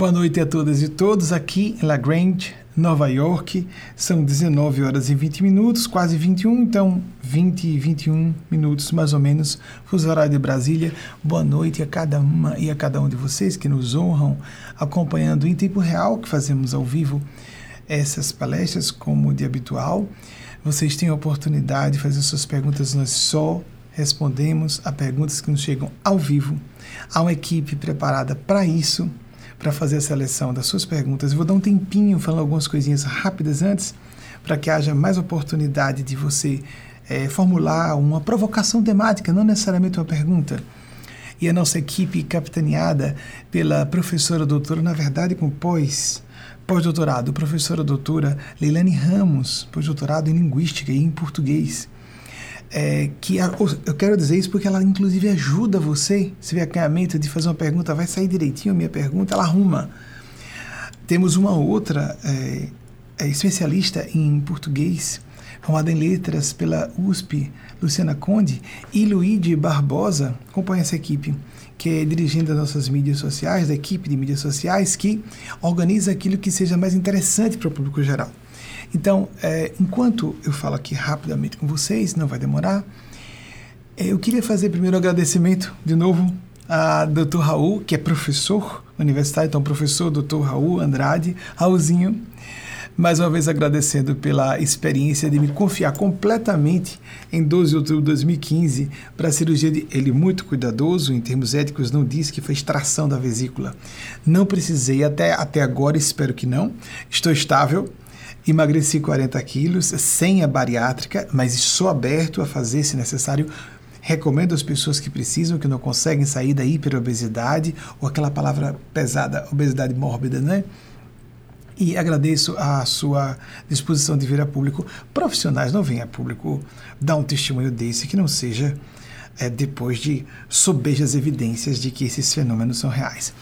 Boa noite a todas e todos aqui em La Grange, Nova York. São 19 horas e 20 minutos, quase 21, então 20 e 21 minutos mais ou menos, fuso horário de Brasília. Boa noite a cada uma e a cada um de vocês que nos honram acompanhando em tempo real que fazemos ao vivo essas palestras como de habitual. Vocês têm a oportunidade de fazer suas perguntas, nós só respondemos a perguntas que nos chegam ao vivo. Há uma equipe preparada para isso para fazer a seleção das suas perguntas. Eu vou dar um tempinho falando algumas coisinhas rápidas antes, para que haja mais oportunidade de você é, formular uma provocação temática, não necessariamente uma pergunta. E a nossa equipe, capitaneada pela professora doutora, na verdade, com pós, pós-doutorado, professora doutora Leilane Ramos, pós-doutorado em Linguística e em Português é, que a, eu quero dizer isso porque ela inclusive ajuda você, se vê acanhamento de fazer uma pergunta, vai sair direitinho a minha pergunta, ela arruma. Temos uma outra é, é, especialista em português, formada em letras pela USP, Luciana Conde, e Luíde Barbosa, acompanha essa equipe, que é dirigindo as nossas mídias sociais, da equipe de mídias sociais, que organiza aquilo que seja mais interessante para o público geral. Então, é, enquanto eu falo aqui rapidamente com vocês, não vai demorar, é, eu queria fazer primeiro um agradecimento de novo a Dr. Raul, que é professor universitário, então professor Dr. Raul Andrade, Raulzinho, mais uma vez agradecendo pela experiência de me confiar completamente em 12 de outubro de 2015 para a cirurgia de ele muito cuidadoso em termos éticos não disse que foi extração da vesícula. Não precisei até até agora, espero que não. Estou estável, Emagreci 40 quilos sem a bariátrica, mas sou aberto a fazer, se necessário. Recomendo às pessoas que precisam, que não conseguem sair da hiperobesidade, ou aquela palavra pesada, obesidade mórbida, né? E agradeço a sua disposição de vir a público. Profissionais não vêm a público dar um testemunho desse que não seja é, depois de sobejas evidências de que esses fenômenos são reais.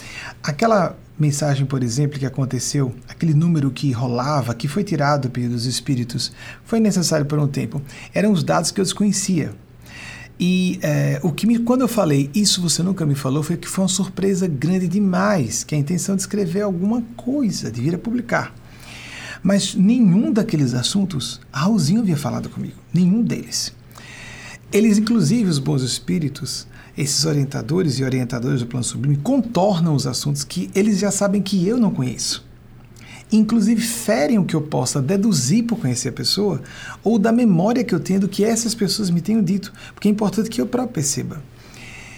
Aquela mensagem, por exemplo, que aconteceu, aquele número que rolava, que foi tirado pelos espíritos, foi necessário por um tempo. Eram os dados que eu desconhecia. E é, o que me, quando eu falei isso você nunca me falou foi que foi uma surpresa grande demais, que a intenção de escrever alguma coisa, de vir a publicar. Mas nenhum daqueles assuntos Raulzinho havia falado comigo, nenhum deles. Eles, inclusive, os bons espíritos, esses orientadores e orientadoras do plano sublime, contornam os assuntos que eles já sabem que eu não conheço. Inclusive, ferem o que eu possa deduzir por conhecer a pessoa ou da memória que eu tenho do que essas pessoas me tenham dito, porque é importante que eu próprio perceba.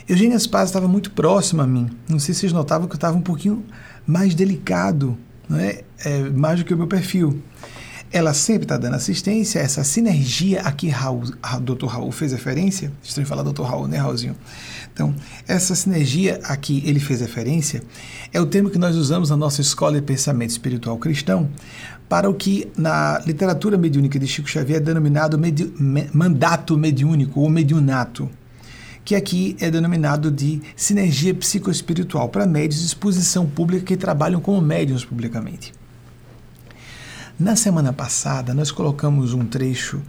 Eugênia Spaz estava muito próxima a mim. Não sei se vocês notavam que eu estava um pouquinho mais delicado, não é? é mais do que o meu perfil ela sempre está dando assistência, essa sinergia a que Raul, a Dr. Raul fez referência, estou falar Dr. Raul, né, Raulzinho? Então, essa sinergia a que ele fez referência é o termo que nós usamos na nossa escola de pensamento espiritual cristão para o que na literatura mediúnica de Chico Xavier é denominado medi mandato mediúnico ou mediunato, que aqui é denominado de sinergia psicoespiritual para médios de exposição pública que trabalham como médiums publicamente. Na semana passada, nós colocamos um trecho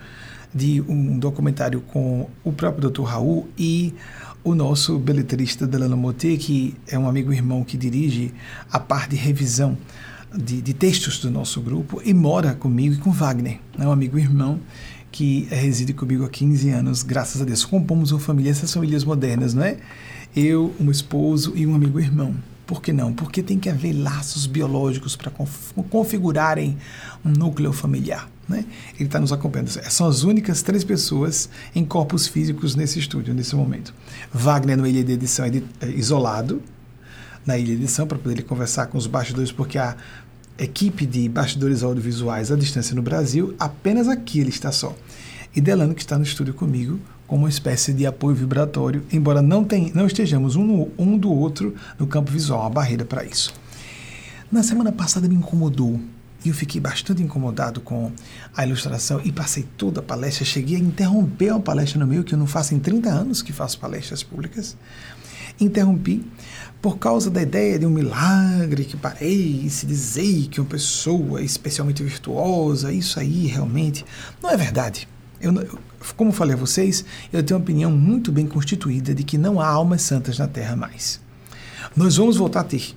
de um documentário com o próprio Dr. Raul e o nosso beletrista Delano Moté, que é um amigo irmão que dirige a parte de revisão de, de, textos do nosso grupo e mora comigo e com Wagner, é um amigo irmão que reside comigo há 15 anos, graças a Deus. Compomos uma família, essas famílias modernas, não é? Eu, um esposo e um amigo irmão. Por que não? Porque tem que haver laços biológicos para configurarem um núcleo familiar. Né? Ele está nos acompanhando. São as únicas três pessoas em corpos físicos nesse estúdio, nesse momento. Wagner, no Ilha de Edição, é, isolado na Ilha de Edição, para poder conversar com os bastidores, porque a equipe de bastidores audiovisuais à distância no Brasil, apenas aqui ele está só. E Delano, que está no estúdio comigo, como uma espécie de apoio vibratório, embora não, tem, não estejamos um, no, um do outro no campo visual, uma barreira para isso. Na semana passada me incomodou e eu fiquei bastante incomodado com a ilustração e passei toda a palestra, cheguei a interromper uma palestra no meio, que eu não faço em 30 anos que faço palestras públicas. Interrompi por causa da ideia de um milagre que parece dizer que uma pessoa especialmente virtuosa, isso aí realmente não é verdade. Eu, como falei a vocês, eu tenho uma opinião muito bem constituída de que não há almas santas na Terra mais. Nós vamos voltar a ter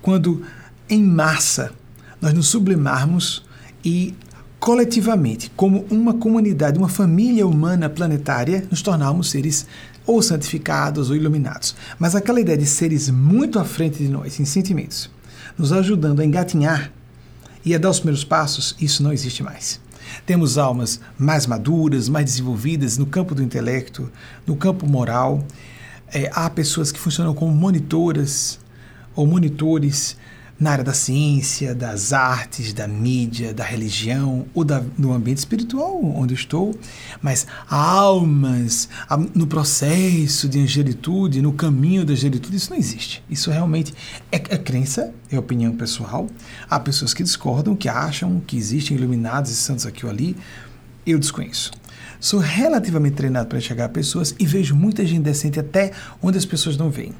quando em massa nós nos sublimarmos e coletivamente, como uma comunidade, uma família humana planetária, nos tornarmos seres ou santificados ou iluminados. Mas aquela ideia de seres muito à frente de nós em sentimentos, nos ajudando a engatinhar e a dar os primeiros passos, isso não existe mais. Temos almas mais maduras, mais desenvolvidas no campo do intelecto, no campo moral. É, há pessoas que funcionam como monitoras ou monitores na área da ciência, das artes, da mídia, da religião ou da, do ambiente espiritual onde eu estou, mas almas no processo de angelitude, no caminho da angelitude, isso não existe. Isso realmente é, é crença, é opinião pessoal. Há pessoas que discordam, que acham que existem iluminados e santos aqui ou ali. Eu desconheço. Sou relativamente treinado para enxergar pessoas e vejo muita gente decente até onde as pessoas não veem.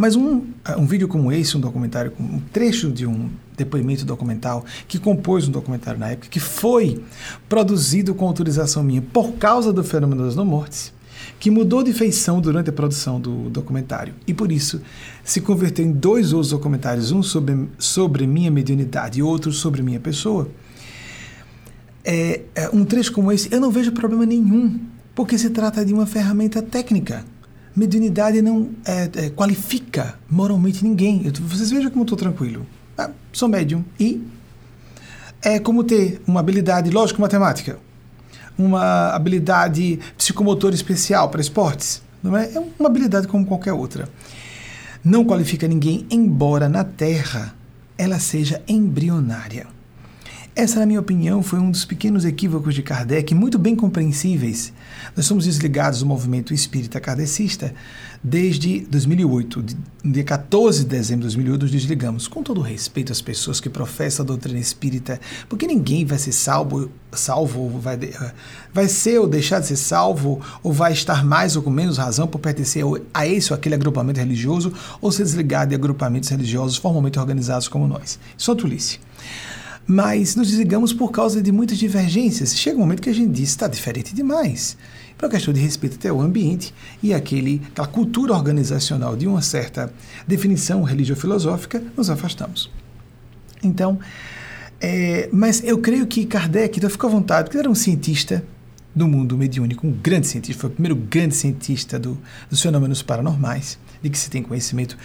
Mas um, um vídeo como esse, um documentário, um trecho de um depoimento documental que compôs um documentário na época, que foi produzido com autorização minha por causa do fenômeno das não-mortes, que mudou de feição durante a produção do documentário e por isso se converteu em dois outros documentários, um sobre, sobre minha mediunidade e outro sobre minha pessoa. É, é, um trecho como esse, eu não vejo problema nenhum, porque se trata de uma ferramenta técnica mediunidade não é, é, qualifica moralmente ninguém. Eu, vocês vejam como eu estou tranquilo. Ah, sou médium. E é como ter uma habilidade lógico-matemática, uma habilidade psicomotora especial para esportes. Não é? é uma habilidade como qualquer outra. Não qualifica ninguém, embora na Terra ela seja embrionária. Essa, na minha opinião, foi um dos pequenos equívocos de Kardec, muito bem compreensíveis. Nós somos desligados do movimento espírita kardecista desde 2008. No dia 14 de dezembro de 2008, nos desligamos. Com todo respeito às pessoas que professam a doutrina espírita, porque ninguém vai ser salvo, salvo vai, vai ser ou deixar de ser salvo, ou vai estar mais ou com menos razão por pertencer a esse ou aquele agrupamento religioso, ou ser desligado de agrupamentos religiosos formalmente organizados como nós. Isso é tolice mas nos desligamos por causa de muitas divergências. Chega um momento que a gente diz está diferente demais. Por uma questão de respeito até ao ambiente e aquele, aquela cultura organizacional de uma certa definição religio-filosófica, nos afastamos. Então, é, mas eu creio que Kardec, então fica à vontade, ele era um cientista do mundo mediúnico, um grande cientista, foi o primeiro grande cientista do, dos fenômenos paranormais, de que se tem conhecimento.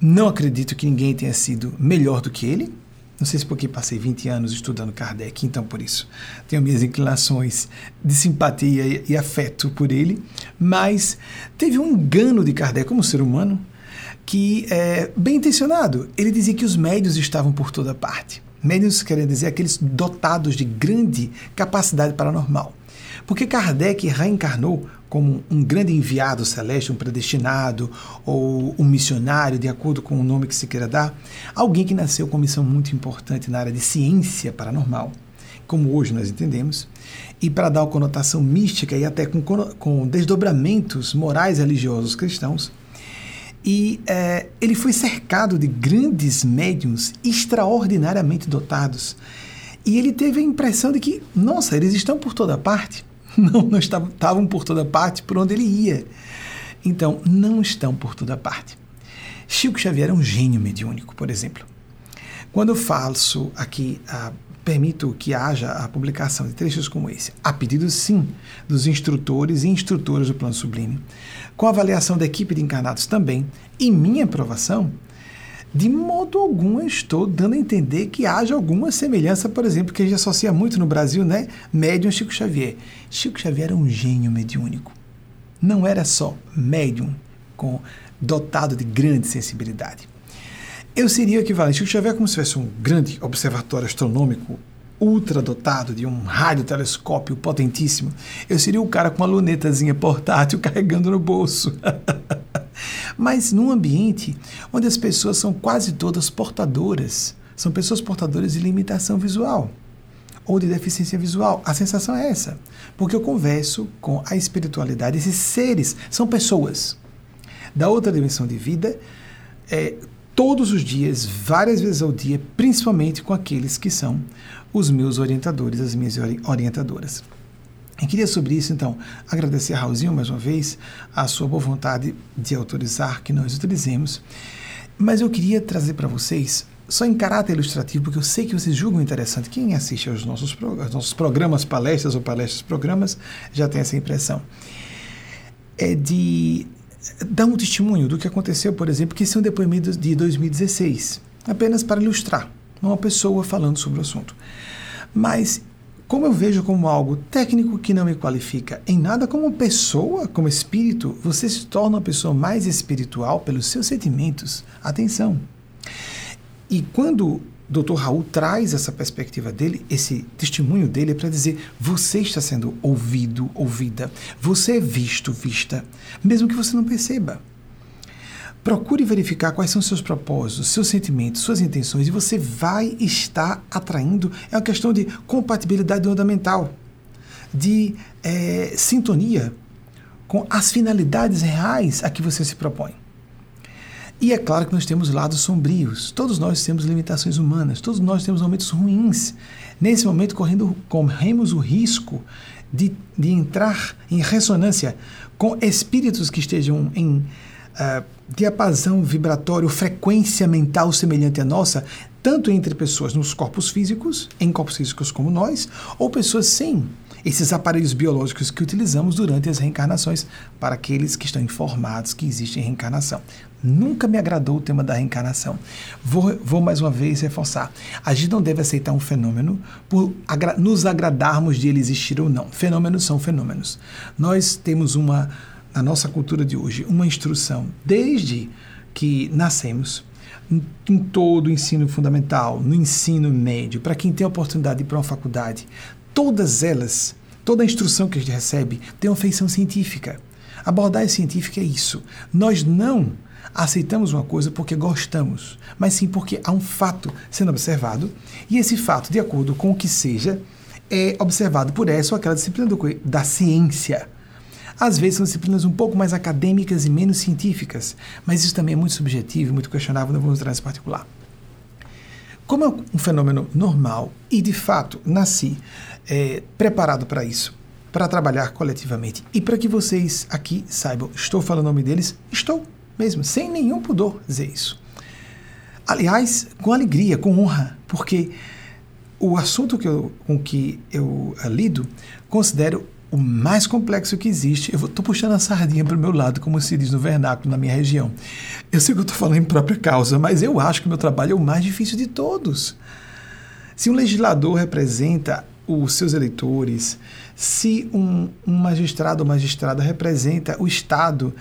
Não acredito que ninguém tenha sido melhor do que ele, não sei se porque passei 20 anos estudando Kardec, então por isso tenho minhas inclinações de simpatia e, afeto por ele, mas teve um engano de Kardec como ser humano que é bem intencionado. Ele dizia que os médios estavam por toda parte. Médios querem dizer aqueles dotados de grande capacidade paranormal. Porque Kardec reencarnou como um grande enviado celeste, um predestinado ou um missionário, de acordo com o nome que se queira dar, alguém que nasceu com missão muito importante na área de ciência paranormal, como hoje nós entendemos, e para dar uma conotação mística e até com, com desdobramentos morais religiosos cristãos. E é, ele foi cercado de grandes médiums extraordinariamente dotados. E ele teve a impressão de que, nossa, eles estão por toda parte. Não, não estavam, estavam por toda parte por onde ele ia. Então, não estão por toda parte. Chico Xavier é um gênio mediúnico, por exemplo. Quando eu faço aqui, ah, permito que haja a publicação de trechos como esse, a pedido sim dos instrutores e instrutoras do plano sublime, com avaliação da equipe de encarnados também, e minha aprovação, de modo algum estou dando a entender que haja alguma semelhança, por exemplo, que a gente associa muito no Brasil, né? Médium Chico Xavier. Chico Xavier era um gênio mediúnico. Não era só médium com dotado de grande sensibilidade. Eu seria o equivalente. Chico Xavier é como se fosse um grande observatório astronômico ultra dotado de um radiotelescópio potentíssimo. Eu seria o cara com uma lunetazinha portátil carregando no bolso. mas num ambiente onde as pessoas são quase todas portadoras, são pessoas portadoras de limitação visual ou de deficiência visual. A sensação é essa, porque eu converso com a espiritualidade, esses seres são pessoas da outra dimensão de vida, é, todos os dias, várias vezes ao dia, principalmente com aqueles que são os meus orientadores, as minhas orientadoras. Eu queria sobre isso, então, agradecer a Raulzinho mais uma vez a sua boa vontade de autorizar que nós utilizemos. Mas eu queria trazer para vocês, só em caráter ilustrativo, porque eu sei que vocês julgam interessante. Quem assiste aos nossos, aos nossos programas, palestras ou palestras, programas, já tem essa impressão. É de dar um testemunho do que aconteceu, por exemplo, que esse é um depoimento de 2016, apenas para ilustrar, uma pessoa falando sobre o assunto. Mas como eu vejo como algo técnico que não me qualifica em nada como pessoa, como espírito, você se torna uma pessoa mais espiritual pelos seus sentimentos. Atenção. E quando Dr. Raul traz essa perspectiva dele, esse testemunho dele é para dizer: você está sendo ouvido, ouvida, você é visto, vista, mesmo que você não perceba. Procure verificar quais são seus propósitos, seus sentimentos, suas intenções e você vai estar atraindo. É uma questão de compatibilidade ornamental, de é, sintonia com as finalidades reais a que você se propõe. E é claro que nós temos lados sombrios, todos nós temos limitações humanas, todos nós temos momentos ruins. Nesse momento, correndo, corremos o risco de, de entrar em ressonância com espíritos que estejam em uh, diapasão vibratório, frequência mental semelhante à nossa, tanto entre pessoas nos corpos físicos, em corpos físicos como nós, ou pessoas sem esses aparelhos biológicos que utilizamos durante as reencarnações, para aqueles que estão informados que existe reencarnação. Nunca me agradou o tema da reencarnação. Vou, vou mais uma vez reforçar. A gente não deve aceitar um fenômeno por agra nos agradarmos de ele existir ou não. Fenômenos são fenômenos. Nós temos uma na nossa cultura de hoje, uma instrução desde que nascemos, em todo o ensino fundamental, no ensino médio, para quem tem a oportunidade de ir para uma faculdade, todas elas, toda a instrução que a gente recebe tem uma feição científica. A abordagem científica é isso. Nós não aceitamos uma coisa porque gostamos, mas sim porque há um fato sendo observado e esse fato, de acordo com o que seja, é observado por essa ou aquela disciplina do, da ciência. Às vezes são disciplinas um pouco mais acadêmicas e menos científicas, mas isso também é muito subjetivo, muito questionável, não vamos entrar nesse particular. Como é um fenômeno normal e de fato nasci é, preparado para isso, para trabalhar coletivamente e para que vocês aqui saibam, estou falando o nome deles, estou mesmo, sem nenhum pudor dizer isso. Aliás, com alegria, com honra, porque o assunto que eu, com que eu lido considero o mais complexo que existe. Eu estou puxando a sardinha para o meu lado, como se diz no vernáculo na minha região. Eu sei que eu estou falando em própria causa, mas eu acho que o meu trabalho é o mais difícil de todos. Se um legislador representa os seus eleitores, se um, um magistrado ou magistrada representa o Estado,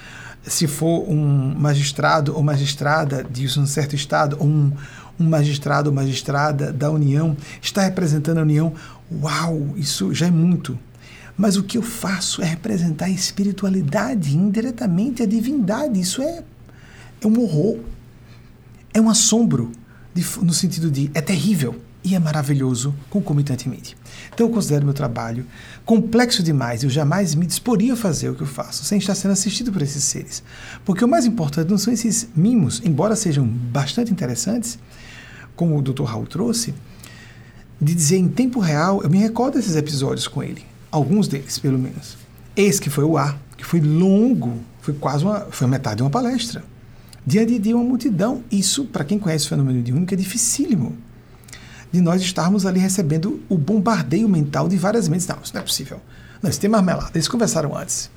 se for um magistrado ou magistrada de um certo Estado, ou um, um magistrado ou magistrada da União, está representando a União, uau, isso já é muito. Mas o que eu faço é representar a espiritualidade, indiretamente a divindade. Isso é, é um horror. É um assombro, de, no sentido de é terrível e é maravilhoso concomitantemente. Então eu considero meu trabalho complexo demais. Eu jamais me disporia a fazer o que eu faço sem estar sendo assistido por esses seres. Porque o mais importante não são esses mimos, embora sejam bastante interessantes, como o Dr. Raul trouxe, de dizer em tempo real, eu me recordo desses episódios com ele alguns deles, pelo menos. Esse que foi o ar, que foi longo, foi quase uma, foi metade de uma palestra. Diante de uma multidão, isso, para quem conhece o fenômeno de única, é dificílimo. De nós estarmos ali recebendo o bombardeio mental de várias mentes. Não, isso não é possível. Não, isso tem marmelada. Eles conversaram antes.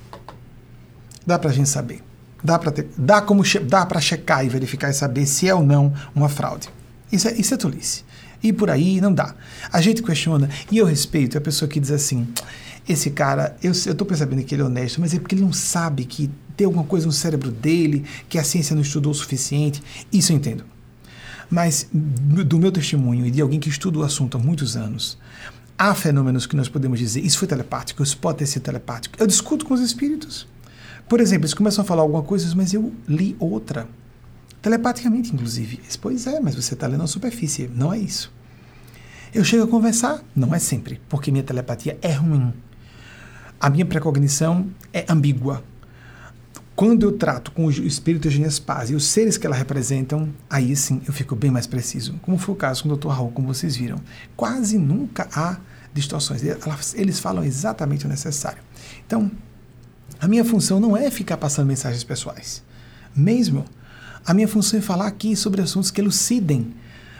Dá para a gente saber. Dá para dá como dá para checar e verificar e saber se é ou não uma fraude. Isso é, isso é tolice. E por aí não dá. A gente questiona, e eu respeito a pessoa que diz assim: esse cara, eu estou percebendo que ele é honesto, mas é porque ele não sabe que tem alguma coisa no cérebro dele, que a ciência não estudou o suficiente. Isso eu entendo. Mas do meu testemunho e de alguém que estuda o assunto há muitos anos, há fenômenos que nós podemos dizer, isso foi telepático, isso pode ter sido telepático. Eu discuto com os espíritos. Por exemplo, eles começam a falar alguma coisa, mas eu li outra. Telepaticamente, inclusive. Pois é, mas você está lendo a superfície. Não é isso. Eu chego a conversar, não é sempre, porque minha telepatia é ruim a minha precognição é ambígua. Quando eu trato com o espírito de Paz e os seres que ela representam, aí sim eu fico bem mais preciso. Como foi o caso com o Dr. Raul, como vocês viram. Quase nunca há distorções. Eles falam exatamente o necessário. Então, a minha função não é ficar passando mensagens pessoais. Mesmo A minha função é falar aqui sobre assuntos que elucidem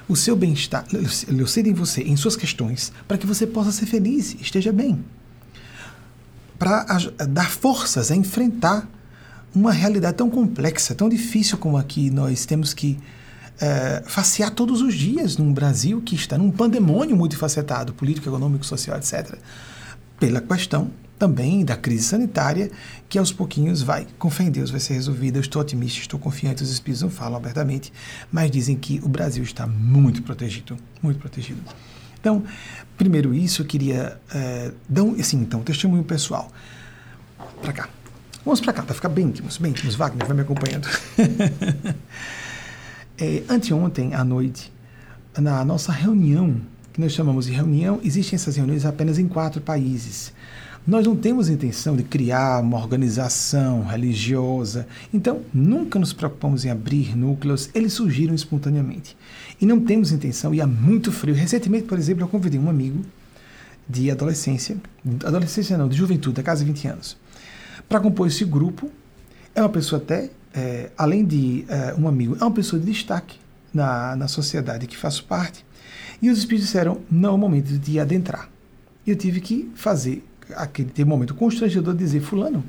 o seu bem-estar, elucidem você em suas questões, para que você possa ser feliz, esteja bem. Para dar forças a enfrentar uma realidade tão complexa, tão difícil como aqui nós temos que é, facear todos os dias num Brasil que está num pandemônio multifacetado, político, econômico, social, etc. Pela questão também da crise sanitária, que aos pouquinhos vai, com fé em Deus, vai ser resolvida. Eu estou otimista, estou confiante, os espíritos não falam abertamente, mas dizem que o Brasil está muito protegido, muito protegido. Então, primeiro isso, eu queria é, dar um, assim, então, testemunho pessoal. Para cá. Vamos para cá, para ficar bem íntimos, bem íntimos. Wagner vai me acompanhando. é, anteontem à noite, na nossa reunião, que nós chamamos de reunião, existem essas reuniões apenas em quatro países. Nós não temos intenção de criar uma organização religiosa, então nunca nos preocupamos em abrir núcleos, eles surgiram espontaneamente. E não temos intenção, e há muito frio. Recentemente, por exemplo, eu convidei um amigo de adolescência, adolescência não, de juventude, da casa de 20 anos, para compor esse grupo. É uma pessoa até, é, além de é, um amigo, é uma pessoa de destaque na, na sociedade que faço parte. E os espíritos disseram, não é o momento de adentrar. Eu tive que fazer aquele momento constrangedor dizer, fulano,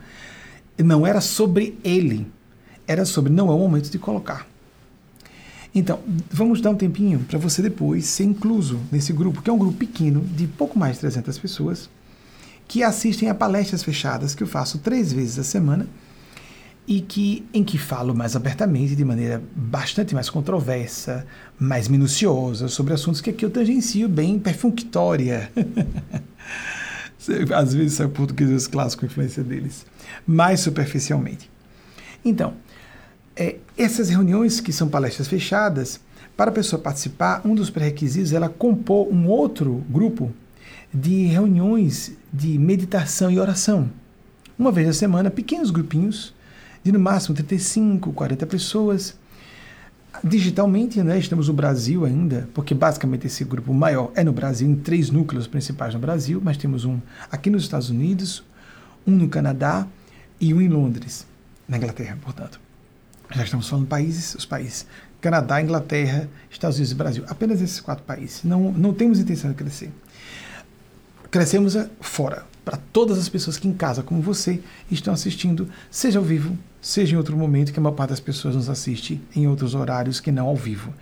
não era sobre ele, era sobre não é o momento de colocar. Então, vamos dar um tempinho para você depois ser incluso nesse grupo, que é um grupo pequeno, de pouco mais de 300 pessoas, que assistem a palestras fechadas que eu faço três vezes a semana e que em que falo mais abertamente, de maneira bastante mais controversa, mais minuciosa, sobre assuntos que aqui eu tangencio bem perfunctória. Às vezes sai português clássico, influência deles, mais superficialmente. Então, é, essas reuniões que são palestras fechadas, para a pessoa participar, um dos pré-requisitos é ela compor um outro grupo de reuniões de meditação e oração. Uma vez na semana, pequenos grupinhos, de no máximo 35, 40 pessoas, Digitalmente, né, estamos no Brasil ainda, porque basicamente esse grupo maior é no Brasil, em três núcleos principais no Brasil, mas temos um aqui nos Estados Unidos, um no Canadá e um em Londres, na Inglaterra, portanto. Já estamos falando países, os países Canadá, Inglaterra, Estados Unidos e Brasil. Apenas esses quatro países. Não, não temos intenção de crescer. Crescemos fora, para todas as pessoas que em casa, como você, estão assistindo, seja ao vivo, seja em outro momento, que a maior parte das pessoas nos assiste em outros horários que não ao vivo.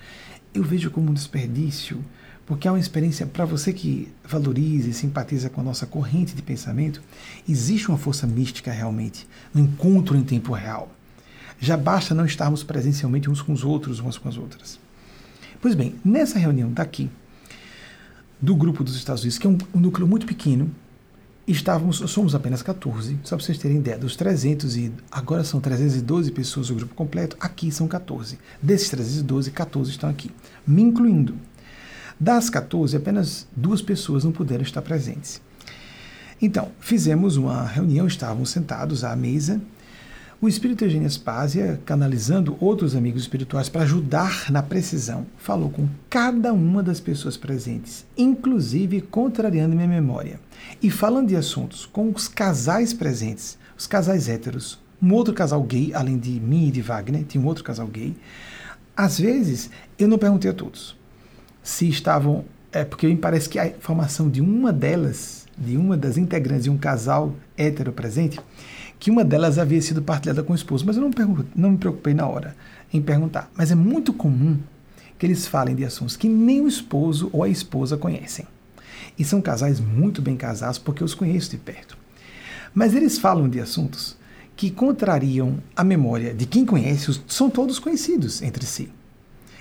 Eu vejo como um desperdício, porque é uma experiência para você que valoriza e simpatiza com a nossa corrente de pensamento, existe uma força mística realmente, um encontro em tempo real. Já basta não estarmos presencialmente uns com os outros, umas com as outras. Pois bem, nessa reunião daqui, do grupo dos Estados Unidos, que é um, um núcleo muito pequeno, estávamos, somos apenas 14, só para vocês terem ideia, dos 300 e agora são 312 pessoas o grupo completo, aqui são 14. Desses 312, 14 estão aqui, me incluindo. Das 14, apenas duas pessoas não puderam estar presentes. Então, fizemos uma reunião, estávamos sentados à mesa o espírito Eugênio Aspásia, canalizando outros amigos espirituais para ajudar na precisão, falou com cada uma das pessoas presentes, inclusive contrariando minha memória, e falando de assuntos com os casais presentes, os casais héteros, um outro casal gay, além de mim e de Wagner, tinha um outro casal gay. Às vezes, eu não perguntei a todos se estavam. É porque me parece que a informação de uma delas, de uma das integrantes de um casal hétero presente, que uma delas havia sido partilhada com o esposo, mas eu não, não me preocupei na hora em perguntar. Mas é muito comum que eles falem de assuntos que nem o esposo ou a esposa conhecem. E são casais muito bem casados porque eu os conheço de perto. Mas eles falam de assuntos que contrariam a memória de quem conhece, são todos conhecidos entre si.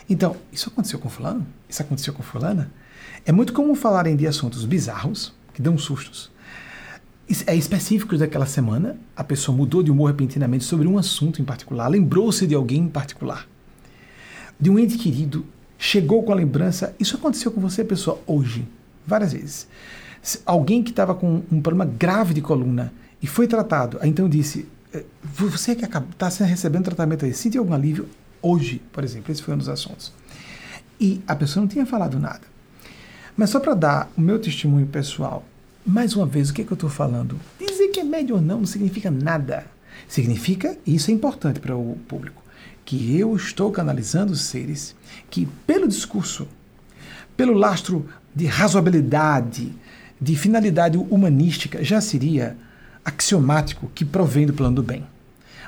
Então, isso aconteceu com fulano? Isso aconteceu com fulana? É muito comum falarem de assuntos bizarros, que dão sustos, é específico daquela semana, a pessoa mudou de humor repentinamente sobre um assunto em particular, lembrou-se de alguém em particular, de um ente querido, chegou com a lembrança. Isso aconteceu com você, pessoa, hoje, várias vezes. Alguém que estava com um problema grave de coluna e foi tratado, aí então disse: é, Você que está recebendo tratamento aí, sentiu algum alívio? Hoje, por exemplo, esse foi um dos assuntos. E a pessoa não tinha falado nada. Mas só para dar o meu testemunho pessoal mais uma vez, o que, é que eu estou falando? Dizer que é médio ou não não significa nada. Significa, e isso é importante para o público, que eu estou canalizando seres que, pelo discurso, pelo lastro de razoabilidade, de finalidade humanística, já seria axiomático que provém do plano do bem.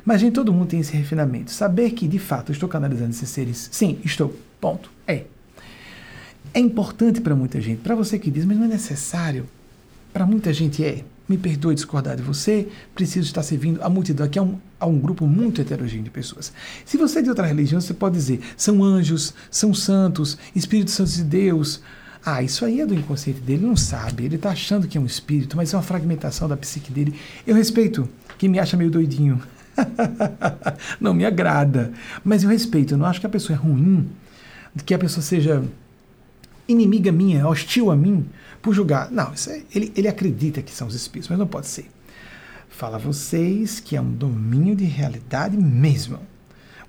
Mas nem todo mundo tem esse refinamento. Saber que, de fato, estou canalizando esses seres. Sim, estou. Ponto. É. É importante para muita gente. Para você que diz, mas não é necessário. Para muita gente é. Me perdoe discordar de você, preciso estar servindo a multidão. Aqui é um, um grupo muito heterogêneo de pessoas. Se você é de outra religião, você pode dizer, são anjos, são santos, Espíritos Santos de Deus. Ah, isso aí é do inconsciente dele, não sabe. Ele está achando que é um espírito, mas é uma fragmentação da psique dele. Eu respeito quem me acha meio doidinho. não me agrada. Mas eu respeito, eu não acho que a pessoa é ruim, que a pessoa seja inimiga minha, hostil a mim, por julgar. Não, é, ele, ele acredita que são os espíritos, mas não pode ser. Fala a vocês que é um domínio de realidade mesmo.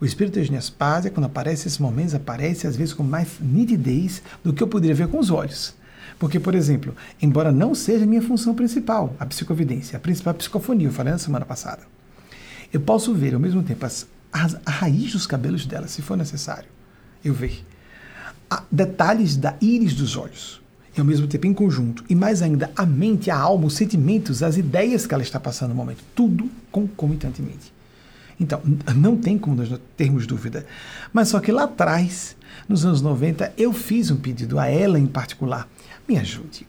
O espírito de Eugênia Spazia, quando aparece esses momentos, aparece às vezes com mais nitidez do que eu poderia ver com os olhos. Porque, por exemplo, embora não seja a minha função principal, a psicovidência, a principal psicofonia, eu falei na semana passada, eu posso ver ao mesmo tempo as, as, a raiz dos cabelos dela, se for necessário. Eu ver detalhes da íris dos olhos, e ao mesmo tempo em conjunto, e mais ainda a mente, a alma, os sentimentos, as ideias que ela está passando no momento, tudo concomitantemente. Então, não tem como nós termos dúvida. Mas só que lá atrás, nos anos 90, eu fiz um pedido a ela em particular. Me ajude.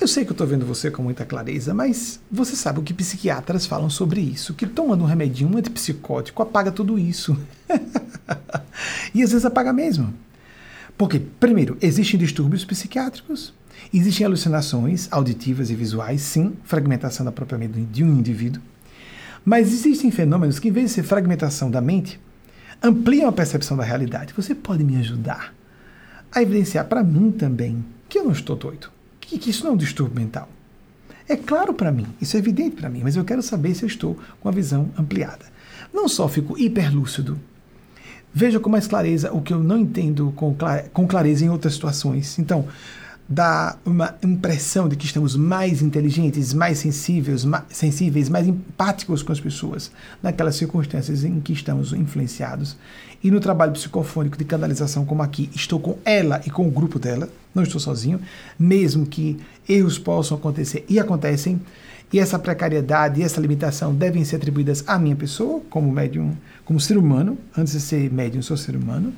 Eu sei que eu estou vendo você com muita clareza, mas você sabe o que psiquiatras falam sobre isso, que tomando um remedinho um antipsicótico apaga tudo isso. e às vezes apaga mesmo. Porque, primeiro, existem distúrbios psiquiátricos, existem alucinações auditivas e visuais, sim, fragmentação da própria mente de um indivíduo, mas existem fenômenos que, em vez de ser fragmentação da mente, ampliam a percepção da realidade. Você pode me ajudar a evidenciar para mim também que eu não estou doido que, que isso não é um distúrbio mental. É claro para mim, isso é evidente para mim, mas eu quero saber se eu estou com a visão ampliada. Não só fico hiperlúcido, veja com mais clareza o que eu não entendo com clareza em outras situações. Então, dá uma impressão de que estamos mais inteligentes, mais sensíveis, mais, sensíveis, mais empáticos com as pessoas naquelas circunstâncias em que estamos influenciados. E no trabalho psicofônico de canalização como aqui, estou com ela e com o grupo dela, não estou sozinho, mesmo que erros possam acontecer e acontecem, e essa precariedade e essa limitação devem ser atribuídas à minha pessoa, como médium, como ser humano, antes de ser médium, sou ser humano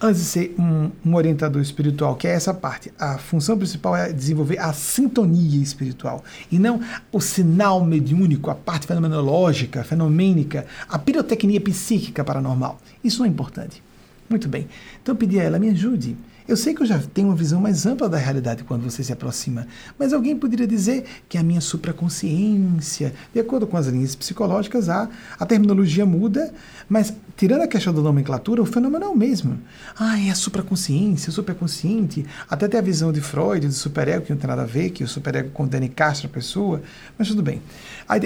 antes de ser um, um, orientador espiritual, que é essa parte, a função principal é desenvolver a sintonia espiritual e não o sinal mediúnico, a parte fenomenológica, fenomênica, a pirotecnia psíquica paranormal. Isso não é importante. Muito bem. Então eu pedi a ela, me ajude eu sei que eu já tenho uma visão mais ampla da realidade quando você se aproxima, mas alguém poderia dizer que a minha supraconsciência, de acordo com as linhas psicológicas, a, a terminologia muda, mas tirando a questão da nomenclatura, o fenômeno é o mesmo. Ah, é a supraconsciência, superconsciente, até tem a visão de Freud, do superego, que não tem nada a ver, que o superego condena e castra a pessoa, mas tudo bem.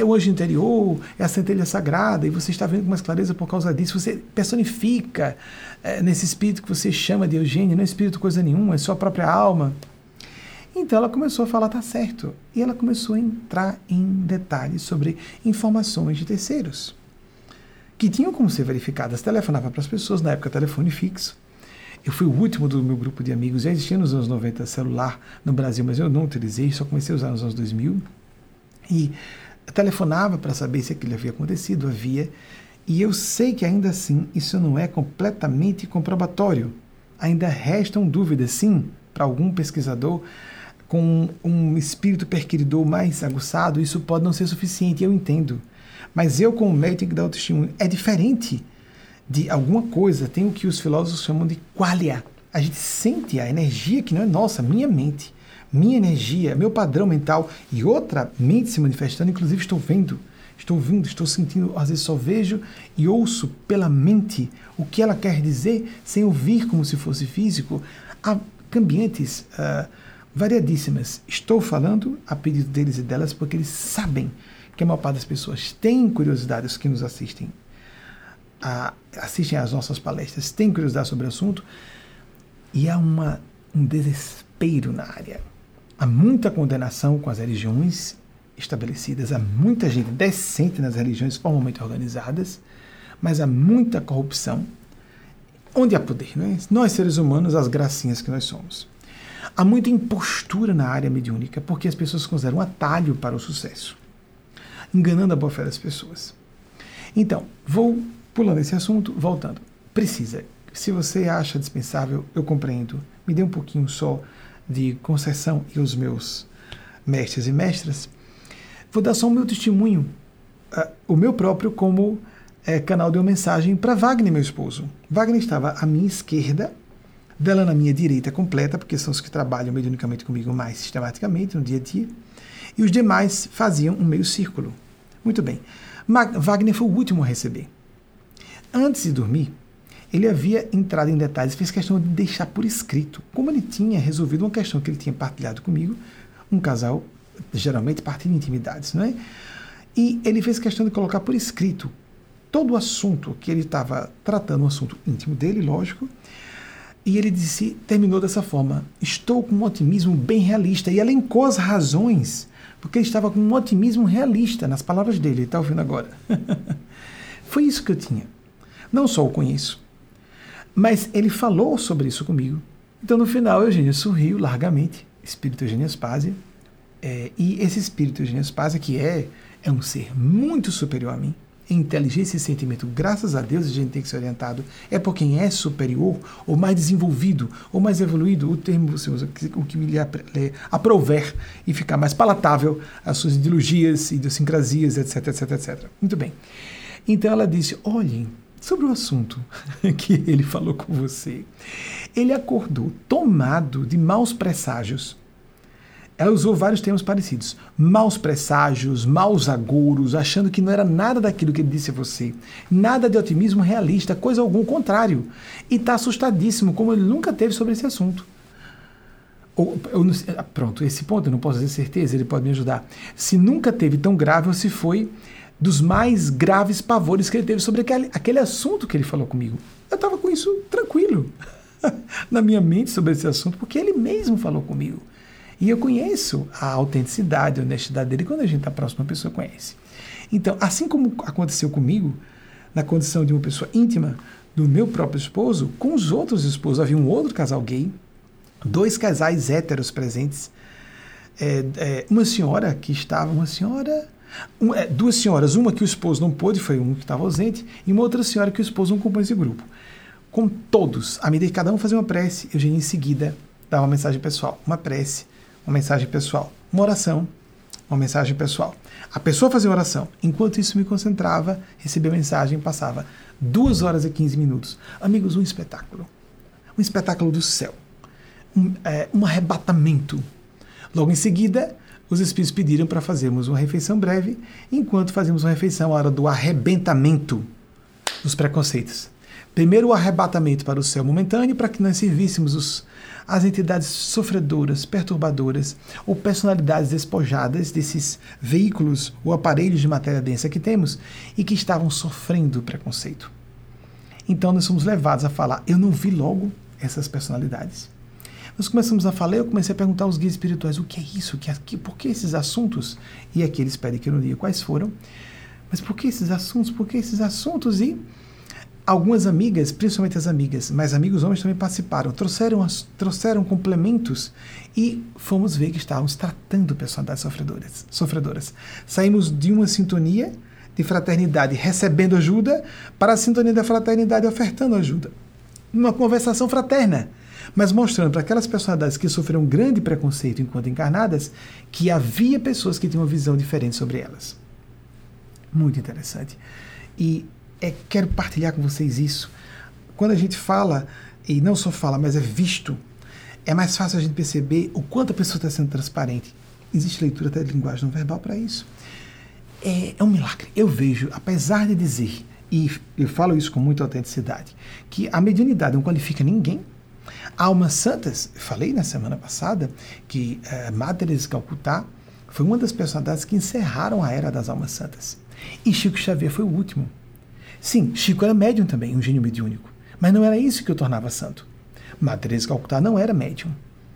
O anjo interior, é a centelha sagrada, e você está vendo com mais clareza por causa disso, você personifica é, nesse espírito que você chama de Eugênio, não é espírito coisa nenhuma, é sua própria alma. Então ela começou a falar, tá certo. E ela começou a entrar em detalhes sobre informações de terceiros, que tinham como ser verificadas. Telefonava para as pessoas, na época telefone fixo. Eu fui o último do meu grupo de amigos, já existia nos anos 90 celular no Brasil, mas eu não utilizei, só comecei a usar nos anos 2000. E telefonava para saber se aquilo havia acontecido, havia. E eu sei que ainda assim isso não é completamente comprobatório. Ainda restam dúvidas, sim, para algum pesquisador com um espírito perquiridor mais aguçado, isso pode não ser suficiente, eu entendo. Mas eu, como médico, tenho que o testemunho. É diferente de alguma coisa, tem o que os filósofos chamam de qualia. A gente sente a energia que não é nossa, minha mente, minha energia, meu padrão mental e outra mente se manifestando, inclusive estou vendo estou ouvindo, estou sentindo, às vezes só vejo e ouço pela mente o que ela quer dizer sem ouvir como se fosse físico. Há cambiantes uh, variadíssimas. Estou falando a pedido deles e delas porque eles sabem que a maior parte das pessoas tem curiosidade, os que nos assistem, a, assistem às nossas palestras, têm curiosidade sobre o assunto e há uma, um desespero na área. Há muita condenação com as religiões estabelecidas. Há muita gente decente nas religiões formalmente organizadas, mas há muita corrupção. Onde há poder, não é? Nós, seres humanos, as gracinhas que nós somos. Há muita impostura na área mediúnica, porque as pessoas consideram um atalho para o sucesso, enganando a boa fé das pessoas. Então, vou pulando esse assunto, voltando. Precisa. Se você acha dispensável, eu compreendo. Me dê um pouquinho só de concessão e os meus mestres e mestras. Vou dar só o meu testemunho, uh, o meu próprio, como uh, canal de uma mensagem para Wagner, meu esposo. Wagner estava à minha esquerda, dela na minha direita completa, porque são os que trabalham mediunicamente comigo mais sistematicamente no dia a dia, e os demais faziam um meio círculo. Muito bem. Wagner foi o último a receber. Antes de dormir, ele havia entrado em detalhes, fez questão de deixar por escrito como ele tinha resolvido uma questão que ele tinha partilhado comigo, um casal geralmente partilha intimidades, não é? E ele fez questão de colocar por escrito todo o assunto que ele estava tratando, um assunto íntimo dele, lógico. E ele disse, terminou dessa forma: Estou com um otimismo bem realista. E elencou as razões, porque ele estava com um otimismo realista, nas palavras dele, ele está ouvindo agora. Foi isso que eu tinha. Não só o conheço, mas ele falou sobre isso comigo. Então, no final, Eugênio sorriu largamente, espírito Eugênio Aspásia, é, e esse espírito Eugênio Aspásia, que é, é um ser muito superior a mim, em inteligência e sentimento, graças a Deus a gente tem que ser orientado, é por quem é superior, ou mais desenvolvido, ou mais evoluído, o termo você usa, o que lhe aprover e ficar mais palatável às suas ideologias, idiosincrasias, etc, etc, etc. Muito bem. Então ela disse: olhem, sobre o assunto que ele falou com você. Ele acordou tomado de maus presságios. Ela usou vários termos parecidos. Maus presságios, maus agouros, achando que não era nada daquilo que ele disse a você. Nada de otimismo realista, coisa algum, contrário. E está assustadíssimo, como ele nunca teve sobre esse assunto. Ou, não, pronto, esse ponto eu não posso ter certeza, ele pode me ajudar. Se nunca teve tão grave ou se foi dos mais graves pavores que ele teve sobre aquele, aquele assunto que ele falou comigo. Eu estava com isso tranquilo na minha mente sobre esse assunto, porque ele mesmo falou comigo. E eu conheço a autenticidade, a honestidade dele quando a gente está próximo, a pessoa conhece. Então, assim como aconteceu comigo, na condição de uma pessoa íntima do meu próprio esposo, com os outros esposos, havia um outro casal gay, dois casais héteros presentes, é, é, uma senhora que estava, uma senhora um, é, duas senhoras, uma que o esposo não pôde, foi um que estava ausente, e uma outra senhora que o esposo não compôs esse grupo. Com todos, à medida que cada um fazia uma prece, Eugênio em seguida dava uma mensagem pessoal. Uma prece, uma mensagem pessoal. Uma oração, uma mensagem pessoal. A pessoa fazia oração. Enquanto isso me concentrava, recebia a mensagem, passava duas horas e 15 minutos. Amigos, um espetáculo. Um espetáculo do céu. Um, é, um arrebatamento. Logo em seguida, os espíritos pediram para fazermos uma refeição breve, enquanto fazíamos uma refeição, a hora do arrebentamento dos preconceitos. Primeiro o arrebatamento para o céu momentâneo, para que nós servíssemos os, as entidades sofredoras, perturbadoras ou personalidades despojadas desses veículos ou aparelhos de matéria densa que temos e que estavam sofrendo preconceito. Então nós somos levados a falar: eu não vi logo essas personalidades. Nós começamos a falar, eu comecei a perguntar aos guias espirituais o que é isso, que, que, por que esses assuntos? E aqui eles pedem que eu não diga quais foram. Mas por que esses assuntos? Por que esses assuntos? E algumas amigas, principalmente as amigas, mas amigos homens também participaram, trouxeram, trouxeram complementos e fomos ver que estávamos tratando personalidades sofredoras. sofredoras. Saímos de uma sintonia de fraternidade recebendo ajuda para a sintonia da fraternidade ofertando ajuda. Uma conversação fraterna mas mostrando para aquelas personalidades que sofreram grande preconceito enquanto encarnadas que havia pessoas que tinham uma visão diferente sobre elas. Muito interessante. E é, quero partilhar com vocês isso. Quando a gente fala, e não só fala, mas é visto, é mais fácil a gente perceber o quanto a pessoa está sendo transparente. Existe leitura até de linguagem não verbal para isso. É, é um milagre. Eu vejo, apesar de dizer, e eu falo isso com muita autenticidade, que a mediunidade não qualifica ninguém, Almas santas, falei na semana passada que uh, Madre Teresa Calcutá foi uma das personalidades que encerraram a era das almas santas. E Chico Xavier foi o último. Sim, Chico era médium também, um gênio mediúnico, mas não era isso que o tornava santo. Madre Teresa Calcutá não era médium.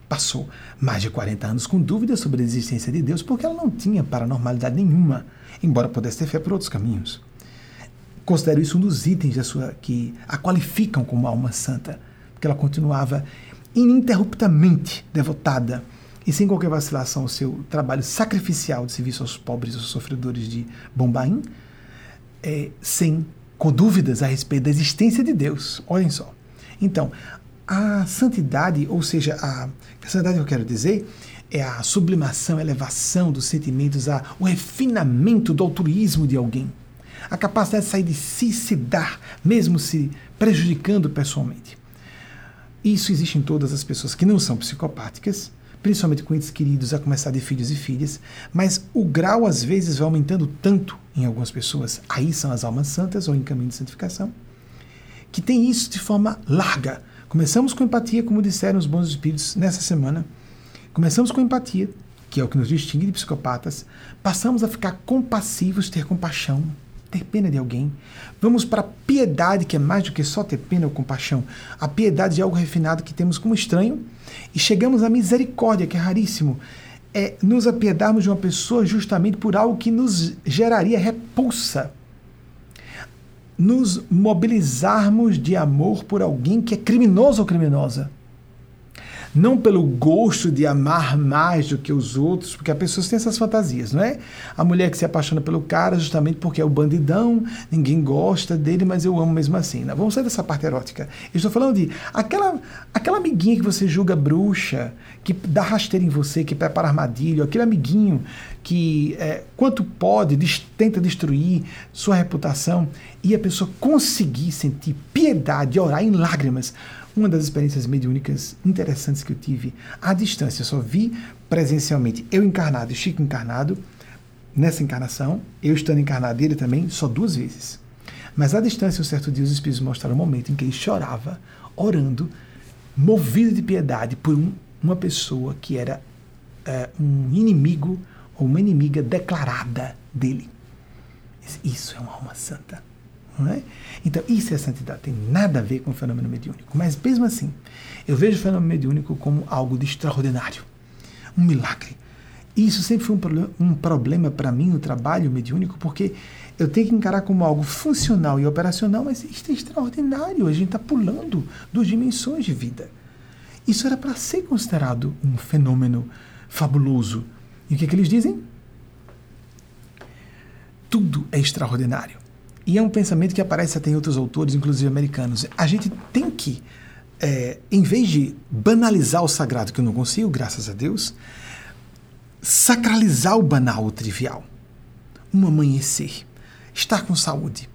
Passou mais de 40 anos com dúvidas sobre a existência de Deus porque ela não tinha paranormalidade nenhuma, embora pudesse ter fé por outros caminhos. considero isso um dos itens da sua que a qualificam como alma santa, porque ela continuava ininterruptamente devotada e sem qualquer vacilação ao seu trabalho sacrificial de serviço aos pobres e aos sofredores de Bombaim, é, sem com dúvidas a respeito da existência de Deus. Olhem só. Então, a santidade, ou seja, a, a santidade que eu quero dizer é a sublimação, a elevação dos sentimentos, a, o refinamento do altruísmo de alguém. A capacidade de sair de si se dar, mesmo se prejudicando pessoalmente. Isso existe em todas as pessoas que não são psicopáticas, principalmente com entes queridos, a começar de filhos e filhas, mas o grau às vezes vai aumentando tanto em algumas pessoas, aí são as almas santas ou em caminho de santificação, que tem isso de forma larga. Começamos com empatia, como disseram os bons espíritos nessa semana. Começamos com empatia, que é o que nos distingue de psicopatas, passamos a ficar compassivos, ter compaixão, ter pena de alguém. Vamos para a piedade, que é mais do que só ter pena ou compaixão. A piedade é algo refinado que temos como estranho. E chegamos à misericórdia, que é raríssimo. É nos apiedarmos de uma pessoa justamente por algo que nos geraria repulsa. Nos mobilizarmos de amor por alguém que é criminoso ou criminosa não pelo gosto de amar mais do que os outros, porque as pessoas têm essas fantasias, não é? A mulher que se apaixona pelo cara justamente porque é o bandidão, ninguém gosta dele, mas eu amo mesmo assim. Não? Né? Vamos sair dessa parte erótica. Eu estou falando de aquela, aquela amiguinha que você julga bruxa, que dá rasteira em você, que prepara armadilho, aquele amiguinho que, é, quanto pode, tenta destruir sua reputação e a pessoa conseguir sentir piedade, orar em lágrimas uma das experiências mediúnicas interessantes que eu tive à distância. Eu só vi presencialmente eu encarnado e Chico encarnado nessa encarnação, eu estando encarnado ele também, só duas vezes. Mas à distância, um certo dia, os Espíritos mostraram um momento em que ele chorava, orando, movido de piedade por um, uma pessoa que era é, um inimigo ou uma inimiga declarada dele. Isso é uma alma santa. É? Então, isso é santidade, tem nada a ver com o fenômeno mediúnico. Mas, mesmo assim, eu vejo o fenômeno mediúnico como algo de extraordinário, um milagre. Isso sempre foi um problema, para mim no trabalho mediúnico, porque eu tenho que encarar como algo funcional e operacional, mas isso é extraordinário. A gente está pulando duas dimensões de vida. Isso era para ser considerado um fenômeno fabuloso. E o que, é que eles dizem? Tudo é extraordinário. E é um pensamento que aparece até em outros autores, inclusive americanos. A gente tem que, é, em vez de banalizar o sagrado, que eu não consigo, graças a Deus, sacralizar o banal, o trivial. Um amanhecer, estar com saúde.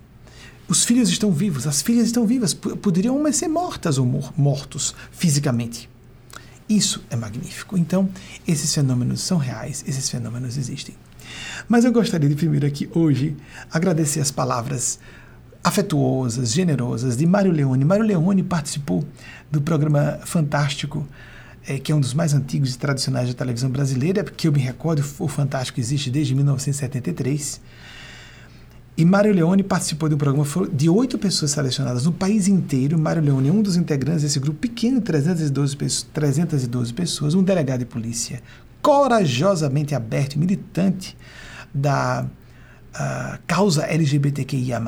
Os filhos estão vivos, as filhas estão vivas, poderiam umas ser mortas ou mortos fisicamente. Isso é magnífico. Então, esses fenômenos são reais, esses fenômenos existem. Mas eu gostaria de primeiro aqui hoje agradecer as palavras afetuosas, generosas de Mário Leone. Mário Leone participou do programa fantástico, é, que é um dos mais antigos e tradicionais da televisão brasileira, porque eu me recordo, o Fantástico existe desde 1973. E Mário Leone participou de um programa de oito pessoas selecionadas no país inteiro. Mário Leone é um dos integrantes desse grupo pequeno, 312 pessoas, 312 pessoas, um delegado de polícia corajosamente aberto e militante da uh, causa LGBTQIA,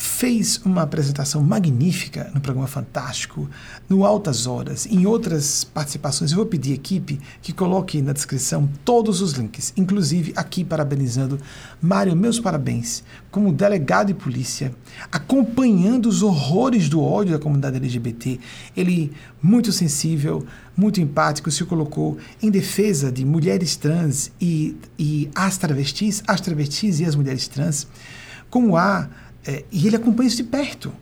fez uma apresentação magnífica no programa Fantástico, no Altas Horas, em outras participações. Eu vou pedir à equipe que coloque na descrição todos os links, inclusive aqui parabenizando Mário, meus parabéns, como delegado de polícia, acompanhando os horrores do ódio da comunidade LGBT. Ele, muito sensível, muito empático, se colocou em defesa de mulheres trans e, e as travestis, as travestis e as mulheres trans, como há é, e ele acompanha isso de perto.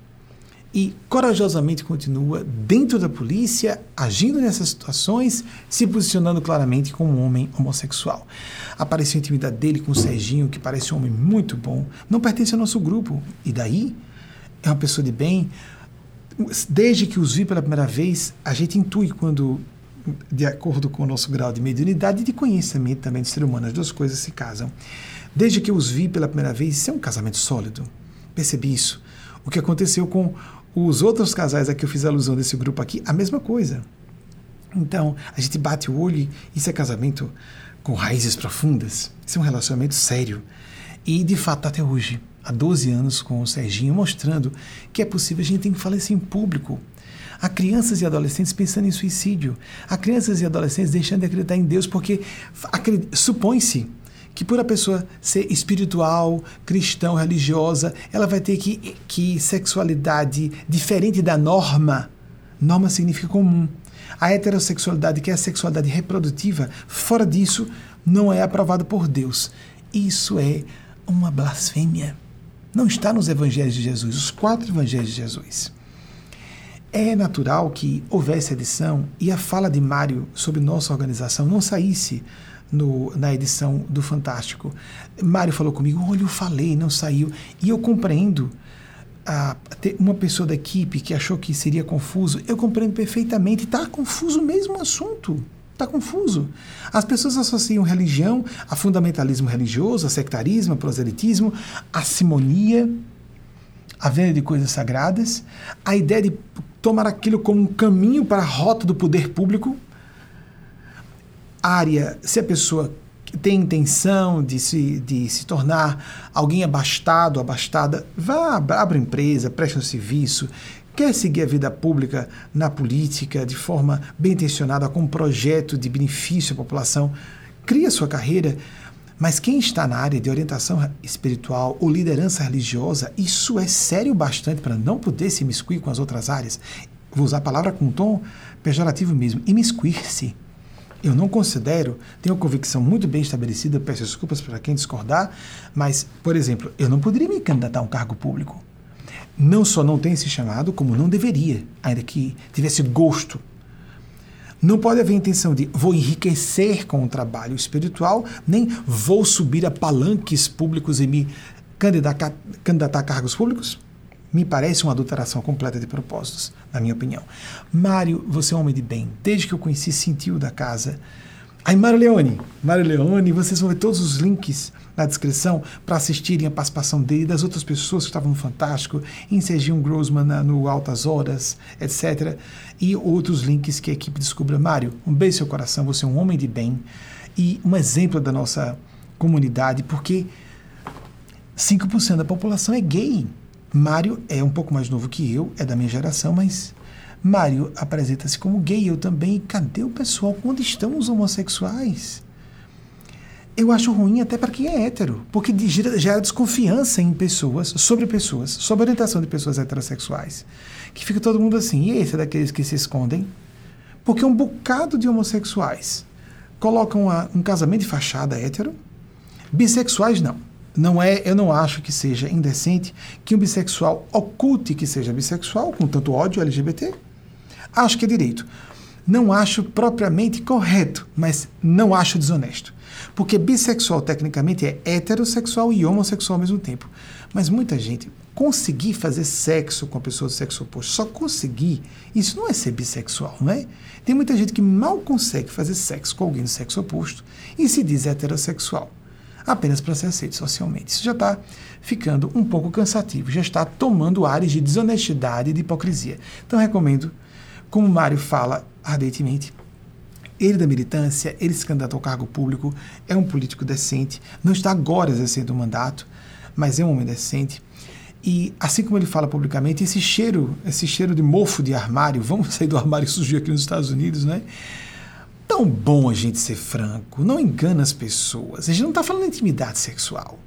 E corajosamente continua dentro da polícia, agindo nessas situações, se posicionando claramente como um homem homossexual. Apareceu a intimidade dele com o Serginho, que parece um homem muito bom, não pertence ao nosso grupo. E daí? É uma pessoa de bem. Desde que os vi pela primeira vez, a gente intui quando de acordo com o nosso grau de mediunidade e de conhecimento também do ser humano, as duas coisas se casam. Desde que os vi pela primeira vez, isso é um casamento sólido percebi isso. O que aconteceu com os outros casais a que eu fiz alusão desse grupo aqui, a mesma coisa. Então, a gente bate o olho e isso é casamento com raízes profundas. Isso é um relacionamento sério. E, de fato, até hoje. há 12 anos com o Serginho, mostrando que é possível, a gente tem que falar isso em público. Há crianças e adolescentes pensando em suicídio. Há crianças e adolescentes deixando de acreditar em Deus porque supõe-se que por a pessoa ser espiritual, cristão, religiosa, ela vai ter que, que sexualidade diferente da norma. Norma significa comum. A heterossexualidade, que é a sexualidade reprodutiva, fora disso, não é aprovado por Deus. Isso é uma blasfêmia. Não está nos evangelhos de Jesus, os quatro evangelhos de Jesus. É natural que houvesse edição e a fala de Mário sobre nossa organização não saísse no, na edição do Fantástico. Mário falou comigo, olha, eu falei, não saiu. E eu compreendo. Uma pessoa da equipe que achou que seria confuso, eu compreendo perfeitamente. Está confuso mesmo o assunto. Está confuso. As pessoas associam religião a fundamentalismo religioso, a sectarismo, a proselitismo, a simonia, a venda de coisas sagradas, a ideia de tomar aquilo como um caminho para a rota do poder público, área, se a pessoa tem intenção de se, de se tornar alguém abastado, abastada, vá, abra empresa, preste um serviço, quer seguir a vida pública na política de forma bem intencionada, com um projeto de benefício à população, cria sua carreira, mas quem está na área de orientação espiritual ou liderança religiosa, isso é sério bastante para não poder se imiscuir com as outras áreas. Vou usar a palavra com um tom pejorativo mesmo, imiscuir-se eu não considero, tenho uma convicção muito bem estabelecida, peço desculpas para quem discordar, mas, por exemplo, eu não poderia me candidatar a um cargo público. Não só não tem esse chamado, como não deveria, ainda que tivesse gosto. Não pode haver intenção de vou enriquecer com o trabalho espiritual, nem vou subir a palanques públicos e me candidatar, candidatar a cargos públicos. Me parece uma adulteração completa de propósitos, na minha opinião. Mário, você é um homem de bem. Desde que eu conheci, sentiu da casa. Aí, Mário Leone, Mário Leone, vocês vão ver todos os links na descrição para assistirem a participação dele e das outras pessoas que estavam no Fantástico, em Serginho Grossman no Altas Horas, etc. E outros links que a equipe descubra. Mário, um beijo no seu coração, você é um homem de bem e um exemplo da nossa comunidade, porque 5% da população é gay. Mário é um pouco mais novo que eu, é da minha geração, mas Mário apresenta-se como gay, eu também. E cadê o pessoal? Onde estão os homossexuais? Eu acho ruim até para quem é hétero, porque gera desconfiança em pessoas, sobre pessoas, sobre a orientação de pessoas heterossexuais. Que fica todo mundo assim, e esse é daqueles que se escondem? Porque um bocado de homossexuais colocam uma, um casamento de fachada hétero, bissexuais não não é, eu não acho que seja indecente que um bissexual oculte que seja bissexual, com tanto ódio LGBT. Acho que é direito. Não acho propriamente correto, mas não acho desonesto. Porque bissexual, tecnicamente, é heterossexual e homossexual ao mesmo tempo. Mas muita gente conseguir fazer sexo com a pessoa do sexo oposto, só conseguir, isso não é ser bissexual, não é? Tem muita gente que mal consegue fazer sexo com alguém do sexo oposto e se diz heterossexual apenas para ser aceito socialmente. Isso já está ficando um pouco cansativo, já está tomando áreas de desonestidade e de hipocrisia. Então, recomendo, como Mário fala ardentemente, ele da militância, ele se candidata ao cargo público, é um político decente, não está agora exercendo o mandato, mas é um homem decente. E assim como ele fala publicamente, esse cheiro, esse cheiro de mofo de armário, vamos sair do armário que surgiu aqui nos Estados Unidos, né? Tão bom a gente ser franco, não engana as pessoas. A gente não está falando de intimidade sexual.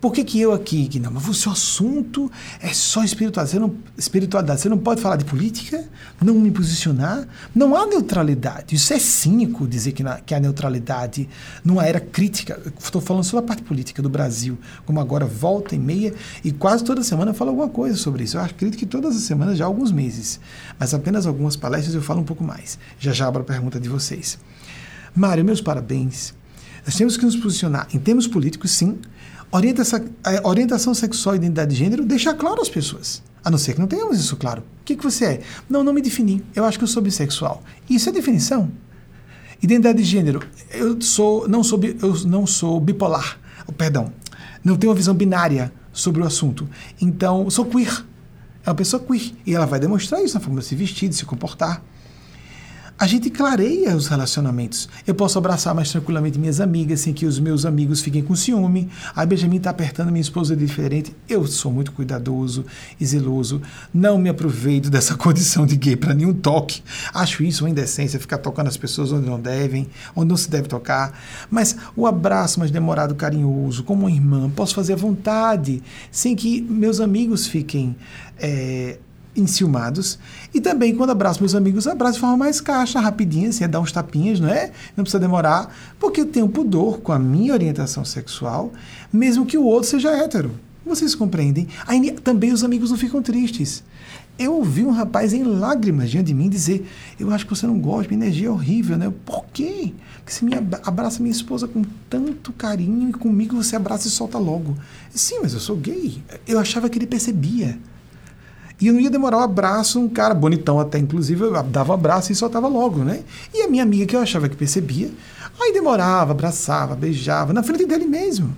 Por que, que eu aqui, que não, mas o seu assunto é só espiritualidade você, não, espiritualidade. você não pode falar de política, não me posicionar, não há neutralidade. Isso é cínico dizer que, na, que há neutralidade numa era crítica. Estou falando sobre a parte política do Brasil, como agora volta e meia, e quase toda semana eu falo alguma coisa sobre isso. Eu acredito que todas as semanas já há alguns meses, mas apenas algumas palestras eu falo um pouco mais. Já já abro a pergunta de vocês. Mário, meus parabéns. Nós temos que nos posicionar em termos políticos, sim, Orientação, orientação sexual e identidade de gênero deixa claro às pessoas. A não ser que não tenhamos isso claro. O que, que você é? Não, não me defini. Eu acho que eu sou bissexual. Isso é definição. Identidade de gênero. Eu sou não sou eu não sou bipolar. Perdão. Não tenho uma visão binária sobre o assunto. Então, sou queer. É uma pessoa queer. E ela vai demonstrar isso na forma de se vestir, de se comportar. A gente clareia os relacionamentos. Eu posso abraçar mais tranquilamente minhas amigas, sem que os meus amigos fiquem com ciúme. Aí Benjamin está apertando minha esposa é diferente. Eu sou muito cuidadoso e zeloso. Não me aproveito dessa condição de gay para nenhum toque. Acho isso uma indecência, ficar tocando as pessoas onde não devem, onde não se deve tocar. Mas o abraço mais demorado, carinhoso, como uma irmã, posso fazer à vontade, sem que meus amigos fiquem. É, enciumados. E também, quando abraço meus amigos, abraço de forma mais caixa, rapidinha, assim, é dar uns tapinhas, não é? Não precisa demorar, porque eu tenho pudor com a minha orientação sexual, mesmo que o outro seja hétero. Vocês compreendem? Aí também os amigos não ficam tristes. Eu ouvi um rapaz em lágrimas diante de mim dizer: Eu acho que você não gosta, minha energia é horrível, né? Por quê? Porque você me abraça minha esposa com tanto carinho e comigo você abraça e solta logo. Sim, mas eu sou gay. Eu achava que ele percebia. E não ia demorar um abraço, um cara bonitão até, inclusive, eu dava um abraço e soltava logo, né? E a minha amiga, que eu achava que percebia, aí demorava, abraçava, beijava, na frente dele mesmo.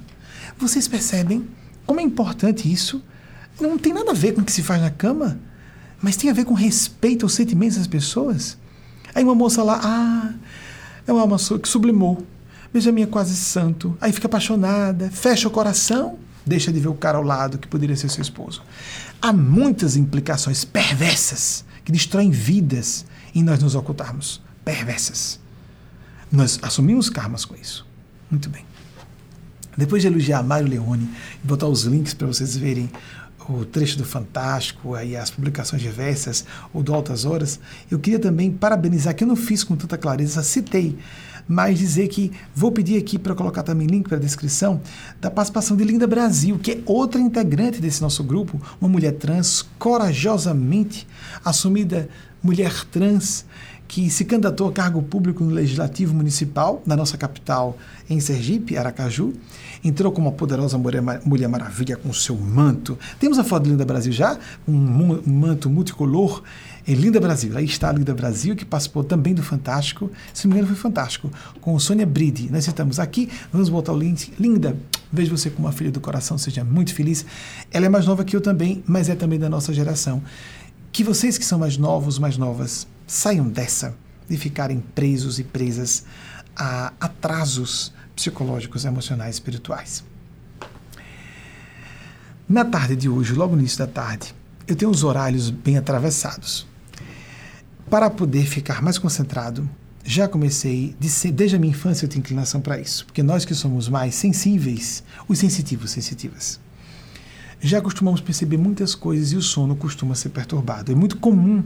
Vocês percebem como é importante isso? Não tem nada a ver com o que se faz na cama, mas tem a ver com respeito aos sentimentos das pessoas. Aí uma moça lá, ah, é uma moça que sublimou, beija minha quase santo, aí fica apaixonada, fecha o coração, deixa de ver o cara ao lado que poderia ser seu esposo. Há muitas implicações perversas que destroem vidas em nós nos ocultarmos. Perversas. Nós assumimos karmas com isso. Muito bem. Depois de elogiar Mário Leone e botar os links para vocês verem o trecho do Fantástico, aí as publicações diversas, o do Altas Horas, eu queria também parabenizar, que eu não fiz com tanta clareza, citei mas dizer que vou pedir aqui para colocar também link para a descrição da participação de Linda Brasil, que é outra integrante desse nosso grupo, uma mulher trans corajosamente assumida mulher trans que se candidatou a cargo público no Legislativo Municipal na nossa capital, em Sergipe, Aracaju. Entrou como uma poderosa mulher, mulher maravilha com seu manto. Temos a foto de Linda Brasil já, um manto multicolor em Linda Brasil. Aí está a Linda Brasil, que participou também do Fantástico. Se não me engano, foi Fantástico, com Sônia Bride. Nós estamos aqui, vamos botar o link. Linda, vejo você como uma filha do coração, seja muito feliz. Ela é mais nova que eu também, mas é também da nossa geração. Que vocês que são mais novos, mais novas, saiam dessa de ficarem presos e presas a atrasos psicológicos, emocionais, espirituais. Na tarde de hoje, logo no início da tarde, eu tenho os horários bem atravessados. Para poder ficar mais concentrado, já comecei, desde a minha infância eu tenho inclinação para isso, porque nós que somos mais sensíveis, os sensitivos, sensitivas, já costumamos perceber muitas coisas e o sono costuma ser perturbado. É muito comum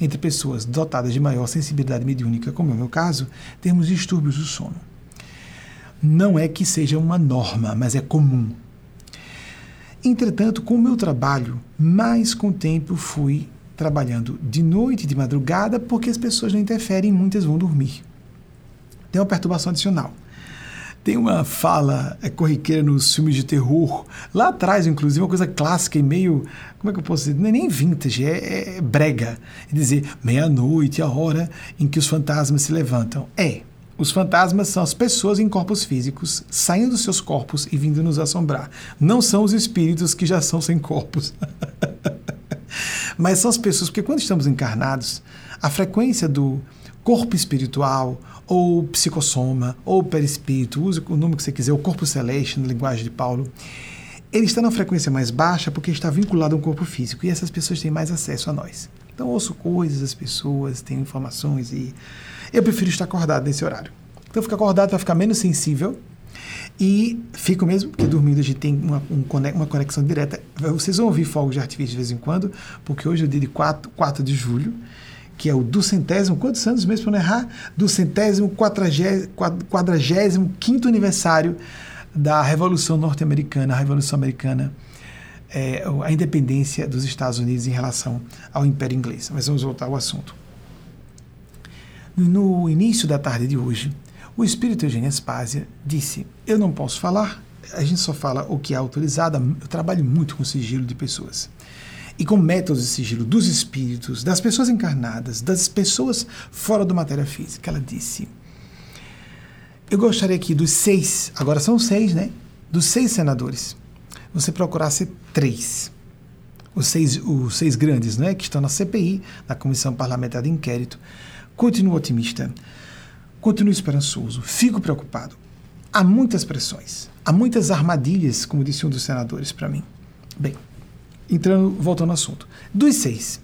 entre pessoas dotadas de maior sensibilidade mediúnica, como é o meu caso, termos distúrbios do sono. Não é que seja uma norma, mas é comum. Entretanto, com o meu trabalho, mais com o tempo fui trabalhando de noite, de madrugada, porque as pessoas não interferem, muitas vão dormir. Tem uma perturbação adicional. Tem uma fala é, corriqueira nos filmes de terror, lá atrás, inclusive, uma coisa clássica e meio. Como é que eu posso dizer? Não é nem vintage, é, é brega. É dizer meia-noite, a hora em que os fantasmas se levantam. É. Os fantasmas são as pessoas em corpos físicos saindo dos seus corpos e vindo nos assombrar. Não são os espíritos que já são sem corpos. Mas são as pessoas, porque quando estamos encarnados, a frequência do corpo espiritual, ou psicossoma, ou perispírito, use o nome que você quiser, o corpo celeste, na linguagem de Paulo, ele está na frequência mais baixa porque está vinculado ao corpo físico e essas pessoas têm mais acesso a nós. Então, ouço coisas das pessoas, tenho informações e eu prefiro estar acordado nesse horário. Então, fico acordado para ficar menos sensível e fico mesmo, porque dormindo a gente tem uma, uma conexão direta. Vocês vão ouvir fogos de artifício de vez em quando, porque hoje é o dia de 4, 4 de julho, que é o do centésimo, quantos anos mesmo para não errar? Do centésimo quadragésimo quinto aniversário da Revolução Norte-Americana, a Revolução Americana, é, a independência dos Estados Unidos em relação ao Império Inglês. Mas vamos voltar ao assunto. No início da tarde de hoje, o espírito Eugênio Aspásia disse: Eu não posso falar, a gente só fala o que é autorizado. Eu trabalho muito com sigilo de pessoas. E com métodos de sigilo dos espíritos, das pessoas encarnadas, das pessoas fora da matéria física. Ela disse: Eu gostaria aqui dos seis, agora são seis, né? Dos seis senadores, você procurasse três. Os seis, os seis grandes, né? Que estão na CPI, na Comissão Parlamentar de Inquérito continuo otimista, continuo esperançoso, fico preocupado. Há muitas pressões, há muitas armadilhas, como disse um dos senadores para mim. Bem, entrando, voltando ao assunto. Dos seis,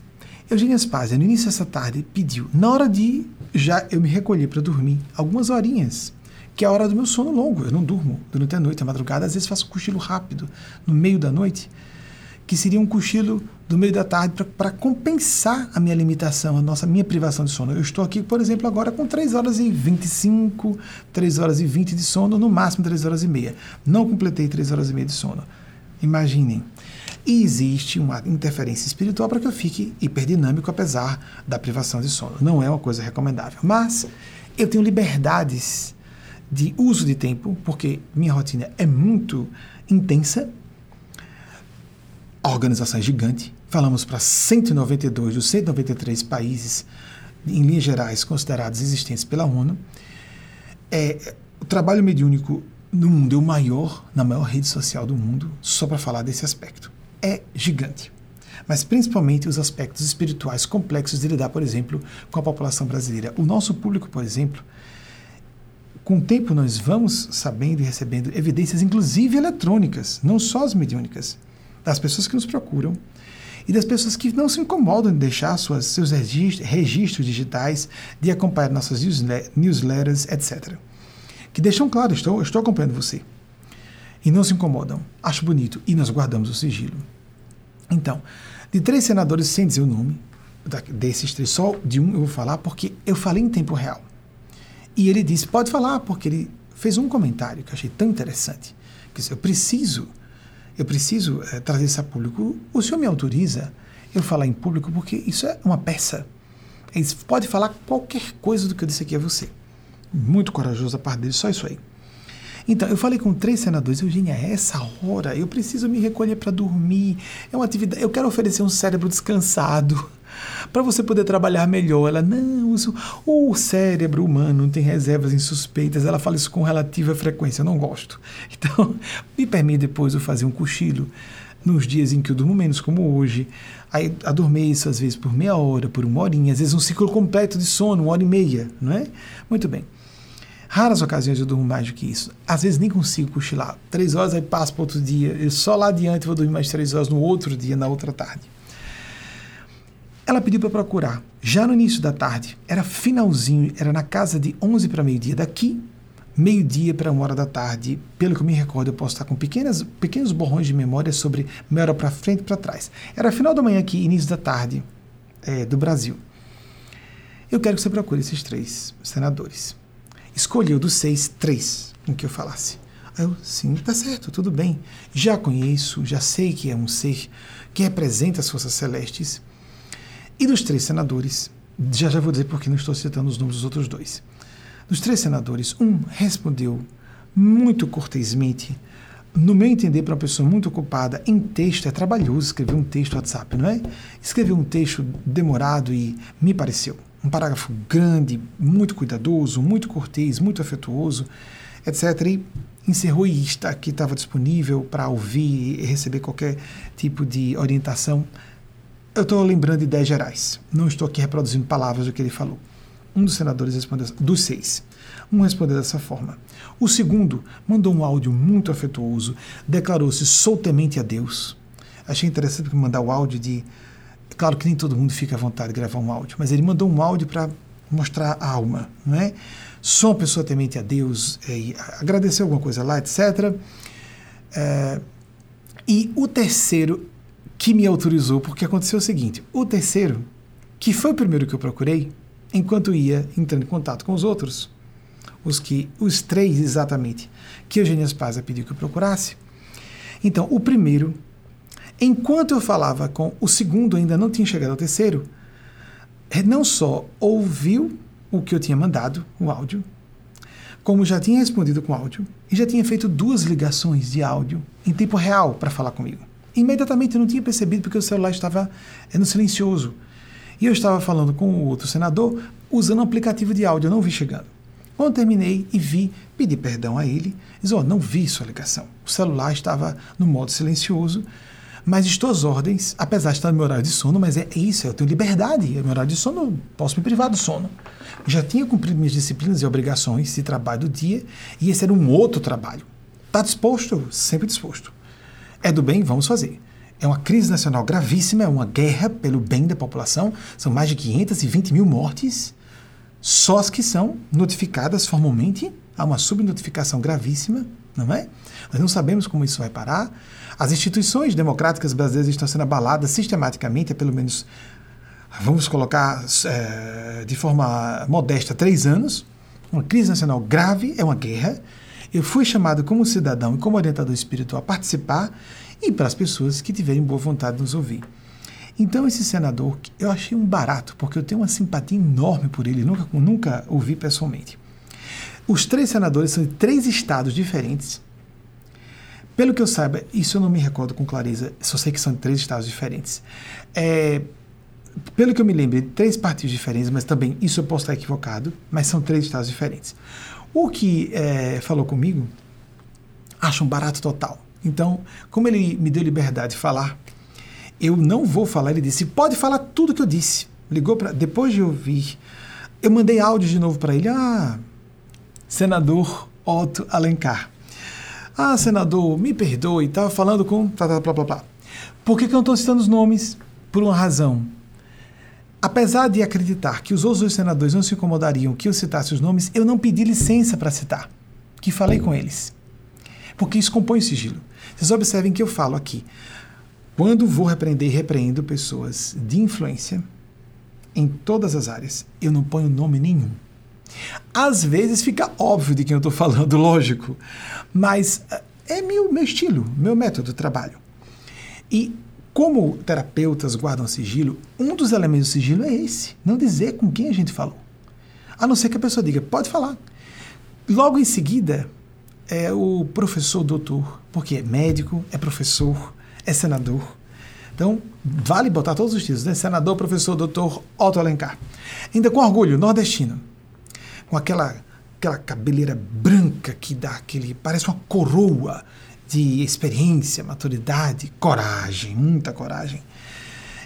Eugênia Spazia, no início dessa tarde, pediu, na hora de já eu me recolher para dormir, algumas horinhas, que é a hora do meu sono longo. Eu não durmo durante a noite, a madrugada, às vezes faço cochilo rápido, no meio da noite, que seria um cochilo do meio da tarde para compensar a minha limitação, a nossa minha privação de sono. Eu estou aqui, por exemplo, agora com 3 horas e 25, 3 horas e 20 de sono, no máximo 3 horas e meia. Não completei 3 horas e meia de sono. Imaginem. E existe uma interferência espiritual para que eu fique hiperdinâmico apesar da privação de sono. Não é uma coisa recomendável. Mas eu tenho liberdades de uso de tempo, porque minha rotina é muito intensa. A organização é gigante. Falamos para 192 dos 193 países, em linhas gerais, considerados existentes pela ONU. É, o trabalho mediúnico no mundo é o maior, na maior rede social do mundo, só para falar desse aspecto é gigante. Mas principalmente os aspectos espirituais complexos de lidar, por exemplo, com a população brasileira. O nosso público, por exemplo, com o tempo nós vamos sabendo e recebendo evidências, inclusive eletrônicas, não só as mediúnicas, das pessoas que nos procuram e das pessoas que não se incomodam de deixar suas, seus registros, registros digitais, de acompanhar nossas newsletters, etc. Que deixam claro, estou, estou acompanhando você. E não se incomodam. Acho bonito. E nós guardamos o sigilo. Então, de três senadores, sem dizer o nome, desses três, só de um eu vou falar porque eu falei em tempo real. E ele disse: pode falar, porque ele fez um comentário que eu achei tão interessante. Que eu preciso, eu preciso é, trazer isso a público. O senhor me autoriza eu falar em público porque isso é uma peça. Ele pode falar qualquer coisa do que eu disse aqui a você. Muito corajoso a parte dele, só isso aí. Então, eu falei com três senadores, Eugênia, é essa hora, eu preciso me recolher para dormir. É uma atividade, eu quero oferecer um cérebro descansado para você poder trabalhar melhor. Ela, não, o cérebro humano tem reservas insuspeitas. Ela fala isso com relativa frequência, eu não gosto. Então, me permite depois eu fazer um cochilo nos dias em que eu durmo menos, como hoje. Aí adormeço, às vezes, por meia hora, por uma horinha, às vezes um ciclo completo de sono, uma hora e meia, não é? Muito bem. Raras ocasiões eu durmo mais do que isso. Às vezes nem consigo cochilar. Três horas aí passo para outro dia. Eu só lá adiante vou dormir mais três horas no outro dia, na outra tarde. Ela pediu para procurar. Já no início da tarde, era finalzinho, era na casa de 11 para meio-dia. Daqui, meio-dia para uma hora da tarde, pelo que eu me recordo, eu posso estar com pequenas, pequenos borrões de memória sobre meia hora para frente e para trás. Era final da manhã aqui, início da tarde é, do Brasil. Eu quero que você procure esses três senadores escolheu dos seis, três em que eu falasse. Aí eu, sim, tá certo, tudo bem. Já conheço, já sei que é um ser que representa as forças celestes. E dos três senadores, já já vou dizer porque não estou citando os nomes dos outros dois. Dos três senadores, um respondeu muito cortesmente. No meu entender, para uma pessoa muito ocupada em texto, é trabalhoso escrever um texto WhatsApp, não é? Escrever um texto demorado e me pareceu um parágrafo grande, muito cuidadoso, muito cortês, muito afetuoso, etc. E encerrou e está aqui estava disponível para ouvir e receber qualquer tipo de orientação. Eu estou lembrando de ideias gerais, não estou aqui reproduzindo palavras do que ele falou. Um dos senadores respondeu, dos seis, um respondeu dessa forma. O segundo mandou um áudio muito afetuoso, declarou-se soltemente a Deus. Achei interessante mandar o áudio de Claro que nem todo mundo fica à vontade de gravar um áudio, mas ele mandou um áudio para mostrar a alma, não é? Sou uma pessoa temente a Deus, é, agradeceu alguma coisa lá, etc. É, e o terceiro que me autorizou, porque aconteceu o seguinte: o terceiro, que foi o primeiro que eu procurei, enquanto ia entrando em contato com os outros, os que, os três exatamente, que Eugênia Spazia pediu que eu procurasse. Então, o primeiro Enquanto eu falava com o segundo, ainda não tinha chegado ao terceiro, não só ouviu o que eu tinha mandado, o áudio, como já tinha respondido com áudio e já tinha feito duas ligações de áudio em tempo real para falar comigo. Imediatamente eu não tinha percebido porque o celular estava no silencioso. E eu estava falando com o outro senador usando um aplicativo de áudio, eu não vi chegando. Quando terminei e vi, pedi perdão a ele, disse, oh, não vi sua ligação. O celular estava no modo silencioso mas estou às ordens, apesar de estar no meu horário de sono, mas é isso, eu tenho liberdade, é meu horário de sono, posso me privar do sono. já tinha cumprido minhas disciplinas e obrigações de trabalho do dia, e esse era um outro trabalho. Está disposto? Sempre disposto. É do bem? Vamos fazer. É uma crise nacional gravíssima, é uma guerra pelo bem da população. São mais de 520 mil mortes, só as que são notificadas formalmente. Há uma subnotificação gravíssima, não é? Nós não sabemos como isso vai parar. As instituições democráticas brasileiras estão sendo abaladas sistematicamente, há pelo menos, vamos colocar é, de forma modesta, três anos. Uma crise nacional grave, é uma guerra. Eu fui chamado como cidadão e como orientador espiritual a participar e para as pessoas que tiverem boa vontade de nos ouvir. Então, esse senador, eu achei um barato, porque eu tenho uma simpatia enorme por ele, nunca, nunca ouvi pessoalmente. Os três senadores são de três estados diferentes. Pelo que eu saiba, isso eu não me recordo com clareza, só sei que são de três estados diferentes. É, pelo que eu me lembro, três partidos diferentes, mas também isso eu posso estar equivocado, mas são três estados diferentes. O que é, falou comigo, acho um barato total. Então, como ele me deu liberdade de falar, eu não vou falar. Ele disse: pode falar tudo que eu disse. Ligou para. Depois de ouvir, eu mandei áudio de novo para ele. Ah, senador Otto Alencar. Ah, senador, me perdoe, estava falando com. Blá, blá. Por que, que eu não estou citando os nomes? Por uma razão. Apesar de acreditar que os outros senadores não se incomodariam que eu citasse os nomes, eu não pedi licença para citar, que falei com eles. Porque isso compõe o sigilo. Vocês observem que eu falo aqui. Quando vou repreender, repreendo pessoas de influência em todas as áreas. Eu não ponho nome nenhum. Às vezes fica óbvio de quem eu estou falando, lógico, mas eh, é meu, meu estilo, meu método de trabalho. E como terapeutas guardam sigilo, um dos elementos do sigilo é esse, não dizer com quem a gente falou. A não ser que a pessoa diga, pode falar. Logo em seguida, é o professor doutor, porque é médico, é professor, é senador. Então, vale botar todos os títulos, né? Senador, professor, doutor Otto Alencar. Ainda com orgulho, nordestino. Com aquela, aquela cabeleira branca que dá aquele. parece uma coroa de experiência, maturidade, coragem, muita coragem.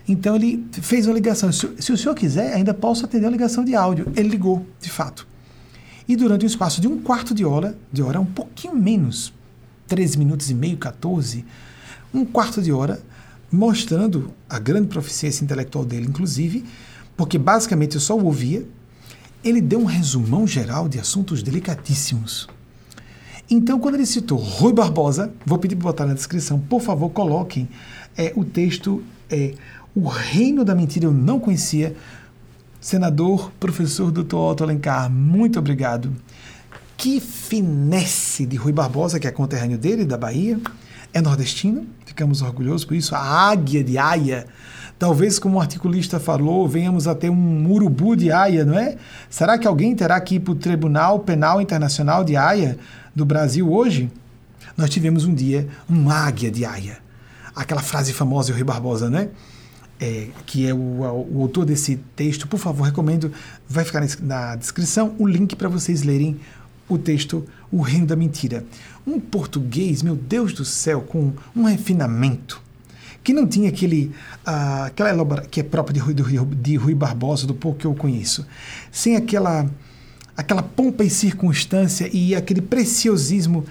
Então ele fez uma ligação. Se, o senhor quiser, ainda posso atender a ligação de áudio. Ele ligou, de fato. E durante um espaço de um quarto de hora, de hora um pouquinho menos, 13 minutos e meio, 14, um quarto de hora, mostrando a grande proficiência intelectual dele, inclusive, porque basicamente eu só o ouvia. Ele deu um resumão geral de assuntos delicatíssimos. Então, quando ele citou Rui Barbosa, vou pedir para botar na descrição, por favor, coloquem é, o texto é, O Reino da Mentira Eu Não Conhecia, Senador, professor Dr. Otto Alencar, muito obrigado. Que finesse de Rui Barbosa, que é conterrâneo dele, da Bahia, é nordestino, ficamos orgulhosos por isso. A águia de Aia, talvez como o articulista falou, venhamos a ter um urubu de Aia, não é? Será que alguém terá que ir para o Tribunal Penal Internacional de Aia do Brasil hoje? Nós tivemos um dia um águia de Aia. Aquela frase famosa de Rui Barbosa, né? é, que é o, o, autor desse texto, por favor, recomendo, vai ficar na descrição o link para vocês lerem o texto O Reino da Mentira. Um português, meu Deus do céu, com um refinamento, que não tinha aquele, aquela que é própria de Rui, de Rui Barbosa, do pouco que eu conheço, sem aquela, aquela pompa e circunstância e aquele preciosismo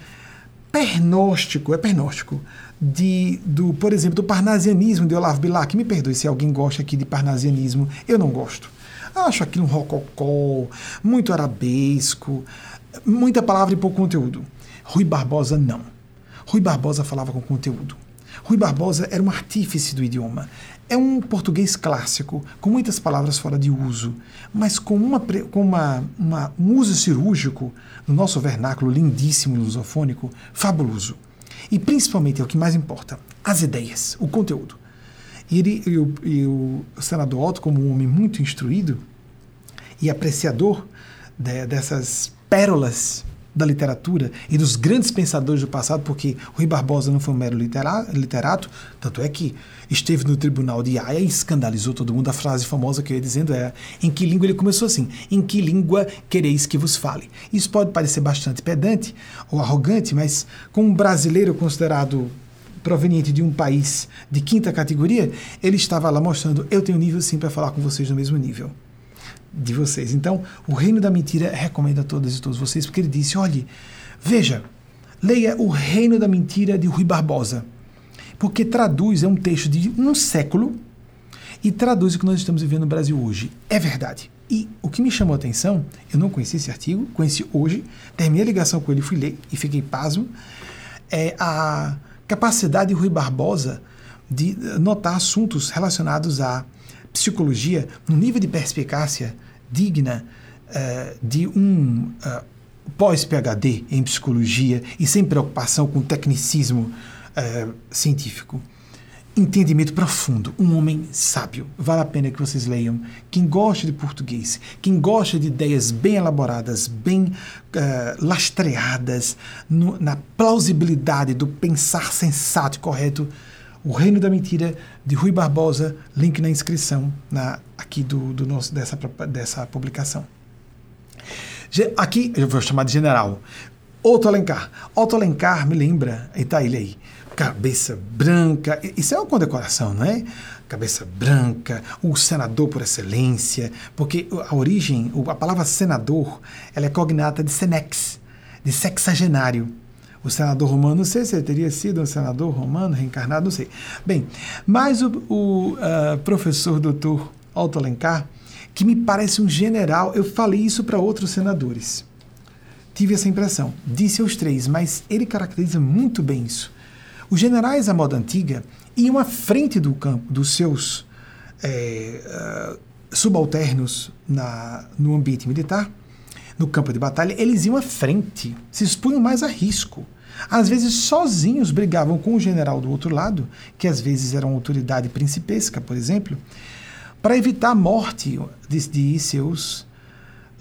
pernóstico, é pernóstico, de, do, por exemplo, do parnasianismo de Olavo Bilac. Me perdoe se alguém gosta aqui de parnasianismo, eu não gosto. Acho aquilo um rococó, muito arabesco, muita palavra e pouco conteúdo. Rui Barbosa não. Rui Barbosa falava com conteúdo. Rui Barbosa era um artífice do idioma. É um português clássico, com muitas palavras fora de uso, mas com, uma, com uma, uma, um uso cirúrgico no nosso vernáculo lindíssimo lusofônico, fabuloso. E principalmente é o que mais importa: as ideias, o conteúdo. E, ele, e, o, e o senador Otto, como um homem muito instruído e apreciador de, dessas pérolas da literatura e dos grandes pensadores do passado, porque Rui Barbosa não foi um mero literato, tanto é que esteve no tribunal de Haia e escandalizou todo mundo. A frase famosa que eu ia dizendo é: em que língua ele começou assim? Em que língua quereis que vos fale? Isso pode parecer bastante pedante ou arrogante, mas como um brasileiro considerado proveniente de um país de quinta categoria, ele estava lá mostrando: eu tenho nível sim para falar com vocês no mesmo nível. De vocês. Então, o Reino da Mentira recomendo a todas e todos vocês, porque ele disse: olhe, veja, leia O Reino da Mentira de Rui Barbosa, porque traduz, é um texto de um século e traduz o que nós estamos vivendo no Brasil hoje. É verdade. E o que me chamou a atenção, eu não conheci esse artigo, conheci hoje, terminei a ligação com ele, fui ler e fiquei pasmo, é a capacidade de Rui Barbosa de notar assuntos relacionados à psicologia no nível de perspicácia digna uh, de um uh, pós-PhD em psicologia e sem preocupação com tecnicismo uh, científico entendimento profundo, um homem sábio. Vale a pena que vocês leiam. Quem gosta de português, quem gosta de ideias bem elaboradas, bem lastreadas no, na plausibilidade do pensar sensato e correto, O Reino da Mentira, de Rui Barbosa, link na inscrição na, aqui do, do nosso, dessa, dessa publicação. Aqui, eu vou chamar de general. Otto Alencar. Otto Alencar me lembra, e tá ele aí, cabeça branca. Isso é uma condecoração, não é? Cabeça branca, o senador por excelência, porque a origem, a palavra senador, ela é cognata de senex, de sexagenário. O senador romano, não sei se ele teria sido um senador romano reencarnado, não sei. Bem, mas o, o uh, professor doutor Otto Alencar, que me parece um general, eu falei isso para outros senadores. Tive essa impressão. Disse aos três, mas ele caracteriza muito bem isso. Os generais à moda antiga iam à frente do campo dos seus é, uh, subalternos na, no ambiente militar, no campo de batalha, eles iam à frente, se expunham mais a risco. Às vezes sozinhos brigavam com o general do outro lado, que às vezes era uma autoridade principesca, por exemplo, para evitar a morte de, de seus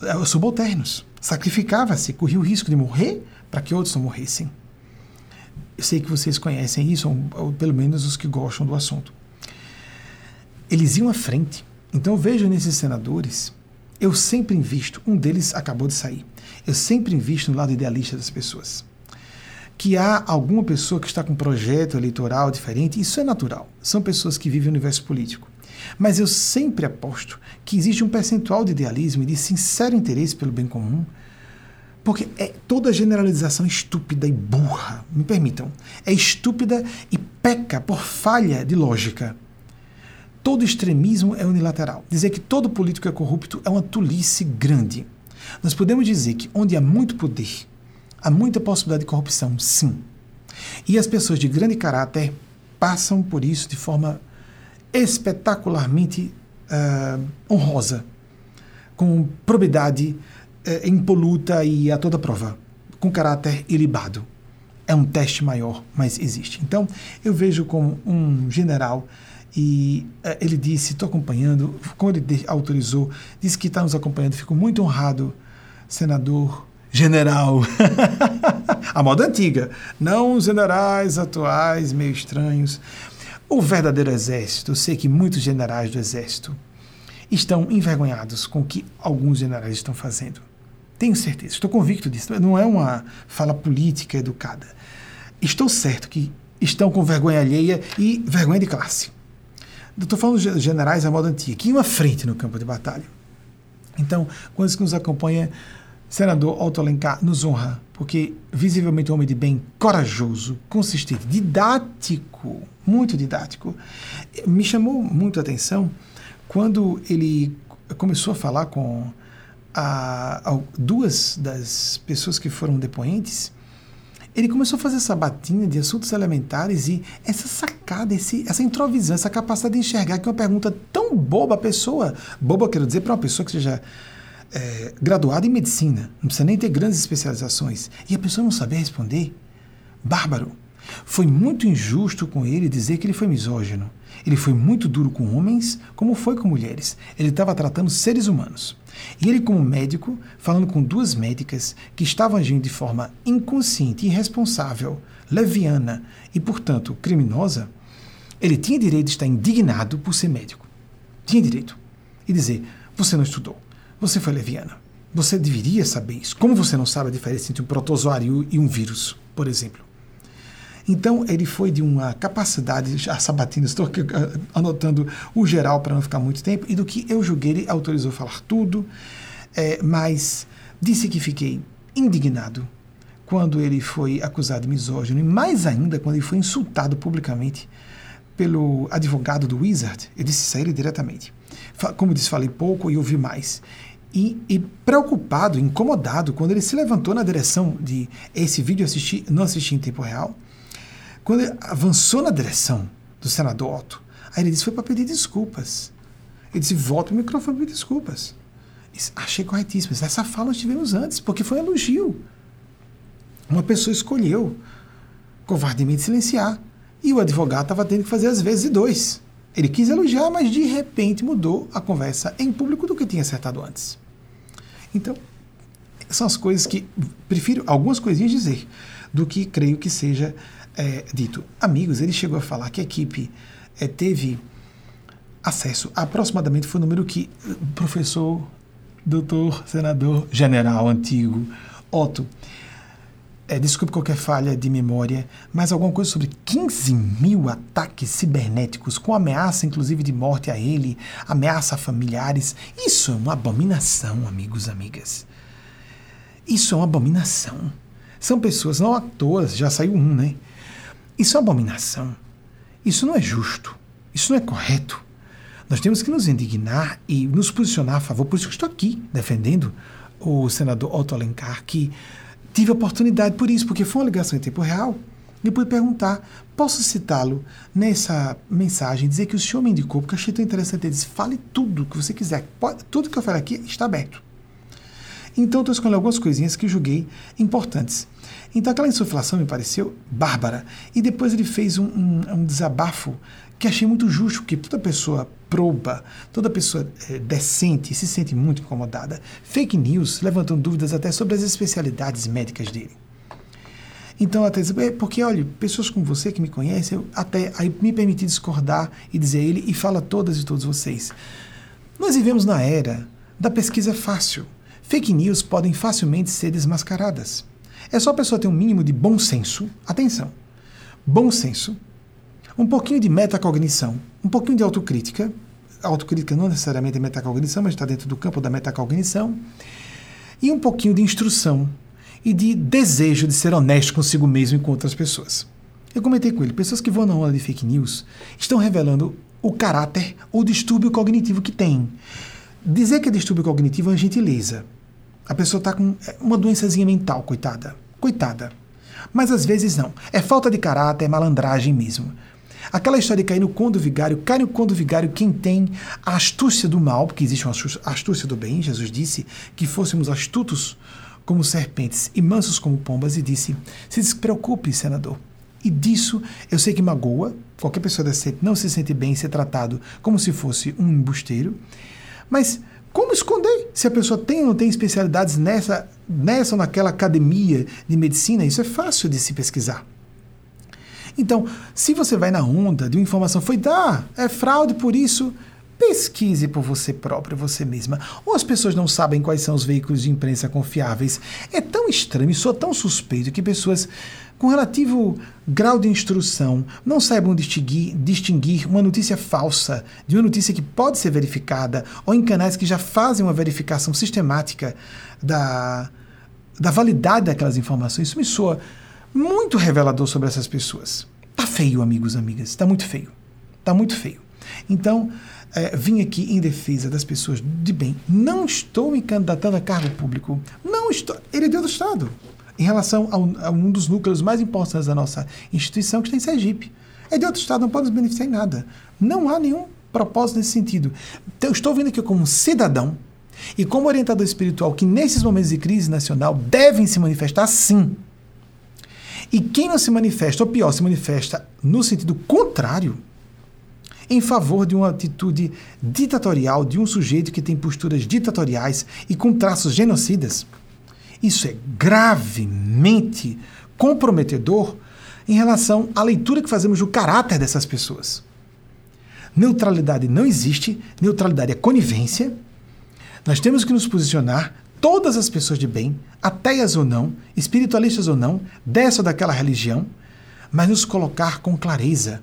uh, subalternos. Sacrificava-se, corria o risco de morrer para que outros não morressem. Eu sei que vocês conhecem isso, ou, ou pelo menos os que gostam do assunto. Eles iam à frente. Então vejo nesses senadores, eu sempre invisto, um deles acabou de sair, eu sempre invisto no lado idealista das pessoas. Que há alguma pessoa que está com um projeto eleitoral diferente, isso é natural. São pessoas que vivem o universo político. Mas eu sempre aposto que existe um percentual de idealismo e de sincero interesse pelo bem comum porque é toda generalização estúpida e burra, me permitam, é estúpida e peca por falha de lógica. Todo extremismo é unilateral. Dizer que todo político é corrupto é uma tolice grande. Nós podemos dizer que onde há muito poder, há muita possibilidade de corrupção, sim. E as pessoas de grande caráter passam por isso de forma espetacularmente uh, honrosa, com probidade, é, impoluta e a toda prova, com caráter ilibado. É um teste maior, mas existe. Então, eu vejo como um general e é, ele disse, estou acompanhando, quando ele autorizou, disse que está nos acompanhando, fico muito honrado, senador, general, a moda antiga, não os generais atuais, meio estranhos. O verdadeiro exército, eu sei que muitos generais do exército estão envergonhados com o que alguns generais estão fazendo. Tenho certeza, estou convicto disso. Não é uma fala política educada. Estou certo que estão com vergonha alheia e vergonha de classe. Estou falando de generais à moda antiga, que iam à frente no campo de batalha. Então, quando nos acompanha, senador Otto Alencar nos honra, porque visivelmente um homem de bem, corajoso, consistente, didático, muito didático. Me chamou muito a atenção quando ele começou a falar com a, a, duas das pessoas que foram depoentes, ele começou a fazer essa batina de assuntos elementares e essa sacada, esse, essa introvisão, essa capacidade de enxergar que uma pergunta tão boba, a pessoa, boba quero dizer para uma pessoa que seja é, graduada em medicina, não precisa nem ter grandes especializações, e a pessoa não saber responder, bárbaro. Foi muito injusto com ele dizer que ele foi misógino. Ele foi muito duro com homens, como foi com mulheres. Ele estava tratando seres humanos. E ele, como médico, falando com duas médicas que estavam agindo de forma inconsciente, irresponsável, leviana e, portanto, criminosa, ele tinha direito de estar indignado por ser médico. Tinha direito. E dizer: você não estudou, você foi leviana. Você deveria saber isso. Como você não sabe a diferença entre um protozoário e um vírus, por exemplo? Então, ele foi de uma capacidade, a Sabatina, estou eh, anotando o geral para não ficar muito tempo, e do que eu julguei, ele autorizou falar tudo, é, mas disse que fiquei indignado quando ele foi acusado de misógino, e mais ainda quando ele foi insultado publicamente pelo advogado do Wizard. Eu disse isso a ele diretamente. Como disse, falei pouco e ouvi mais. E, e, preocupado, incomodado, quando ele se levantou na direção de esse vídeo assistir, não assisti em tempo real, quando avançou na direção do senador Otto, aí ele disse: foi para pedir desculpas. Ele disse: volta o microfone para pedir desculpas. Disse, Achei corretíssimo. Essa fala nós tivemos antes, porque foi um elogio. Uma pessoa escolheu covardemente silenciar. E o advogado estava tendo que fazer as vezes de dois. Ele quis elogiar, mas de repente mudou a conversa em público do que tinha acertado antes. Então, são as coisas que prefiro algumas coisinhas dizer do que creio que seja é, dito. Amigos, ele chegou a falar que a equipe é, teve acesso a aproximadamente foi o número que o professor, doutor, senador, general antigo Otto é, desculpe qualquer falha de memória, mas alguma coisa sobre 15 mil ataques cibernéticos, com ameaça inclusive de morte a ele, ameaça a familiares. Isso é uma abominação, amigos, amigas. Isso é uma abominação. São pessoas, não à toa, já saiu um, né? Isso é abominação. Isso não é justo. Isso não é correto. Nós temos que nos indignar e nos posicionar a favor. Por isso que estou aqui defendendo o senador Otto Alencar, que tive oportunidade por isso, porque foi uma ligação em tempo real. E pude perguntar, posso citá-lo nessa mensagem, dizer que o senhor me indicou, porque achei tão interessante. Ele disse, fale tudo que você quiser. Pode, tudo que eu falei aqui está aberto. Então, estou escolhendo algumas coisinhas que julguei importantes. Então, aquela insuflação me pareceu bárbara. E depois ele fez um, um, um desabafo que achei muito justo, porque toda pessoa proba, toda pessoa é, decente se sente muito incomodada. Fake news levantam dúvidas até sobre as especialidades médicas dele. Então, até dizer, é porque, olha, pessoas como você que me conhecem, eu até aí me permiti discordar e dizer a ele, e fala a todas e todos vocês. Nós vivemos na era da pesquisa fácil. Fake news podem facilmente ser desmascaradas. É só a pessoa ter um mínimo de bom senso, atenção, bom senso, um pouquinho de metacognição, um pouquinho de autocrítica. Autocrítica não necessariamente é metacognição, mas está dentro do campo da metacognição. E um pouquinho de instrução e de desejo de ser honesto consigo mesmo e com outras pessoas. Eu comentei com ele, pessoas que vão na onda de fake news estão revelando o caráter ou distúrbio cognitivo que tem. Dizer que é distúrbio cognitivo é uma gentileza. A pessoa está com uma doençazinha mental, coitada. Coitada. Mas às vezes não. É falta de caráter, é malandragem mesmo. Aquela história de cair no conto vigário, cai no conto vigário quem tem a astúcia do mal, porque existe uma astúcia do bem. Jesus disse que fôssemos astutos como serpentes e mansos como pombas, e disse: Se despreocupe, senador. E disso eu sei que magoa, qualquer pessoa não se sente bem ser tratado como se fosse um embusteiro, mas como esconder se a pessoa tem ou não tem especialidades nessa, nessa ou naquela academia de medicina? Isso é fácil de se pesquisar. Então, se você vai na onda de uma informação, foi dar, é fraude por isso, pesquise por você próprio, você mesma. Ou as pessoas não sabem quais são os veículos de imprensa confiáveis. É tão estranho, sou tão suspeito que pessoas com relativo grau de instrução não saibam distinguir, distinguir uma notícia falsa de uma notícia que pode ser verificada, ou em canais que já fazem uma verificação sistemática da, da validade daquelas informações. Isso me soa muito revelador sobre essas pessoas. Tá feio, amigos, amigas. Tá muito feio. Tá muito feio. Então, é, vim aqui em defesa das pessoas de bem. Não estou me candidatando a cargo público. Não estou. Ele é de outro Estado. Em relação a, a um dos núcleos mais importantes da nossa instituição, que está em Sergipe. É de outro Estado, não pode nos beneficiar em nada. Não há nenhum propósito nesse sentido. Então, eu estou vindo aqui como cidadão e como orientador espiritual que, nesses momentos de crise nacional, devem se manifestar sim e quem não se manifesta, ou pior, se manifesta no sentido contrário, em favor de uma atitude ditatorial de um sujeito que tem posturas ditatoriais e com traços genocidas, isso é gravemente comprometedor em relação à leitura que fazemos do caráter dessas pessoas. Neutralidade não existe, neutralidade é conivência. Nós temos que nos posicionar todas as pessoas de bem, ateias ou não, espiritualistas ou não, dessa ou daquela religião, mas nos colocar com clareza.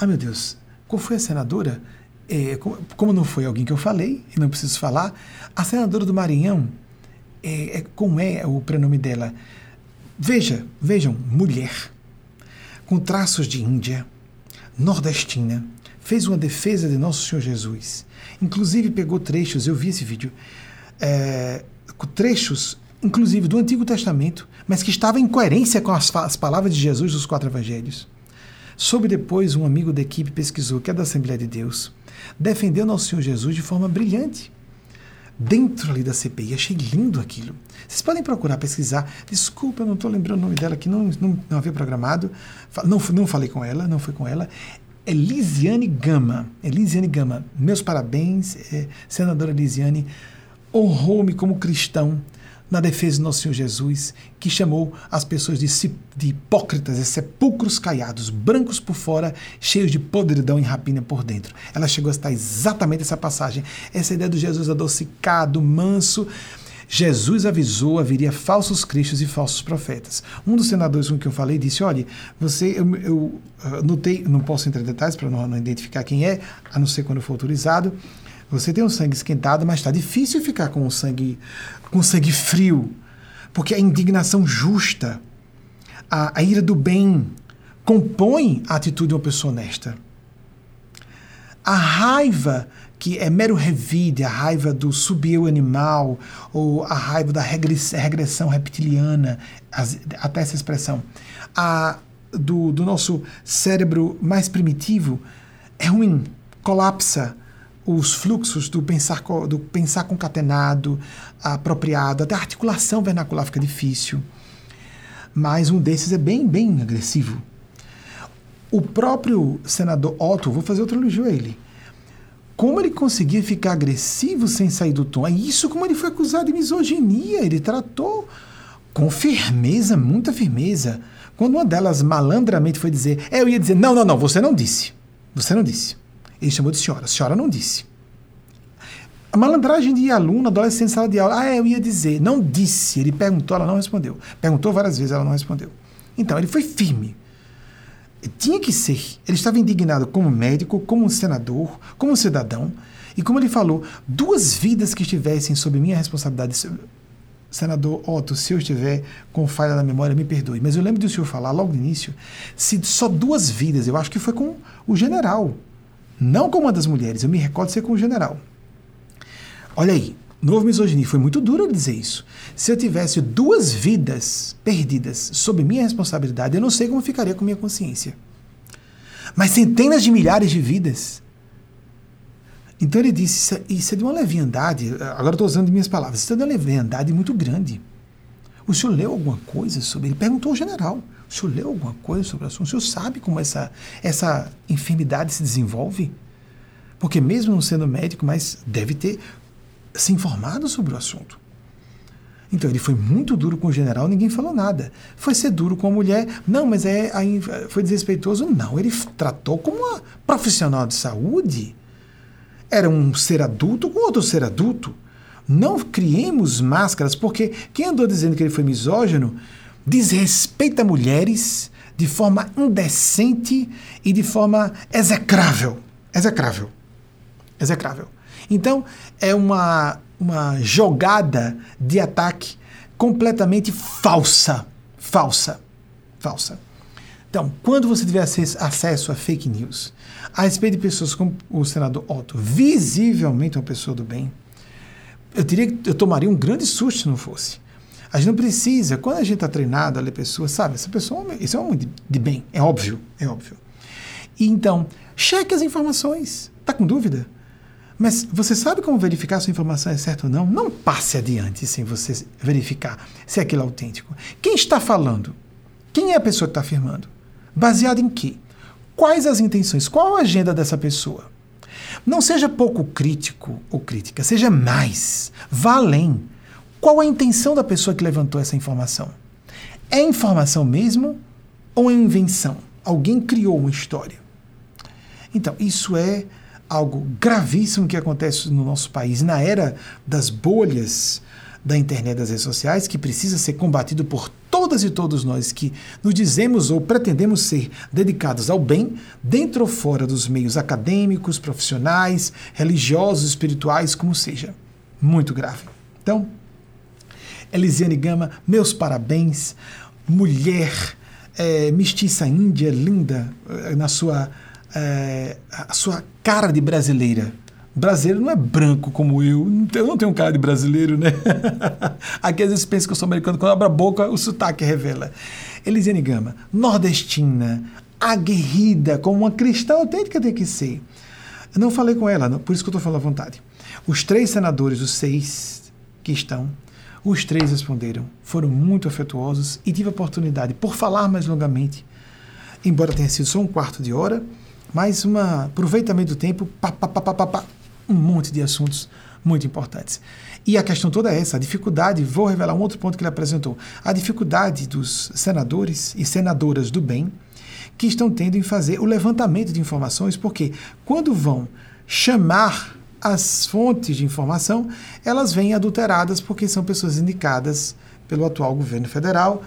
Ah, meu Deus, qual foi a senadora? É, como não foi alguém que eu falei, e não preciso falar, a senadora do Maranhão, é, é, como é o prenome dela? Veja, vejam, mulher, com traços de Índia, nordestina, fez uma defesa de Nosso Senhor Jesus. Inclusive pegou trechos, eu vi esse vídeo, é, trechos, inclusive do Antigo Testamento, mas que estava em coerência com as, as palavras de Jesus dos quatro evangelhos. Soube depois, um amigo da equipe pesquisou, que é da Assembleia de Deus, defendeu Nosso Senhor Jesus de forma brilhante. Dentro ali da CPI, achei lindo aquilo. Vocês podem procurar pesquisar. Desculpa, eu não estou lembrando o nome dela, que não, não, não havia programado. Não, não falei com ela, não foi com ela. Elisiane Gama. Elisiane Gama, meus parabéns, é, senadora Elisiane, honrou-me como cristão na defesa do nosso Senhor Jesus, que chamou as pessoas de, de hipócritas, de sepulcros caiados, brancos por fora, cheios de podridão e rapina por dentro. Ela chegou a citar exatamente essa passagem, essa ideia do Jesus adocicado, manso. Jesus avisou haveria falsos cristos e falsos profetas. Um dos senadores com quem eu falei disse: olha, você, eu, eu ah, notei, não posso entrar em detalhes para não, não identificar quem é, a não ser quando for autorizado. Você tem o sangue esquentado, mas está difícil ficar com o sangue com sangue frio, porque a indignação justa, a, a ira do bem, compõe a atitude de uma pessoa honesta. A raiva que é mero revide, a raiva do subiu animal, ou a raiva da regressão reptiliana, até essa expressão, a, do, do nosso cérebro mais primitivo, é ruim, colapsa, os fluxos do pensar, do pensar concatenado, apropriado, até a articulação vernacular fica difícil. Mas um desses é bem, bem agressivo. O próprio senador Otto, vou fazer outro elogio a ele. Como ele conseguia ficar agressivo sem sair do tom? É isso como ele foi acusado de misoginia. Ele tratou com firmeza, muita firmeza. Quando uma delas malandramente foi dizer, é, eu ia dizer, não, não, não, você não disse. Você não disse. Ele chamou de senhora. A senhora não disse. A malandragem de aluno, adolescente, sala de aula. Ah, eu ia dizer. Não disse. Ele perguntou, ela não respondeu. Perguntou várias vezes, ela não respondeu. Então, ele foi firme. Tinha que ser. Ele estava indignado como médico, como senador, como cidadão. E como ele falou, duas vidas que estivessem sob minha responsabilidade. Senador Otto, se eu estiver com falha na memória, me perdoe. Mas eu lembro do senhor falar logo no início, se só duas vidas, eu acho que foi com o general, não com uma das mulheres, eu me recordo ser com o general. Olha aí, novo misoginia, foi muito duro dizer isso. Se eu tivesse duas vidas perdidas sob minha responsabilidade, eu não sei como ficaria com minha consciência. Mas centenas de milhares de vidas. Então ele disse: Isso é, isso é de uma leviandade. Agora estou usando minhas palavras. Isso é de uma leviandade muito grande. O senhor leu alguma coisa sobre ele? Perguntou ao general. O senhor leu alguma coisa sobre o assunto? O senhor sabe como essa, essa enfermidade se desenvolve? Porque mesmo não sendo médico, mas deve ter se informado sobre o assunto. Então ele foi muito duro com o general, ninguém falou nada. Foi ser duro com a mulher, não, mas é foi desrespeitoso, não. Ele tratou como uma profissional de saúde. Era um ser adulto com outro ser adulto. Não criemos máscaras, porque quem andou dizendo que ele foi misógino desrespeita mulheres de forma indecente e de forma execrável. Execrável. Execrável. Então, é uma, uma jogada de ataque completamente falsa. Falsa. Falsa. Então, quando você tiver acesso a fake news, a respeito de pessoas como o senador Otto, visivelmente uma pessoa do bem, eu que eu tomaria um grande susto se não fosse. A gente não precisa, quando a gente está treinado a ler pessoas, sabe, essa pessoa, isso é um de, de bem, é óbvio, é óbvio. E então, cheque as informações. Está com dúvida? Mas você sabe como verificar se a informação é certa ou não? Não passe adiante sem você verificar se aquilo é autêntico. Quem está falando? Quem é a pessoa que está afirmando? Baseado em quê? Quais as intenções? Qual a agenda dessa pessoa? Não seja pouco crítico ou crítica, seja mais. Vá além. Qual a intenção da pessoa que levantou essa informação? É informação mesmo ou é invenção? Alguém criou uma história. Então, isso é algo gravíssimo que acontece no nosso país, na era das bolhas da internet das redes sociais, que precisa ser combatido por todas e todos nós que nos dizemos ou pretendemos ser dedicados ao bem, dentro ou fora dos meios acadêmicos, profissionais, religiosos, espirituais, como seja. Muito grave. Então, Elisiane Gama, meus parabéns. Mulher, é, mestiça índia, linda, é, na sua, é, a sua cara de brasileira. Brasileiro não é branco como eu. Eu não tenho cara de brasileiro, né? Aqui às vezes pensa que eu sou americano. Quando abre a boca, o sotaque revela. Elisiane Gama, nordestina, aguerrida, como uma cristã autêntica tem que ser. Eu não falei com ela, por isso que eu estou falando à vontade. Os três senadores, os seis que estão, os três responderam, foram muito afetuosos e tive a oportunidade, por falar mais longamente, embora tenha sido só um quarto de hora, mas um aproveitamento do tempo, pá, pá, pá, pá, pá, um monte de assuntos muito importantes. E a questão toda é essa, a dificuldade, vou revelar um outro ponto que ele apresentou, a dificuldade dos senadores e senadoras do bem que estão tendo em fazer o levantamento de informações, porque quando vão chamar as fontes de informação, elas vêm adulteradas porque são pessoas indicadas pelo atual governo federal.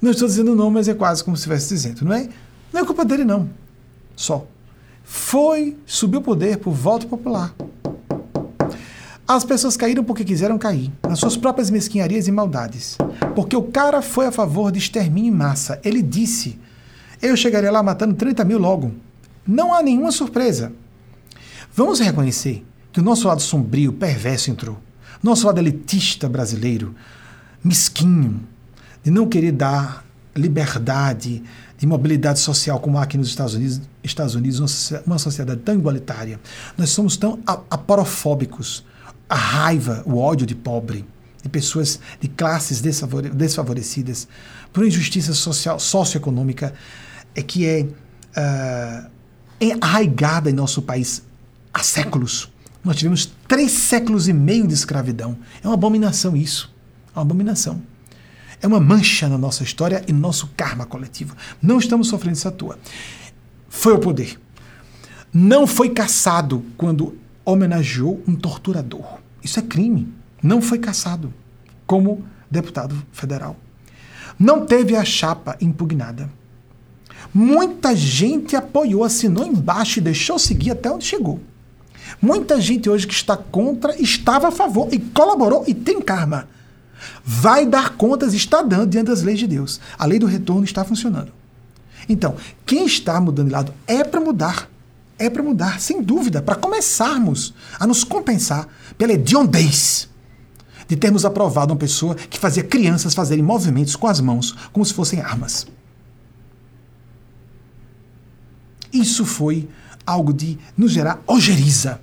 Não estou dizendo não, mas é quase como se estivesse dizendo, não é? Não é culpa dele, não. Só. Foi, subiu o poder por voto popular. As pessoas caíram porque quiseram cair, nas suas próprias mesquinharias e maldades. Porque o cara foi a favor de extermínio em massa. Ele disse: Eu chegaria lá matando 30 mil logo. Não há nenhuma surpresa. Vamos reconhecer que o nosso lado sombrio, perverso entrou. Nosso lado elitista brasileiro, mesquinho, de não querer dar liberdade de mobilidade social como há aqui nos Estados Unidos, Estados Unidos uma sociedade tão igualitária. Nós somos tão aporofóbicos. A raiva, o ódio de pobre, de pessoas de classes desfavorecidas, por injustiça social, socioeconômica, é que é, uh, em nosso país há séculos. Nós tivemos três séculos e meio de escravidão. É uma abominação isso. É uma abominação. É uma mancha na nossa história e no nosso karma coletivo. Não estamos sofrendo essa toa. Foi o poder. Não foi caçado quando homenageou um torturador. Isso é crime. Não foi caçado como deputado federal. Não teve a chapa impugnada. Muita gente apoiou, assinou embaixo e deixou seguir até onde chegou. Muita gente hoje que está contra estava a favor e colaborou e tem karma. Vai dar contas, está dando diante das leis de Deus. A lei do retorno está funcionando. Então, quem está mudando de lado é para mudar. É para mudar, sem dúvida, para começarmos a nos compensar pela hediondez de termos aprovado uma pessoa que fazia crianças fazerem movimentos com as mãos como se fossem armas. Isso foi algo de nos gerar ojeriza.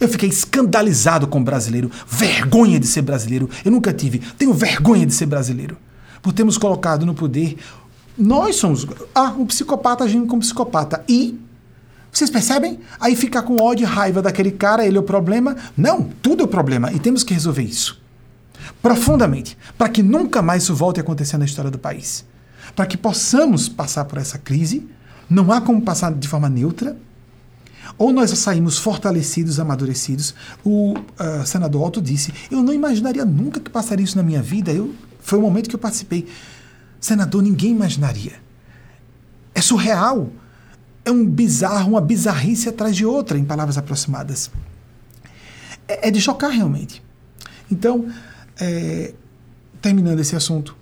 Eu fiquei escandalizado com o brasileiro, vergonha de ser brasileiro. Eu nunca tive, tenho vergonha de ser brasileiro. Por termos colocado no poder. Nós somos. Ah, um psicopata agindo como psicopata. E. Vocês percebem? Aí ficar com ódio e raiva daquele cara, ele é o problema. Não, tudo é o problema. E temos que resolver isso. Profundamente. Para que nunca mais isso volte a acontecer na história do país. Para que possamos passar por essa crise não há como passar de forma neutra. Ou nós saímos fortalecidos, amadurecidos. O uh, senador Otto disse: Eu não imaginaria nunca que passaria isso na minha vida. Eu, foi o momento que eu participei. Senador, ninguém imaginaria. É surreal. É um bizarro, uma bizarrice atrás de outra, em palavras aproximadas. É, é de chocar realmente. Então, é, terminando esse assunto,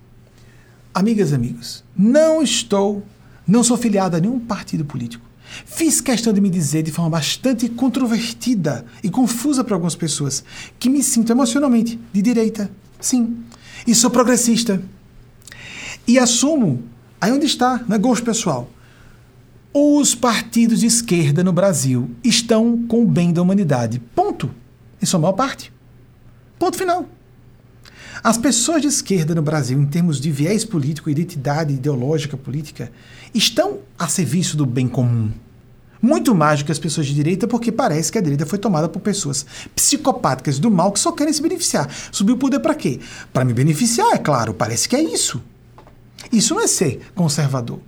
amigas e amigos, não estou não sou filiado a nenhum partido político. Fiz questão de me dizer de forma bastante controvertida e confusa para algumas pessoas que me sinto emocionalmente de direita. Sim. E sou progressista. E assumo, aí onde está, é gosto pessoal. Os partidos de esquerda no Brasil estão com o bem da humanidade. Ponto. Em sua maior parte. Ponto final. As pessoas de esquerda no Brasil, em termos de viés político, identidade ideológica política, estão a serviço do bem comum. Muito mais do que as pessoas de direita, porque parece que a direita foi tomada por pessoas psicopáticas do mal que só querem se beneficiar. Subiu o poder para quê? Para me beneficiar, é claro. Parece que é isso. Isso não é ser conservador.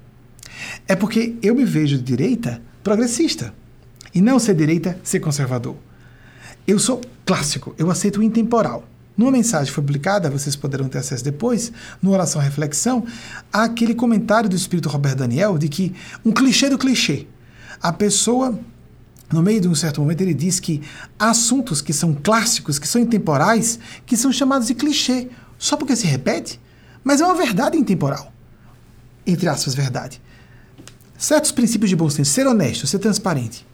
É porque eu me vejo de direita progressista. E não ser direita, ser conservador. Eu sou clássico, eu aceito o intemporal. Numa mensagem publicada, vocês poderão ter acesso depois, no Oração Reflexão, aquele comentário do Espírito Roberto Daniel de que um clichê do clichê. A pessoa no meio de um certo momento, ele diz que há assuntos que são clássicos, que são intemporais, que são chamados de clichê, só porque se repete, mas é uma verdade intemporal. Entre aspas, verdade. Certos princípios de bom senso, ser honesto, ser transparente.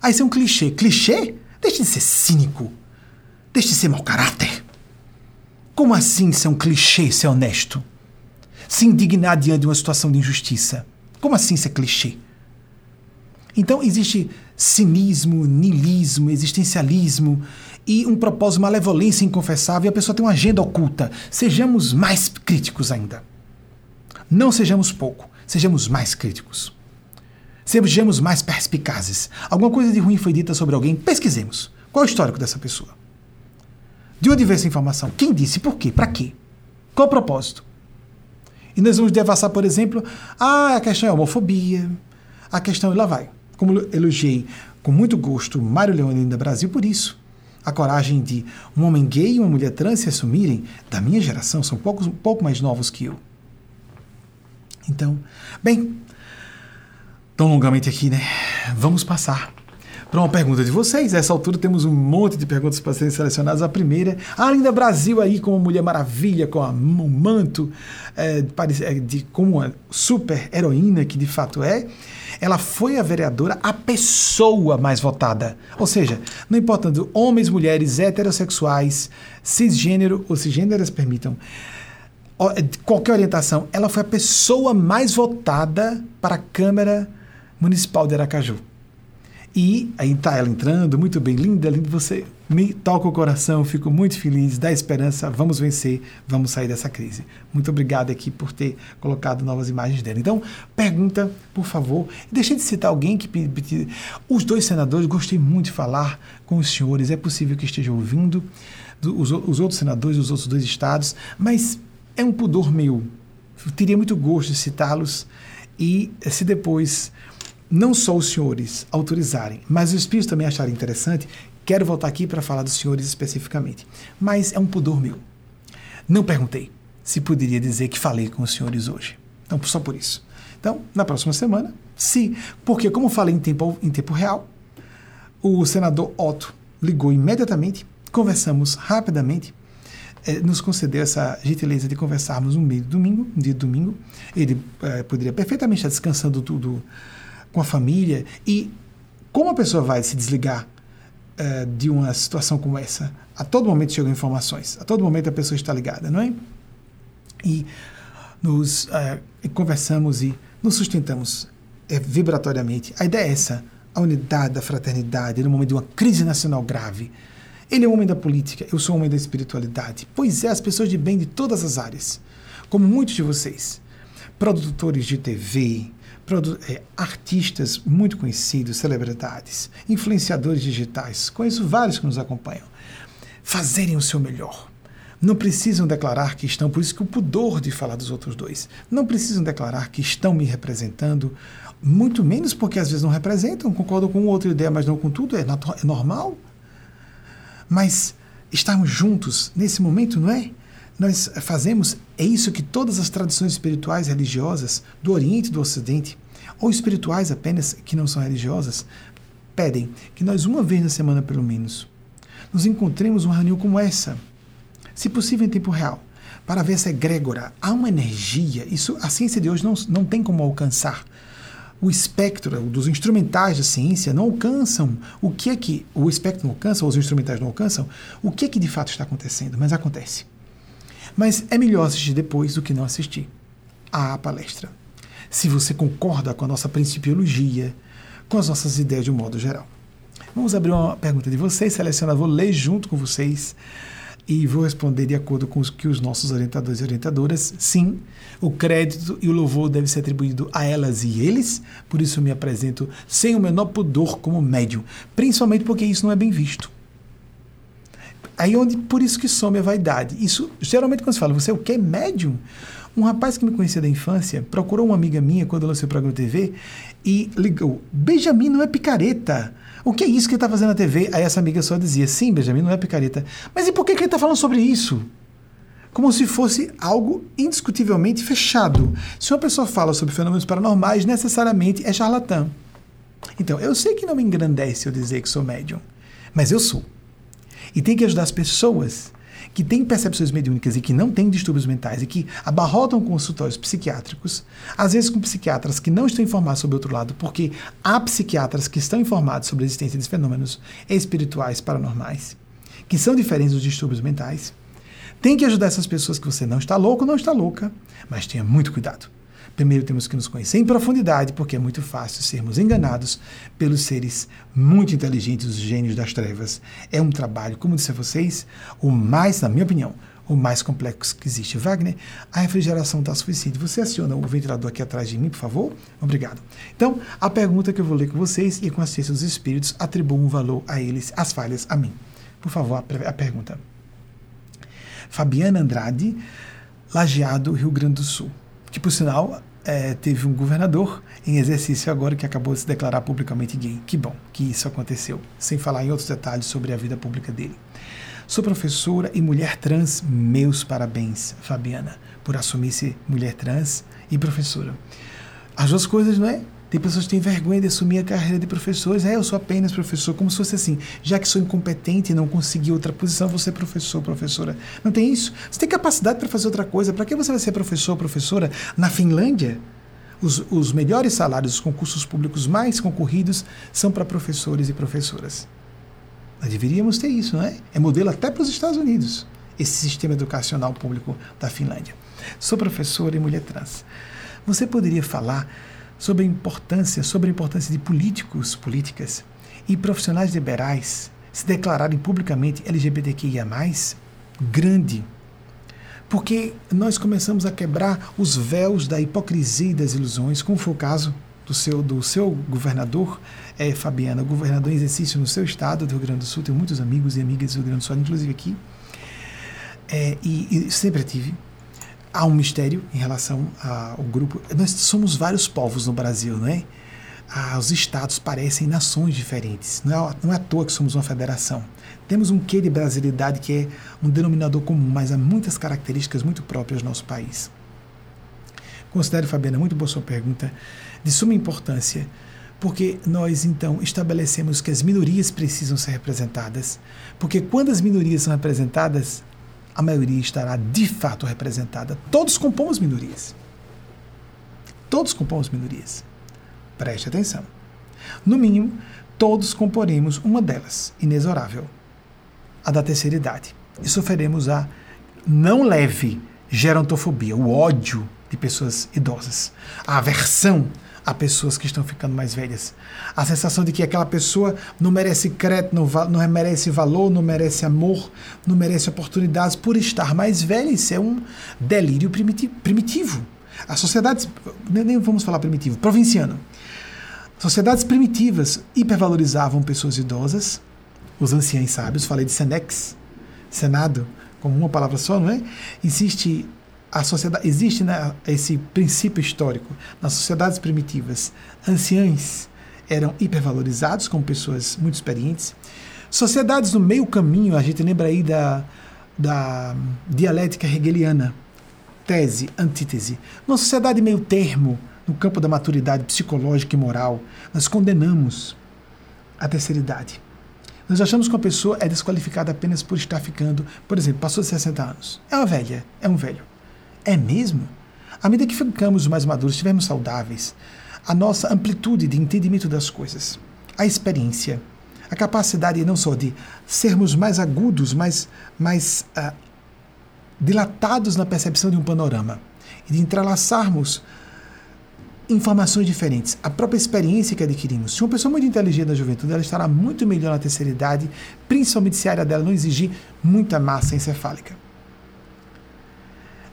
Aí isso é um clichê. Clichê? Deixe de ser cínico. Deixe de ser mau caráter. Como assim ser um clichê, ser honesto? Se indignar diante de uma situação de injustiça. Como assim ser clichê? Então existe cinismo, niilismo, existencialismo e um propósito, malevolência inconfessável e a pessoa tem uma agenda oculta. Sejamos mais críticos ainda. Não sejamos pouco, sejamos mais críticos. Sejamos mais perspicazes. Alguma coisa de ruim foi dita sobre alguém, pesquisemos. Qual é o histórico dessa pessoa? De onde veio essa informação? Quem disse? Por quê? Para quê? Qual o propósito? E nós vamos devassar, por exemplo, ah, a questão é a homofobia, a questão, e lá vai. Como elogiei com muito gosto Mário Leonino da Brasil por isso. A coragem de um homem gay e uma mulher trans se assumirem, da minha geração, são poucos, um pouco mais novos que eu. Então, bem, tão longamente aqui, né? Vamos passar para uma pergunta de vocês. A essa altura temos um monte de perguntas para serem selecionadas. A primeira, a Linda Brasil aí como Mulher Maravilha, com a, um manto é, de, de, como uma super heroína que de fato é ela foi a vereadora, a pessoa mais votada. Ou seja, não importando homens, mulheres, heterossexuais, cisgênero ou cisgêneras, permitam, qualquer orientação, ela foi a pessoa mais votada para a Câmara Municipal de Aracaju. E aí está ela entrando, muito bem, linda, linda, você me toca o coração, fico muito feliz, dá esperança, vamos vencer, vamos sair dessa crise. Muito obrigado aqui por ter colocado novas imagens dela. Então, pergunta, por favor, deixei de citar alguém que os dois senadores, gostei muito de falar com os senhores, é possível que esteja ouvindo os, os outros senadores dos outros dois estados, mas é um pudor meu. Eu teria muito gosto de citá-los e se depois não só os senhores autorizarem, mas os espíritos também acharem interessante, quero voltar aqui para falar dos senhores especificamente. Mas é um pudor meu. Não perguntei se poderia dizer que falei com os senhores hoje. Então, só por isso. Então, na próxima semana, se, porque como falei em tempo, em tempo real, o senador Otto ligou imediatamente, conversamos rapidamente, eh, nos concedeu essa gentileza de conversarmos no meio do domingo, um dia de domingo. Ele eh, poderia perfeitamente estar descansando tudo com a família. E como a pessoa vai se desligar uh, de uma situação como essa? A todo momento chegam informações, a todo momento a pessoa está ligada, não é? E nos uh, conversamos e nos sustentamos é, vibratoriamente. A ideia é essa, a unidade da fraternidade no momento de uma crise nacional grave. Ele é o homem da política, eu sou o homem da espiritualidade. Pois é, as pessoas de bem de todas as áreas, como muitos de vocês, produtores de TV, é, artistas muito conhecidos, celebridades, influenciadores digitais, conheço vários que nos acompanham, fazerem o seu melhor. Não precisam declarar que estão, por isso que o pudor de falar dos outros dois, não precisam declarar que estão me representando, muito menos porque às vezes não representam, concordam com outra ideia, mas não com tudo, é, é normal. Mas estarmos juntos nesse momento, não é? Nós fazemos é isso que todas as tradições espirituais religiosas do Oriente e do Ocidente, ou espirituais apenas que não são religiosas, pedem que nós, uma vez na semana pelo menos, nos encontremos uma reunião como essa, se possível em tempo real, para ver essa egrégora. Há uma energia, isso a ciência de hoje não, não tem como alcançar. O espectro dos instrumentais da ciência não alcançam o que é que o espectro não alcança, ou os instrumentais não alcançam, o que é que de fato está acontecendo, mas acontece. Mas é melhor assistir depois do que não assistir à palestra. Se você concorda com a nossa principiologia, com as nossas ideias de um modo geral. Vamos abrir uma pergunta de vocês, selecionar, vou ler junto com vocês e vou responder de acordo com o que os nossos orientadores e orientadoras. Sim, o crédito e o louvor deve ser atribuído a elas e eles, por isso eu me apresento sem o menor pudor como médium, principalmente porque isso não é bem visto. Aí onde por isso que some a vaidade. Isso geralmente quando se fala, você é o que médium? Um rapaz que me conhecia da infância procurou uma amiga minha quando lancei o programa TV e ligou: Benjamin não é picareta. O que é isso que ele está fazendo na TV? Aí essa amiga só dizia: Sim, Benjamin não é picareta. Mas e por que, que ele está falando sobre isso? Como se fosse algo indiscutivelmente fechado. Se uma pessoa fala sobre fenômenos paranormais, necessariamente é charlatã. Então, eu sei que não me engrandece eu dizer que sou médium, mas eu sou. E tem que ajudar as pessoas que têm percepções mediúnicas e que não têm distúrbios mentais e que abarrotam consultórios psiquiátricos, às vezes com psiquiatras que não estão informados sobre o outro lado, porque há psiquiatras que estão informados sobre a existência de fenômenos espirituais paranormais, que são diferentes dos distúrbios mentais. Tem que ajudar essas pessoas que você não está louco, não está louca, mas tenha muito cuidado. Primeiro temos que nos conhecer em profundidade, porque é muito fácil sermos enganados pelos seres muito inteligentes, os gênios das trevas. É um trabalho, como disse a vocês, o mais, na minha opinião, o mais complexo que existe. Wagner, a refrigeração está suficiente. Você aciona o ventilador aqui atrás de mim, por favor? Obrigado. Então, a pergunta que eu vou ler com vocês e com a ciência dos espíritos atribuam um valor a eles, as falhas a mim. Por favor, a, a pergunta. Fabiana Andrade, Lajeado, Rio Grande do Sul. Que, por sinal, é, teve um governador em exercício agora que acabou de se declarar publicamente gay. Que bom que isso aconteceu, sem falar em outros detalhes sobre a vida pública dele. Sou professora e mulher trans, meus parabéns, Fabiana, por assumir-se mulher trans e professora. As duas coisas, não é? Tem pessoas que têm vergonha de assumir a carreira de professores. É, eu sou apenas professor, como se fosse assim. Já que sou incompetente e não consegui outra posição, você professor, professora. Não tem isso. Você tem capacidade para fazer outra coisa. Para que você vai ser professor, professora na Finlândia? Os, os melhores salários, os concursos públicos mais concorridos são para professores e professoras. Nós deveríamos ter isso, não é? É modelo até para os Estados Unidos, esse sistema educacional público da Finlândia. Sou professora e mulher trans. Você poderia falar sobre a importância, sobre a importância de políticos, políticas e profissionais liberais se declararem publicamente LGBTQIA+, grande. Porque nós começamos a quebrar os véus da hipocrisia e das ilusões, como foi o caso do seu, do seu governador, é, Fabiana, governador em exercício no seu estado do Rio Grande do Sul, tenho muitos amigos e amigas do Rio Grande do Sul, inclusive aqui, é, e, e sempre tive há um mistério em relação ao grupo. Nós somos vários povos no Brasil, não é? Ah, os estados parecem nações diferentes. Não é, não é à toa que somos uma federação. Temos um quê de brasilidade que é um denominador comum, mas há muitas características muito próprias do nosso país. Considero, Fabiana, muito boa sua pergunta, de suma importância, porque nós então estabelecemos que as minorias precisam ser representadas, porque quando as minorias são representadas, a maioria estará de fato representada. Todos compomos minorias. Todos compomos minorias. Preste atenção. No mínimo, todos comporemos uma delas, inexorável, a da terceira idade. E sofreremos a não leve gerontofobia, o ódio de pessoas idosas, a aversão a pessoas que estão ficando mais velhas. A sensação de que aquela pessoa não merece crédito, não, não merece valor, não merece amor, não merece oportunidades por estar mais velha. Isso é um delírio primitivo. As sociedades, nem vamos falar primitivo, provinciano. Sociedades primitivas hipervalorizavam pessoas idosas, os anciãos sábios, falei de Senex, Senado, como uma palavra só, não é? Existe a sociedade existe né, esse princípio histórico. Nas sociedades primitivas anciães eram hipervalorizados como pessoas muito experientes. Sociedades no meio caminho a gente lembra aí da, da dialética hegeliana. Tese antítese. Numa sociedade meio termo no campo da maturidade psicológica e moral nós condenamos a terceira idade. Nós achamos que uma pessoa é desqualificada apenas por estar ficando, por exemplo, passou de 60 anos. É uma velha, é um velho. É mesmo? À medida que ficamos mais maduros, estivermos saudáveis, a nossa amplitude de entendimento das coisas, a experiência, a capacidade não só de sermos mais agudos, mais, mais uh, dilatados na percepção de um panorama e de entrelaçarmos informações diferentes, a própria experiência que adquirimos. Se uma pessoa muito inteligente na juventude, ela estará muito melhor na terceira idade, principalmente se a área dela não exigir muita massa encefálica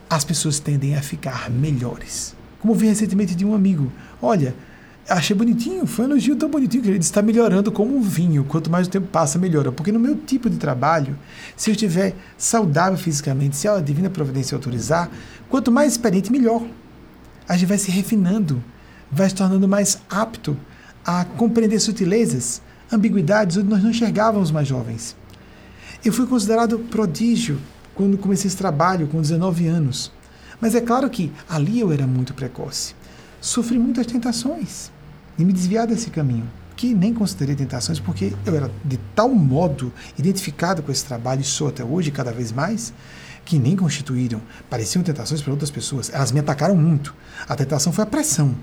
as pessoas tendem a ficar melhores. Como vi recentemente de um amigo, olha, Achei bonitinho, foi um elogio tão bonitinho que ele disse: está melhorando como um vinho. Quanto mais o tempo passa, melhora. Porque no meu tipo de trabalho, se eu estiver saudável fisicamente, se a divina providência autorizar, quanto mais experiente, melhor. A gente vai se refinando, vai se tornando mais apto a compreender sutilezas, ambiguidades onde nós não enxergávamos mais jovens. Eu fui considerado prodígio quando comecei esse trabalho, com 19 anos. Mas é claro que ali eu era muito precoce. Sofri muitas tentações de me desviar desse caminho, que nem considerei tentações porque eu era de tal modo identificado com esse trabalho e sou até hoje cada vez mais, que nem constituíram, pareciam tentações para outras pessoas. Elas me atacaram muito. A tentação foi a pressão.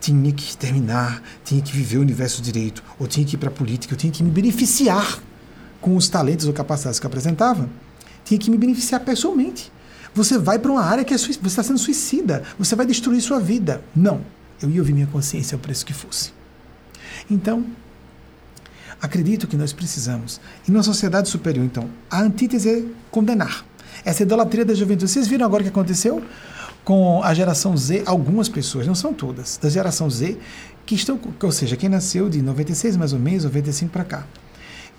Tinha que terminar, tinha que viver o universo direito, ou tinha que ir para a política, eu tinha que me beneficiar com os talentos ou capacidades que apresentava. Tinha que me beneficiar pessoalmente. Você vai para uma área que é você está sendo suicida, você vai destruir sua vida. Não. Eu ia ouvir minha consciência ao preço que fosse. Então, acredito que nós precisamos. Em uma sociedade superior, então, a antítese é condenar. Essa idolatria da juventude. Vocês viram agora o que aconteceu com a geração Z? Algumas pessoas, não são todas, da geração Z, que estão, ou seja, quem nasceu de 96 mais ou menos, 95 para cá,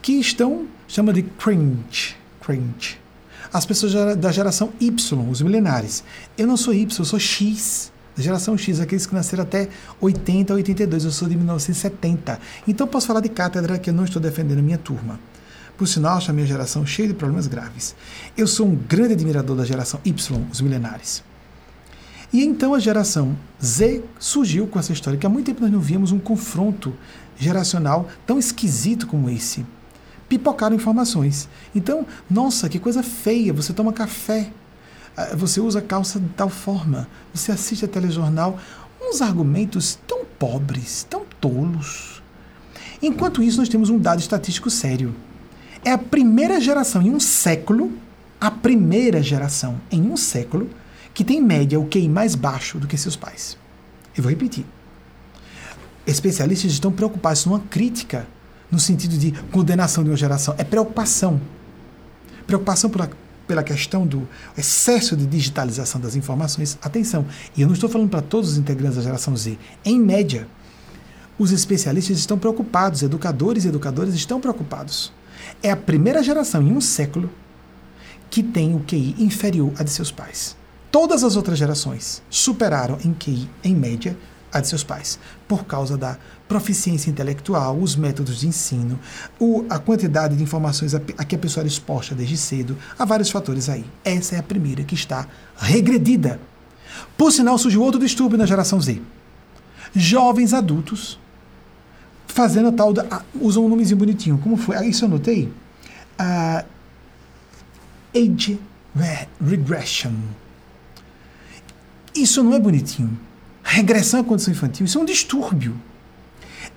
que estão, chama de cringe, cringe. As pessoas da geração Y, os milenares. Eu não sou Y, eu sou X da geração X, aqueles que nasceram até 80, 82, eu sou de 1970. Então posso falar de cátedra que eu não estou defendendo a minha turma. Por sinal, acho a minha geração cheia de problemas graves. Eu sou um grande admirador da geração Y, os milenares. E então a geração Z surgiu com essa história, que há muito tempo nós não víamos um confronto geracional tão esquisito como esse. Pipocaram informações. Então, nossa, que coisa feia, você toma café ah, você usa calça de tal forma, você assiste a telejornal, uns argumentos tão pobres, tão tolos. Enquanto isso, nós temos um dado estatístico sério. É a primeira geração em um século, a primeira geração em um século, que tem em média o QI mais baixo do que seus pais. Eu vou repetir. Especialistas estão preocupados numa crítica no sentido de condenação de uma geração. É preocupação. Preocupação por, pela questão do excesso de digitalização das informações, atenção, e eu não estou falando para todos os integrantes da geração Z, em média, os especialistas estão preocupados, educadores e educadoras estão preocupados. É a primeira geração em um século que tem o QI inferior a de seus pais. Todas as outras gerações superaram em QI, em média, a de seus pais, por causa da proficiência intelectual, os métodos de ensino, o, a quantidade de informações a, a, que a pessoa era exposta desde cedo, há vários fatores aí. Essa é a primeira que está regredida. Por sinal, surgiu outro distúrbio na geração Z. Jovens adultos fazendo tal da. usam um nomezinho bonitinho. Como foi? Ah, isso eu anotei. Uh, age regression. Isso não é bonitinho. Regressão à condição infantil, isso é um distúrbio.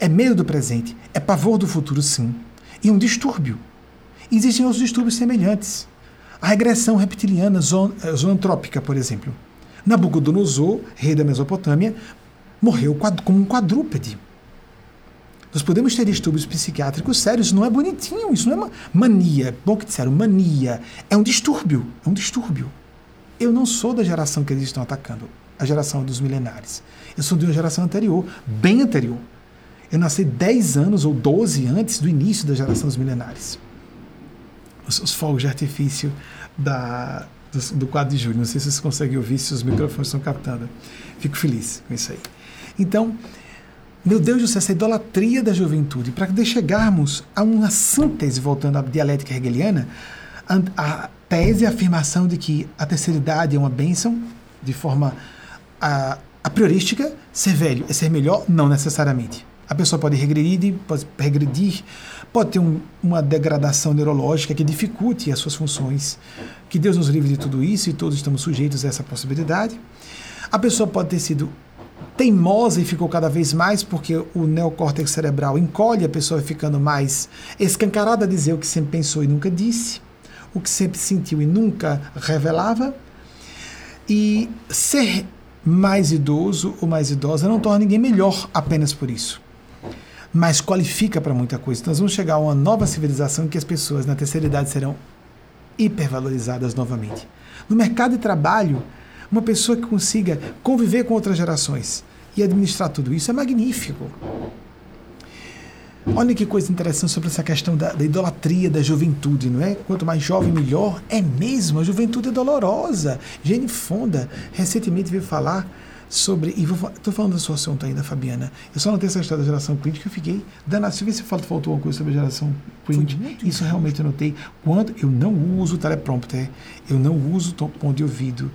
É medo do presente, é pavor do futuro, sim. E um distúrbio. Existem outros distúrbios semelhantes. A regressão reptiliana eh, zoantrópica, por exemplo. Nabucodonosor, rei da Mesopotâmia, morreu como um quadrúpede. Nós podemos ter distúrbios psiquiátricos sérios, não é bonitinho, isso não é mania. Bom que disseram, mania. É um distúrbio, é um distúrbio. Eu não sou da geração que eles estão atacando, a geração dos milenares. Eu sou de uma geração anterior, bem anterior. Eu nasci 10 anos ou 12 antes do início da geração dos milenares. Os, os fogos de artifício da, do, do, quadro de julho. Não sei se vocês conseguem ouvir, se os microfones estão captando. Fico feliz com isso aí. Então, meu Deus do céu, essa idolatria da juventude, para chegarmos a uma síntese, voltando à dialética hegeliana, a, a tese e a afirmação de que a terceira idade é uma bênção, de forma a, a priorística, ser velho é ser melhor, não necessariamente. A pessoa pode regredir, pode regredir, pode ter um, uma degradação neurológica que dificulte as suas funções. Que Deus nos livre de tudo isso e todos estamos sujeitos a essa possibilidade. A pessoa pode ter sido teimosa e ficou cada vez mais porque o neocórtex cerebral encolhe, a pessoa ficando mais escancarada a dizer o que sempre pensou e nunca disse, o que sempre sentiu e nunca revelava. E ser mais idoso ou mais idosa não torna ninguém melhor apenas por isso mas qualifica para muita coisa. Então, nós vamos chegar a uma nova civilização em que as pessoas na terceira idade serão hipervalorizadas novamente. No mercado de trabalho, uma pessoa que consiga conviver com outras gerações e administrar tudo isso é magnífico. Olha que coisa interessante sobre essa questão da, da, idolatria da juventude, não é? Quanto mais jovem, melhor. É mesmo, a juventude é dolorosa. Jane Fonda recentemente veio falar sobre. E estou falando do seu assunto ainda, Fabiana. Eu só não tenho essa história da geração crítica, eu fiquei danado. Se você falta, faltou alguma coisa sobre a geração cringe, isso realmente eu notei. Quando eu não uso teleprompter, eu não uso ponto de ouvido.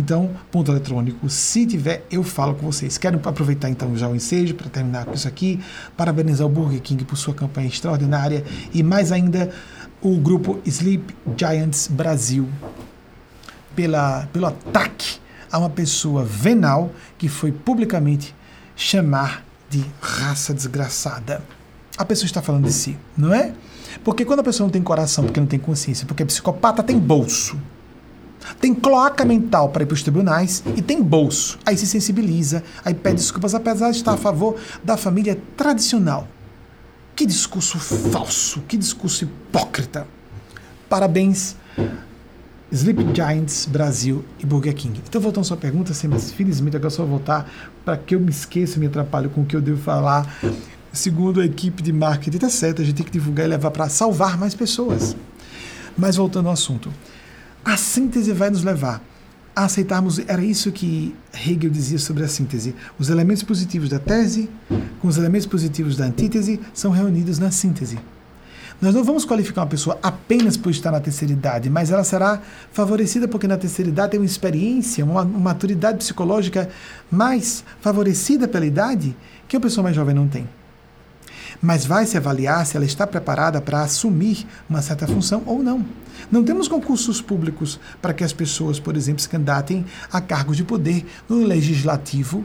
Então, ponto eletrônico, se tiver, eu falo com vocês. Quero aproveitar então já o ensejo para terminar com isso aqui, parabenizar o Burger King por sua campanha extraordinária e mais ainda o grupo Sleep Giants Brasil pela, pelo ataque a uma pessoa venal que foi publicamente chamar de raça desgraçada. A pessoa está falando de si, não é? Porque quando a pessoa não tem coração, porque não tem consciência, porque é psicopata, tem bolso. Tem cloaca mental para ir para os tribunais e tem bolso. Aí se sensibiliza, aí pede desculpas, apesar de estar a favor da família tradicional. Que discurso falso, que discurso hipócrita. Parabéns, Sleep Giants Brasil e Burger King. Então, voltando à sua pergunta, assim, mas felizmente agora só voltar para que eu me esqueça e me atrapalhe com o que eu devo falar. Segundo a equipe de marketing, tá certo, a gente tem que divulgar e levar para salvar mais pessoas. Mas voltando ao assunto. A síntese vai nos levar a aceitarmos. Era isso que Hegel dizia sobre a síntese. Os elementos positivos da tese com os elementos positivos da antítese são reunidos na síntese. Nós não vamos qualificar uma pessoa apenas por estar na terceira idade, mas ela será favorecida porque na terceira idade tem uma experiência, uma, maturidade psicológica mais favorecida pela idade que a pessoa mais jovem não tem mas vai se avaliar se ela está preparada para assumir uma certa função ou não. Não temos concursos públicos para que as pessoas, por exemplo, se candidatem a cargos de poder no legislativo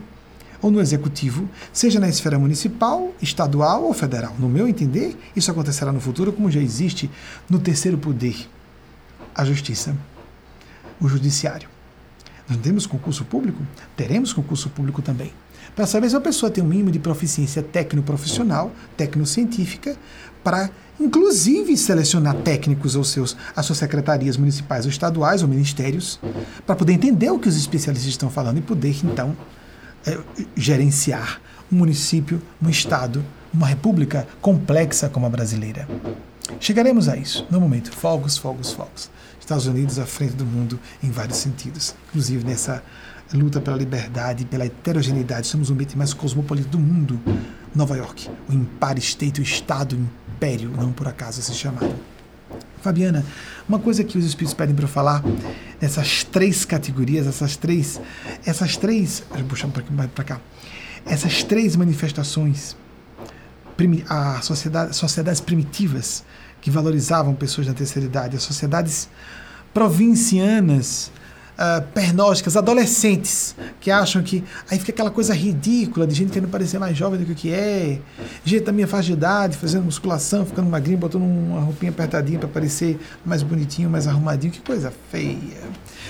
ou no executivo, seja na esfera municipal, estadual ou federal. No meu entender, isso acontecerá no futuro, como já existe no terceiro poder, a justiça, o judiciário. Não temos concurso público? Teremos concurso público também para saber se a pessoa tem um mínimo de proficiência técnico-profissional, técnico-científica, para inclusive selecionar técnicos aos seus, às suas secretarias municipais ou estaduais ou ministérios, para poder entender o que os especialistas estão falando e poder, então, é, gerenciar um município, um estado, uma república complexa como a brasileira. Chegaremos a isso no momento. Fogos, fogos, fogos. Estados Unidos à frente do mundo em vários sentidos, inclusive nessa luta pela liberdade, pela heterogeneidade. Somos o ambiente mais cosmopolita do mundo. Nova York, o Empire State, o Estado Império, não por acaso se chamado. Fabiana, uma coisa que os espíritos pedem para eu falar nessas três categorias, essas três, essas três, pouquinho para cá, essas três manifestações, a sociedade, sociedades primitivas que valorizavam pessoas da terceira idade, as sociedades provincianas uh, pernósticas, adolescentes, que acham que. Aí fica aquela coisa ridícula de gente querendo parecer mais jovem do que o que é, gente da minha faixa de idade, fazendo musculação, ficando magrinho, botando uma roupinha apertadinha para parecer mais bonitinho, mais arrumadinho, que coisa feia.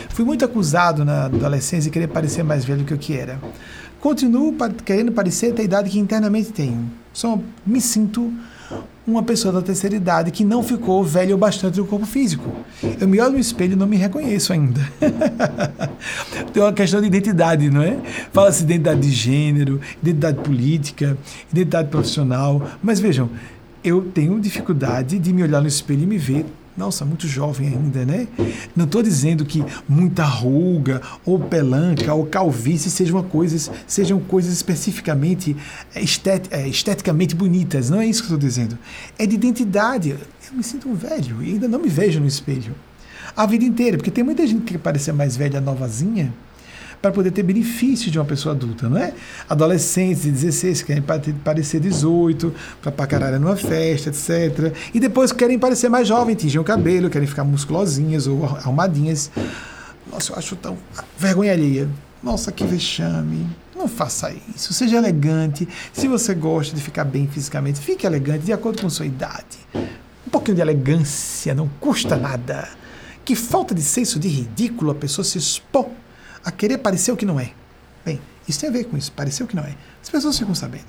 Fui muito acusado na adolescência de querer parecer mais velho do que o que era. Continuo querendo parecer ter a idade que internamente tenho. Só me sinto uma pessoa da terceira idade que não ficou velho o bastante do corpo físico. Eu me olho no espelho e não me reconheço ainda. Tem uma questão de identidade, não é? Fala-se identidade de gênero, identidade política, identidade profissional. Mas vejam, eu tenho dificuldade de me olhar no espelho e me ver nossa, muito jovem ainda, né? Não estou dizendo que muita ruga, ou pelanca, ou calvície sejam coisas, sejam coisas especificamente estet, é, esteticamente bonitas. Não é isso que estou dizendo. É de identidade. Eu me sinto um velho e ainda não me vejo no espelho. A vida inteira, porque tem muita gente que quer parecer mais velha, novazinha, para poder ter benefício de uma pessoa adulta, não é? Adolescentes de 16 querem parecer 18, para pacaralhar numa festa, etc. E depois querem parecer mais jovem, tingem o cabelo, querem ficar musculosinhas ou arrumadinhas. Nossa, eu acho tão. vergonha alheia. Nossa, que vexame. Não faça isso. Seja elegante. Se você gosta de ficar bem fisicamente, fique elegante de acordo com sua idade. Um pouquinho de elegância não custa nada. Que falta de senso de ridículo a pessoa se expor a querer parecer o que não é. Bem, isso tem a ver com isso, parecer o que não é. As pessoas ficam sabendo.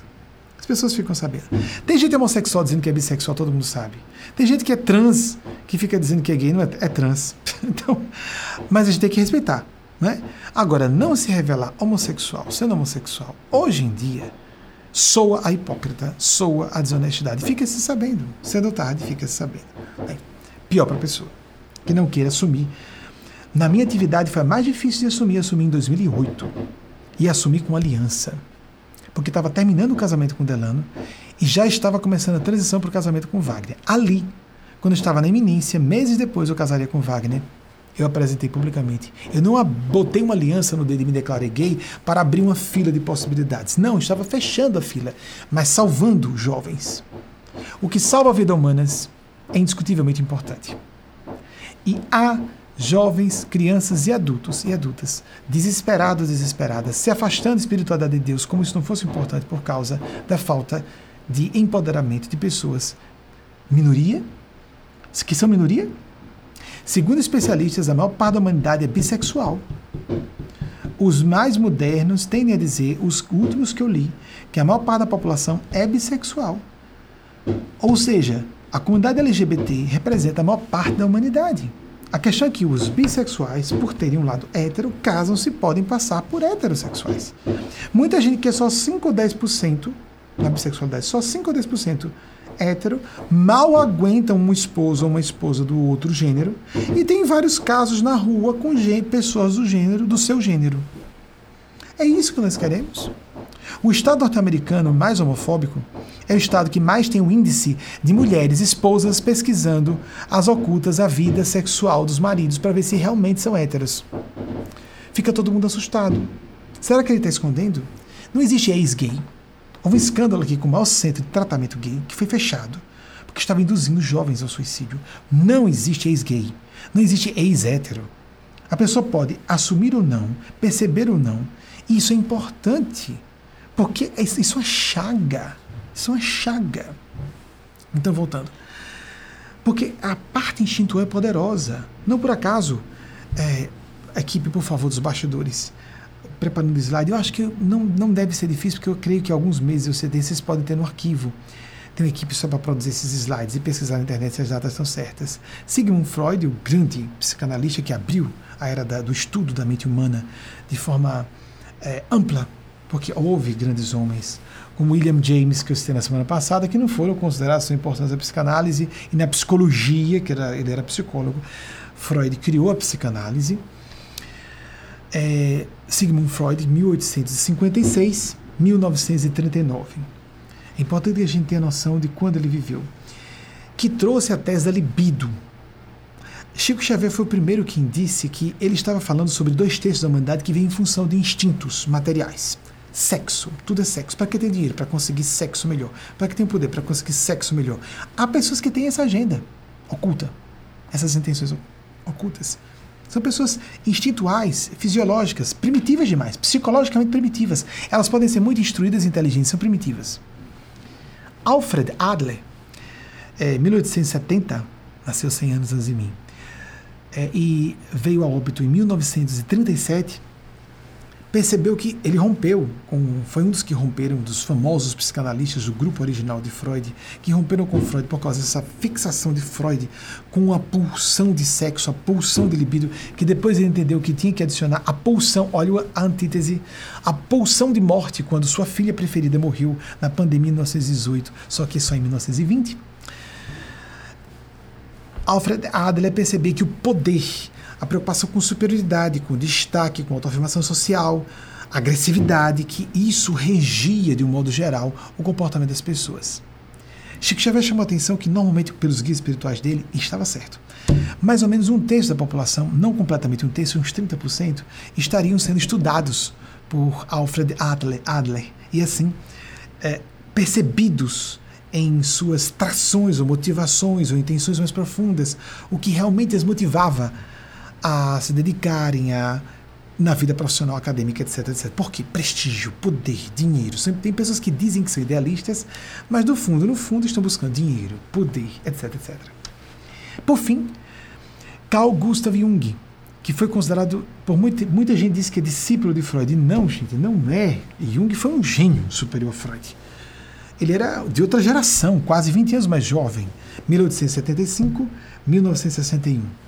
As pessoas ficam sabendo. Tem gente homossexual dizendo que é bissexual, todo mundo sabe. Tem gente que é trans, que fica dizendo que é gay, não é, é trans. Então, mas a gente tem que respeitar. Né? Agora, não se revelar homossexual, sendo homossexual, hoje em dia, soa a hipócrita, soa a desonestidade. Fica-se sabendo. Cedo ou tarde, fica-se sabendo. É. Pior para a pessoa que não queira assumir. Na minha atividade foi mais difícil de assumir, assumi em 2008. E assumi com aliança. Porque estava terminando o casamento com Delano e já estava começando a transição para o casamento com Wagner. Ali, quando estava na eminência, meses depois eu casaria com Wagner, eu apresentei publicamente. Eu não botei uma aliança no dedo e me declarei gay para abrir uma fila de possibilidades. Não, estava fechando a fila, mas salvando jovens. O que salva a vida humanas é indiscutivelmente importante. E há jovens, crianças e adultos e adultas desesperados, desesperadas, se afastando da espiritualidade de Deus como se não fosse importante por causa da falta de empoderamento de pessoas minoria, que são minoria. Segundo especialistas, a maior parte da humanidade é bissexual. Os mais modernos tendem a dizer, os últimos que eu li, que a maior parte da população é bissexual. Ou seja, a comunidade LGBT representa a maior parte da humanidade. A questão é que os bissexuais, por terem um lado hétero, casam-se podem passar por heterossexuais. Muita gente que é só 5 ou 10% na bissexualidade, só 5 ou 10% hétero, mal aguentam um esposo ou uma esposa do outro gênero, e tem vários casos na rua com pessoas do gênero, do seu gênero. É isso que nós queremos? O Estado norte-americano mais homofóbico é o Estado que mais tem o índice de mulheres esposas pesquisando as ocultas a vida sexual dos maridos para ver se realmente são héteros. Fica todo mundo assustado. Será que ele está escondendo? Não existe ex-gay. Houve um escândalo aqui com o maior centro de tratamento gay que foi fechado porque estava induzindo jovens ao suicídio. Não existe ex-gay. Não existe ex-hétero. A pessoa pode assumir ou não, perceber ou não. E isso é importante. Porque isso é chaga. Isso é uma chaga. Então, voltando. Porque a parte instintual é poderosa. Não por acaso, é, equipe, por favor, dos bastidores, preparando o slide, eu acho que não, não deve ser difícil, porque eu creio que alguns meses o CD vocês podem ter no arquivo. Tem uma equipe só para produzir esses slides e pesquisar na internet se as datas estão certas. Sigmund Freud, o grande psicanalista que abriu a era da, do estudo da mente humana de forma é, ampla, porque houve grandes homens como William James, que eu citei na semana passada, que não foram considerados sua importância na psicanálise e na psicologia, que era, ele era psicólogo. Freud criou a psicanálise. É, Sigmund Freud, 1856, 1939. É importante que a gente tenha noção de quando ele viveu. Que trouxe a tese da libido. Chico Xavier foi o primeiro que disse que ele estava falando sobre dois terços da humanidade que vêm em função de instintos materiais. Sexo, tudo é sexo. Para que ter dinheiro? Para conseguir sexo melhor. Para que ter poder? Para conseguir sexo melhor. Há pessoas que têm essa agenda oculta, essas intenções ocultas. São pessoas instintuais, fisiológicas, primitivas demais, psicologicamente primitivas. Elas podem ser muito instruídas e inteligentes, são primitivas. Alfred Adler, é, 1870, nasceu 100 anos antes de mim, é, e veio a óbito em 1937 percebeu que ele rompeu com foi um dos que romperam dos famosos psicanalistas do grupo original de Freud que romperam com Freud por causa dessa fixação de Freud com a pulsão de sexo, a pulsão de libido, que depois ele entendeu que tinha que adicionar a pulsão, olha a antítese, a pulsão de morte quando sua filha preferida morreu na pandemia em 1918, só que só em 1920. Alfred Adler percebeu que o poder a preocupação com superioridade, com destaque, com autoafirmação social, agressividade, que isso regia, de um modo geral, o comportamento das pessoas. Chico Xavier chamou a atenção que, normalmente, pelos guias espirituais dele, estava certo. Mais ou menos um terço da população, não completamente um terço, uns 30%, estariam sendo estudados por Alfred Adler, Adler e assim é, percebidos em suas trações ou motivações ou intenções mais profundas, o que realmente as motivava a se dedicarem a na vida profissional, acadêmica, etc, etc. Por quê? Prestígio, poder, dinheiro. Sempre tem pessoas que dizem que são idealistas, mas no fundo, no fundo estão buscando dinheiro, poder, etc, etc. Por fim, Carl Gustav Jung, que foi considerado por muita, muita gente diz que é discípulo de Freud. Não, gente, não é. Jung foi um gênio superior a Freud. Ele era de outra geração, quase 20 anos mais jovem, 1875, 1961.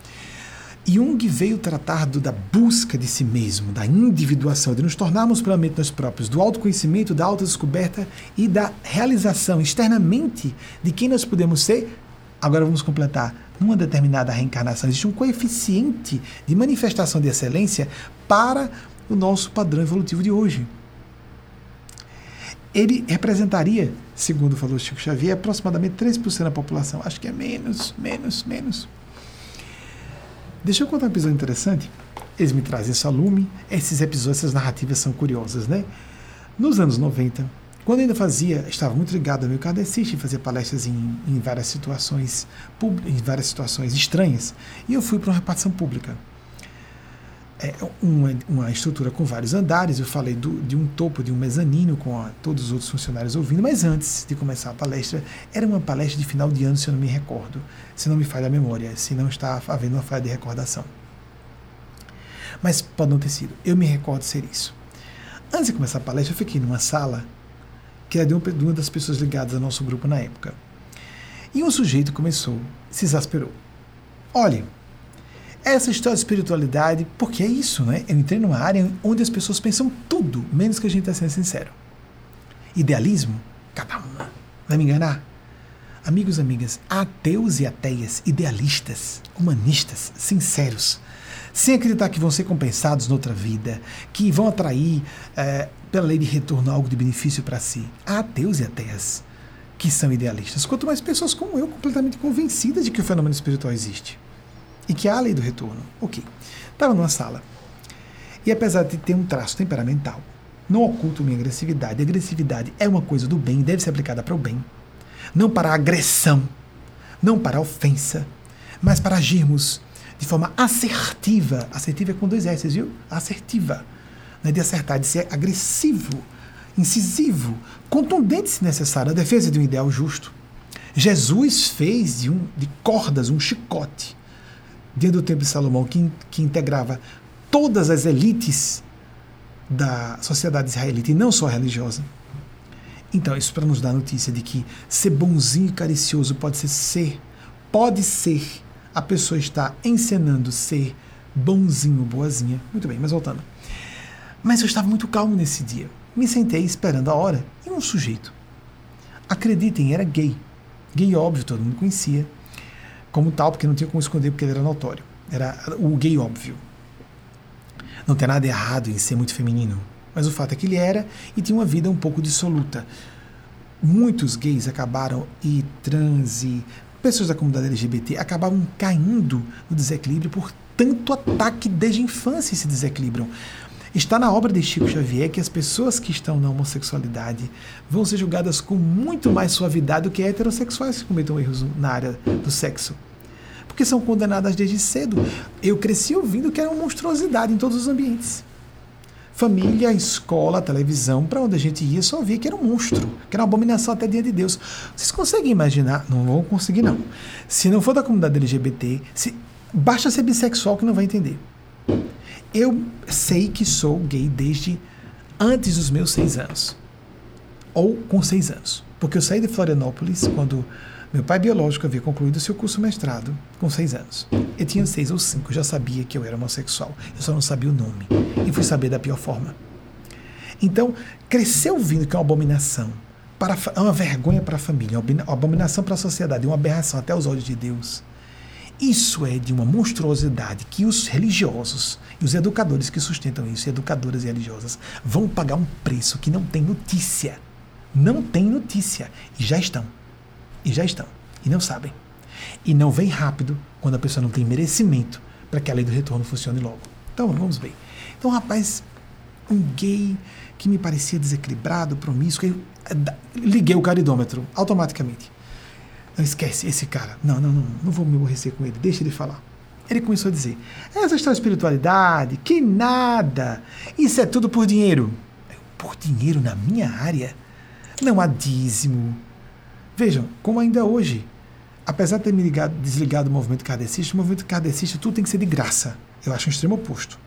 Jung veio tratar do, da busca de si mesmo, da individuação, de nos tornarmos plenamente nós próprios, do autoconhecimento, da autodescoberta e da realização externamente de quem nós podemos ser. Agora vamos completar. Numa determinada reencarnação, existe um coeficiente de manifestação de excelência para o nosso padrão evolutivo de hoje. Ele representaria, segundo falou Chico Xavier, aproximadamente 3% da população. Acho que é menos, menos, menos. Deixa eu contar um episódio interessante. Eles me trazem esse alume. Esses episódios, essas narrativas são curiosas, né? Nos anos 90, quando ainda fazia, estava muito ligado ao meu kardecista e fazia palestras em, em várias situações, em várias situações estranhas, e eu fui para uma repartição pública é, uma, uma, estrutura com vários andares. Eu falei do, de um topo, de um mezanino, com a, todos os outros funcionários ouvindo, mas antes de começar a palestra, era uma palestra de final de ano, se eu não me recordo, se não me falha a memória, se não está havendo uma falha de recordação. Mas pode não ter sido. Eu me recordo ser isso. Antes de começar a palestra, eu fiquei numa sala que era de uma, das pessoas ligadas ao nosso grupo na época. E um sujeito começou, se exasperou. Olha, essa história de espiritualidade, porque é isso, né? Eu entrei numa área onde as pessoas pensam tudo, menos que a gente está sendo sincero. Idealismo? Cada uma. Vai me enganar? Amigos e amigas, ateus e ateias, idealistas, humanistas, sinceros, sem acreditar que vão ser compensados noutra vida, que vão atrair, é, pela lei de retorno, algo de benefício para si. Há ateus e ateias que são idealistas, quanto mais pessoas como eu, completamente convencidas de que o fenômeno espiritual existe e que há a lei do retorno. Ok. Estava numa sala. E apesar de ter um traço temperamental, não oculto minha agressividade. Agressividade é uma coisa do bem, deve ser aplicada para o bem. Não para a agressão, não para a ofensa, mas para agirmos de forma assertiva. Assertiva é com dois S, viu? Assertiva. Não é de acertar, de ser agressivo, incisivo, contundente se necessário, a defesa de um ideal justo. Jesus fez de, um, de cordas um chicote dentro do Templo de Salomão, que, que integrava todas as elites da sociedade israelita, e não só religiosa. Então, isso para nos dar a notícia de que ser bonzinho e caricioso pode ser ser, pode ser a pessoa está encenando ser bonzinho, boazinha. Muito bem, mas voltando. Mas eu estava muito calmo nesse dia. Me sentei esperando a hora e um sujeito. Acreditem, era gay. Gay óbvio, todo mundo conhecia como tal, porque não tinha como esconder, porque ele era notório. Era o gay óbvio. Não tem nada errado em ser muito feminino, mas o fato é que ele era e tinha uma vida um pouco dissoluta. Muitos gays acabaram, e trans, e pessoas da comunidade LGBT acabavam caindo no desequilíbrio por tanto ataque desde a infância se desequilibram. Está na obra de Chico Xavier que as pessoas que estão na homossexualidade vão ser julgadas com muito mais suavidade do que heterossexuais que cometam erros na área do sexo porque são condenadas desde cedo. Eu cresci ouvindo que era uma monstruosidade em todos os ambientes. Família, escola, televisão, para onde a gente ia, só via que era um monstro, que era uma abominação até dia de Deus. Vocês conseguem imaginar? Não vão conseguir, não. Se não for da comunidade LGBT, se, basta ser bissexual que não vai entender. Eu sei que sou gay desde antes dos meus seis anos. Ou com seis anos. Porque eu saí de Florianópolis quando meu pai biológico havia concluído seu curso mestrado com seis anos. Eu tinha seis ou cinco, já sabia que eu era homossexual. Eu só não sabia o nome. E fui saber da pior forma. Então, crescer ouvindo que é uma abominação, para, é uma vergonha para a família, uma abominação para a sociedade, uma aberração até os olhos de Deus. Isso é de uma monstruosidade que os religiosos e os educadores que sustentam isso, educadoras e religiosas, vão pagar um preço que não tem notícia. Não tem notícia. E já estão. E já estão. E não sabem. E não vem rápido quando a pessoa não tem merecimento para que a lei do retorno funcione logo. Então, vamos ver. Então, rapaz, um gay que me parecia desequilibrado, promíscuo, eu eh, liguei o caridômetro automaticamente. Não esquece esse cara. Não, não, não, não vou me aborrecer com ele, deixa ele falar. Ele começou a dizer: essa história de espiritualidade, que nada, isso é tudo por dinheiro. Por dinheiro na minha área? Não há dízimo, Vejam, como ainda hoje, apesar de ter me ligado, desligado do movimento kardecista, o movimento kardecista tudo tem que ser de graça. Eu acho um extremo oposto.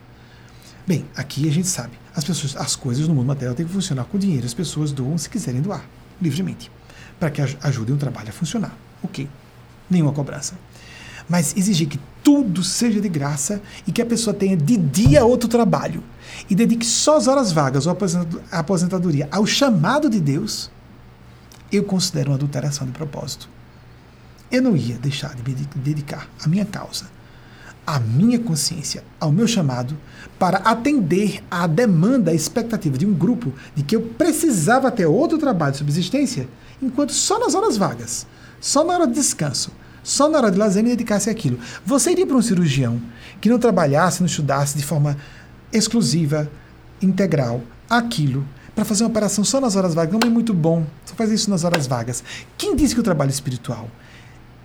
Bem, aqui a gente sabe, as pessoas, as coisas no mundo material têm que funcionar com dinheiro. As pessoas doam se quiserem doar, livremente, para que ajudem o trabalho a funcionar. Ok, nenhuma cobrança. Mas exigir que tudo seja de graça e que a pessoa tenha de dia outro trabalho e dedique só as horas vagas ou a aposentadoria ao chamado de Deus, eu considero uma adulteração de propósito. Eu não ia deixar de me dedicar à minha causa, à minha consciência, ao meu chamado, para atender à demanda, à expectativa de um grupo de que eu precisava ter outro trabalho de subsistência, enquanto só nas horas vagas, só na hora de descanso, só na hora de lazer me dedicasse àquilo. Você iria para um cirurgião que não trabalhasse, não estudasse de forma exclusiva, integral, aquilo, para fazer uma operação só nas horas vagas, não é muito bom. Só fazer isso nas horas vagas. Quem disse que o trabalho espiritual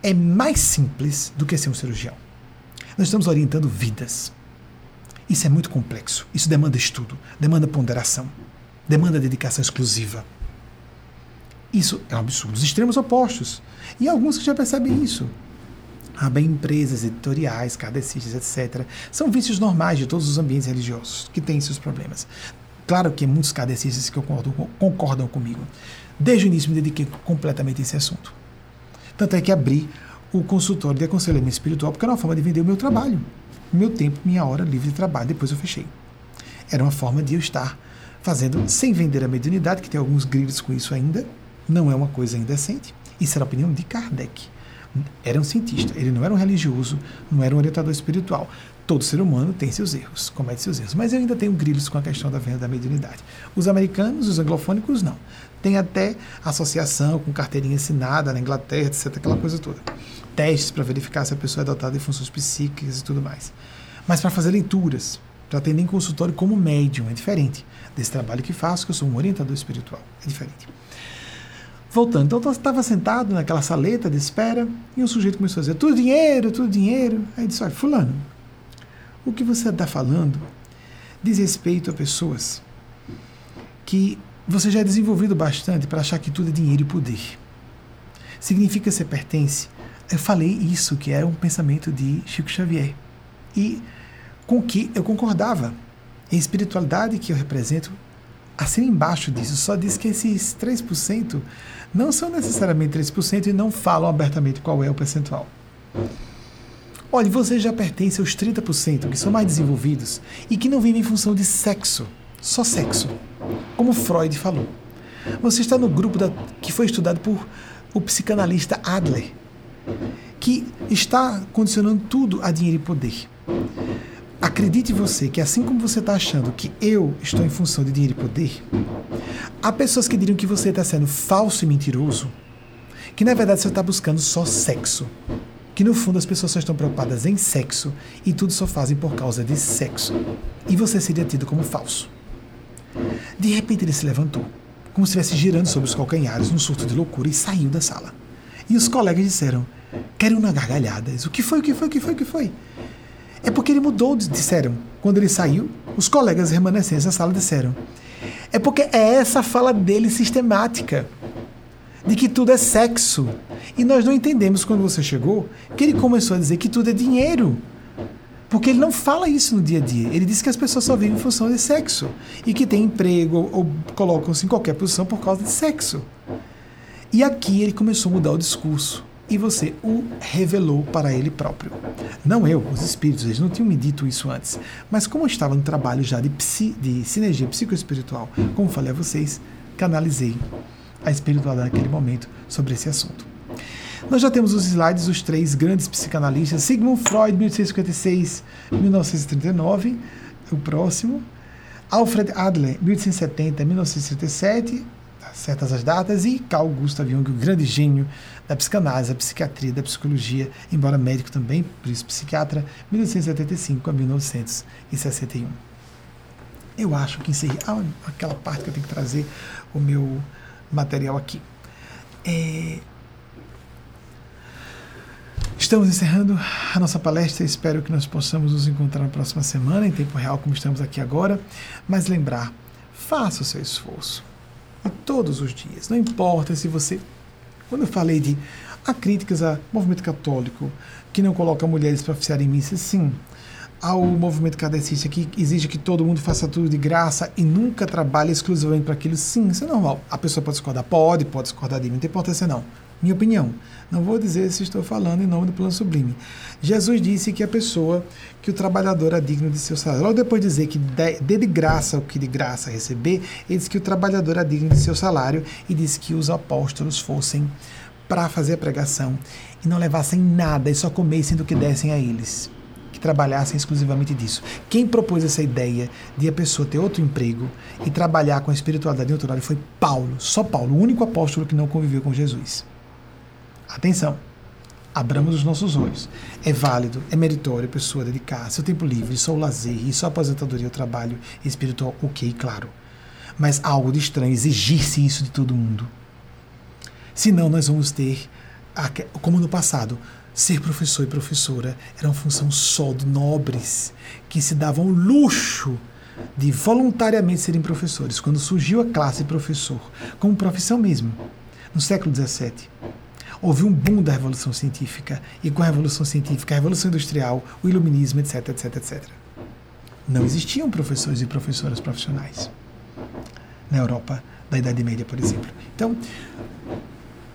é mais simples do que ser um cirurgião? Nós estamos orientando vidas. Isso é muito complexo. Isso demanda estudo, demanda ponderação, demanda dedicação exclusiva. Isso é um absurdo. Os extremos opostos. E alguns que já percebem isso. Há bem empresas, editoriais, kardecistas, etc. São vícios normais de todos os ambientes religiosos que têm seus problemas. Claro que muitos kardecistas que concordam, concordam comigo. Desde o início me dediquei completamente a esse assunto. Tanto é que abri o consultório de aconselhamento espiritual porque era uma forma de vender o meu trabalho, meu tempo, minha hora livre de trabalho. Depois eu fechei. Era uma forma de eu estar fazendo sem vender a mediunidade, que tem alguns grilos com isso ainda. Não é uma coisa indecente. Isso era a opinião de Kardec era um cientista, ele não era um religioso, não era um orientador espiritual. Todo ser humano tem seus erros, comete seus erros. Mas eu ainda tenho grilos com a questão da venda da mediunidade. Os americanos, os anglofônicos, não. Tem até associação com carteirinha assinada na Inglaterra, etc., aquela coisa toda. Testes para verificar se a pessoa é dotada de funções psíquicas e tudo mais. Mas para fazer leituras, para atender em consultório como médium, é diferente desse trabalho que faço, que eu sou um orientador espiritual. É diferente. Voltando, então eu estava sentado naquela saleta de espera e um sujeito começou a dizer: tudo dinheiro, tudo dinheiro. Aí disse: olha, Fulano, o que você está falando diz respeito a pessoas que você já é desenvolvido bastante para achar que tudo é dinheiro e poder. Significa ser pertence. Eu falei isso, que era um pensamento de Chico Xavier. E com que eu concordava. A espiritualidade que eu represento, assim embaixo disso, só diz que esses 3% não são necessariamente 3% e não falam abertamente qual é o percentual. Olha, você já pertence aos 30% que são mais desenvolvidos e que não vivem em função de sexo, só sexo, como Freud falou. Você está no grupo da, que foi estudado por o psicanalista Adler, que está condicionando tudo a dinheiro e poder. Acredite você que assim como você está achando que eu estou em função de dinheiro e poder, há pessoas que diriam que você está sendo falso e mentiroso, que na verdade você está buscando só sexo. Que no fundo as pessoas só estão preocupadas em sexo e tudo só fazem por causa de sexo. E você seria tido como falso. De repente ele se levantou, como se estivesse girando sobre os calcanhares num surto de loucura e saiu da sala. E os colegas disseram: Querem uma gargalhada. O que foi? O que foi? O que foi? O que foi? É porque ele mudou, disseram. Quando ele saiu, os colegas remanescentes da sala disseram. É porque é essa fala dele sistemática de que tudo é sexo. E nós não entendemos quando você chegou que ele começou a dizer que tudo é dinheiro. Porque ele não fala isso no dia a dia. Ele diz que as pessoas só vivem em função de sexo. E que tem emprego ou, ou colocam-se em qualquer posição por causa de sexo. E aqui ele começou a mudar o discurso e você o revelou para ele próprio. Não eu, os espíritos, eles não tinham me dito isso antes. Mas como eu estava no trabalho já de, psi, de sinergia psicoespiritual, como falei a vocês, canalizei a espiritualidade naquele momento sobre esse assunto. Nós já temos os slides dos três grandes psicanalistas, Sigmund Freud, 1856-1939, o próximo, Alfred Adler, 1870-1937, certas as datas, e Carl Gustav Jung, o grande gênio da psicanálise, da psiquiatria, da psicologia, embora médico também, por isso psiquiatra, 1975 a 1961. Eu acho que encerrei ah, aquela parte que eu tenho que trazer o meu material aqui. É... Estamos encerrando a nossa palestra. Espero que nós possamos nos encontrar na próxima semana, em tempo real, como estamos aqui agora. Mas lembrar, faça o seu esforço e todos os dias. Não importa se você. Quando eu falei de há críticas ao movimento católico que não coloca mulheres para oficiar em missa, sim. ao movimento kardecista que exige que todo mundo faça tudo de graça e nunca trabalhe exclusivamente para aquilo, sim, isso é normal. A pessoa pode discordar? Pode, pode discordar de mim, não tem importância não. Minha opinião. Não vou dizer se estou falando em nome do plano sublime. Jesus disse que a pessoa, que o trabalhador é digno de seu salário. Logo depois de dizer que dê de graça o que de graça receber, ele disse que o trabalhador é digno de seu salário e disse que os apóstolos fossem para fazer a pregação e não levassem nada e só comessem do que dessem a eles que trabalhassem exclusivamente disso. Quem propôs essa ideia de a pessoa ter outro emprego e trabalhar com a espiritualidade em foi Paulo, só Paulo, o único apóstolo que não conviveu com Jesus. Atenção, abramos os nossos olhos. É válido, é meritório a pessoa dedicar seu tempo livre, o lazer e só a aposentadoria ao trabalho espiritual, ok, claro. Mas algo de estranho exigir-se isso de todo mundo. Senão nós vamos ter, como no passado, Ser professor e professora era uma função só de nobres que se davam o luxo de voluntariamente serem professores. Quando surgiu a classe professor, como profissão mesmo, no século XVII, houve um boom da revolução científica e com a revolução científica, a revolução industrial, o iluminismo, etc, etc, etc. Não existiam professores e professoras profissionais na Europa da Idade Média, por exemplo. Então,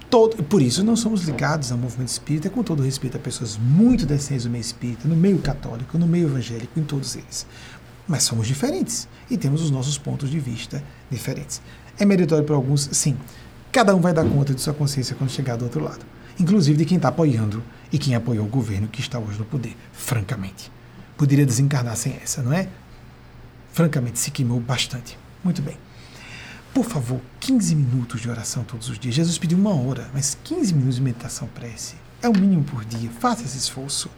todo, por isso não somos ligados ao movimento espírita, com todo respeito a pessoas muito decentes do meio espírita, no meio católico, no meio evangélico, em todos eles. Mas somos diferentes e temos os nossos pontos de vista diferentes. É meritório para alguns? Sim. Cada um vai dar conta de sua consciência quando chegar do outro lado. Inclusive de quem está apoiando e quem apoiou o governo que está hoje no poder, francamente. Poderia desencarnar sem essa, não é? Francamente, se queimou bastante. Muito bem. Por favor, 15 minutos de oração todos os dias. Jesus pediu uma hora, mas 15 minutos de meditação prece é o mínimo por dia. Faça esse esforço.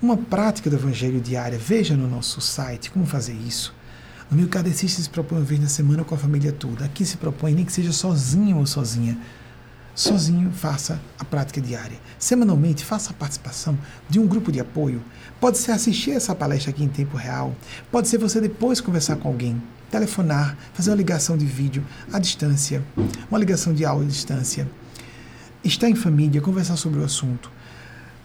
Uma prática do Evangelho diária. Veja no nosso site como fazer isso. No meu cadecista se propõe uma vez na semana com a família toda. Aqui se propõe nem que seja sozinho ou sozinha. Sozinho, faça a prática diária. Semanalmente, faça a participação de um grupo de apoio. Pode ser assistir essa palestra aqui em tempo real. Pode ser você depois conversar com alguém telefonar, fazer uma ligação de vídeo à distância, uma ligação de áudio à distância, estar em família, conversar sobre o assunto,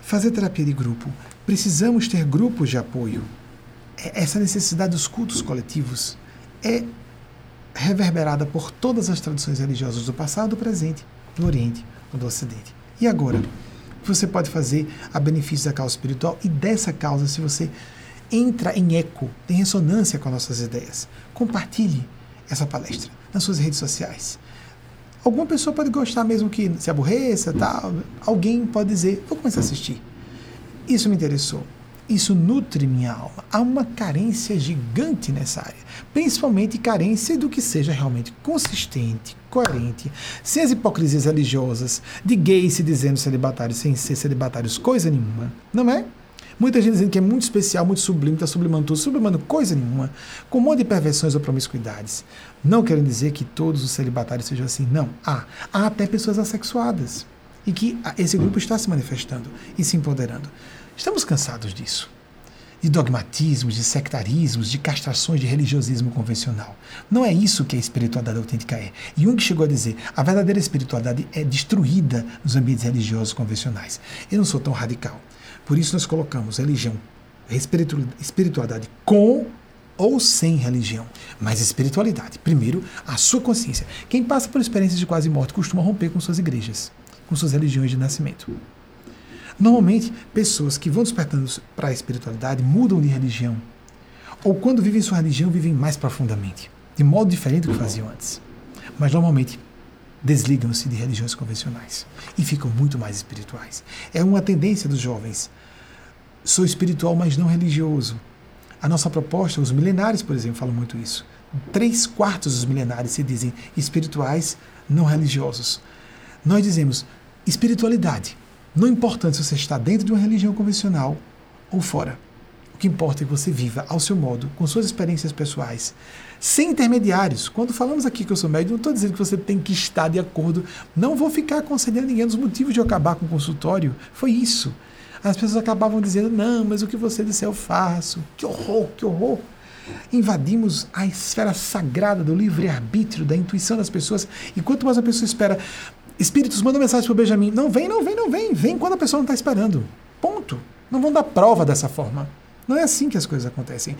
fazer terapia de grupo. Precisamos ter grupos de apoio. É, essa necessidade dos cultos coletivos é reverberada por todas as tradições religiosas do passado, do presente, do Oriente ou do Ocidente. E agora? Você pode fazer a benefício da causa espiritual e dessa causa se você entra em eco, em ressonância com nossas ideias. Compartilhe essa palestra nas suas redes sociais. Alguma pessoa pode gostar mesmo que se aborreça, tal. Alguém pode dizer, vou começar a assistir. Isso me interessou. Isso nutre minha alma. Há uma carência gigante nessa área, principalmente carência do que seja realmente consistente, coerente, sem as hipocrisias religiosas, de gays se dizendo celibatários sem ser celibatários, coisa nenhuma, não é? Muita gente dizendo que é muito especial, muito sublime, está sublimando tudo, sublimando coisa nenhuma, com um monte de perversões ou promiscuidades. Não querem dizer que todos os celibatários sejam assim, não. Há, há até pessoas assexuadas e que esse grupo está se manifestando e se empoderando. Estamos cansados disso. De dogmatismos, de sectarismos, de castrações de religiosismo convencional. Não é isso que a espiritualidade autêntica é. Jung chegou a dizer: a verdadeira espiritualidade é destruída nos ambientes religiosos convencionais. Eu não sou tão radical. Por isso nós colocamos religião, espiritualidade com ou sem religião, mas espiritualidade. Primeiro, a sua consciência. Quem passa por experiências de quase morte costuma romper com suas igrejas, com suas religiões de nascimento. Normalmente, pessoas que vão despertando para a espiritualidade mudam de religião. Ou quando vivem sua religião, vivem mais profundamente, de modo diferente do que faziam antes. Mas normalmente desligam-se de religiões convencionais e ficam muito mais espirituais. É uma tendência dos jovens sou espiritual, mas não religioso. A nossa proposta, os milenares, por exemplo, falam muito isso. Três quartos dos milenares se dizem espirituais, não religiosos. Nós dizemos espiritualidade. Não importa se você está dentro de uma religião convencional ou fora. O que importa é que você viva ao seu modo, com suas experiências pessoais, sem intermediários. Quando falamos aqui que eu sou médico, não estou dizendo que você tem que estar de acordo. Não vou ficar aconselhando ninguém dos motivos de eu acabar com o consultório. Foi isso as pessoas acabavam dizendo: não, mas o que você disser eu faço. Que horror, que horror. Invadimos a esfera sagrada do livre-arbítrio, da intuição das pessoas. E quanto mais a pessoa espera, espíritos, manda mensagem para o Benjamin: não vem, não vem, não vem. Vem quando a pessoa não está esperando. Ponto. Não vão dar prova dessa forma. Não é assim que as coisas acontecem.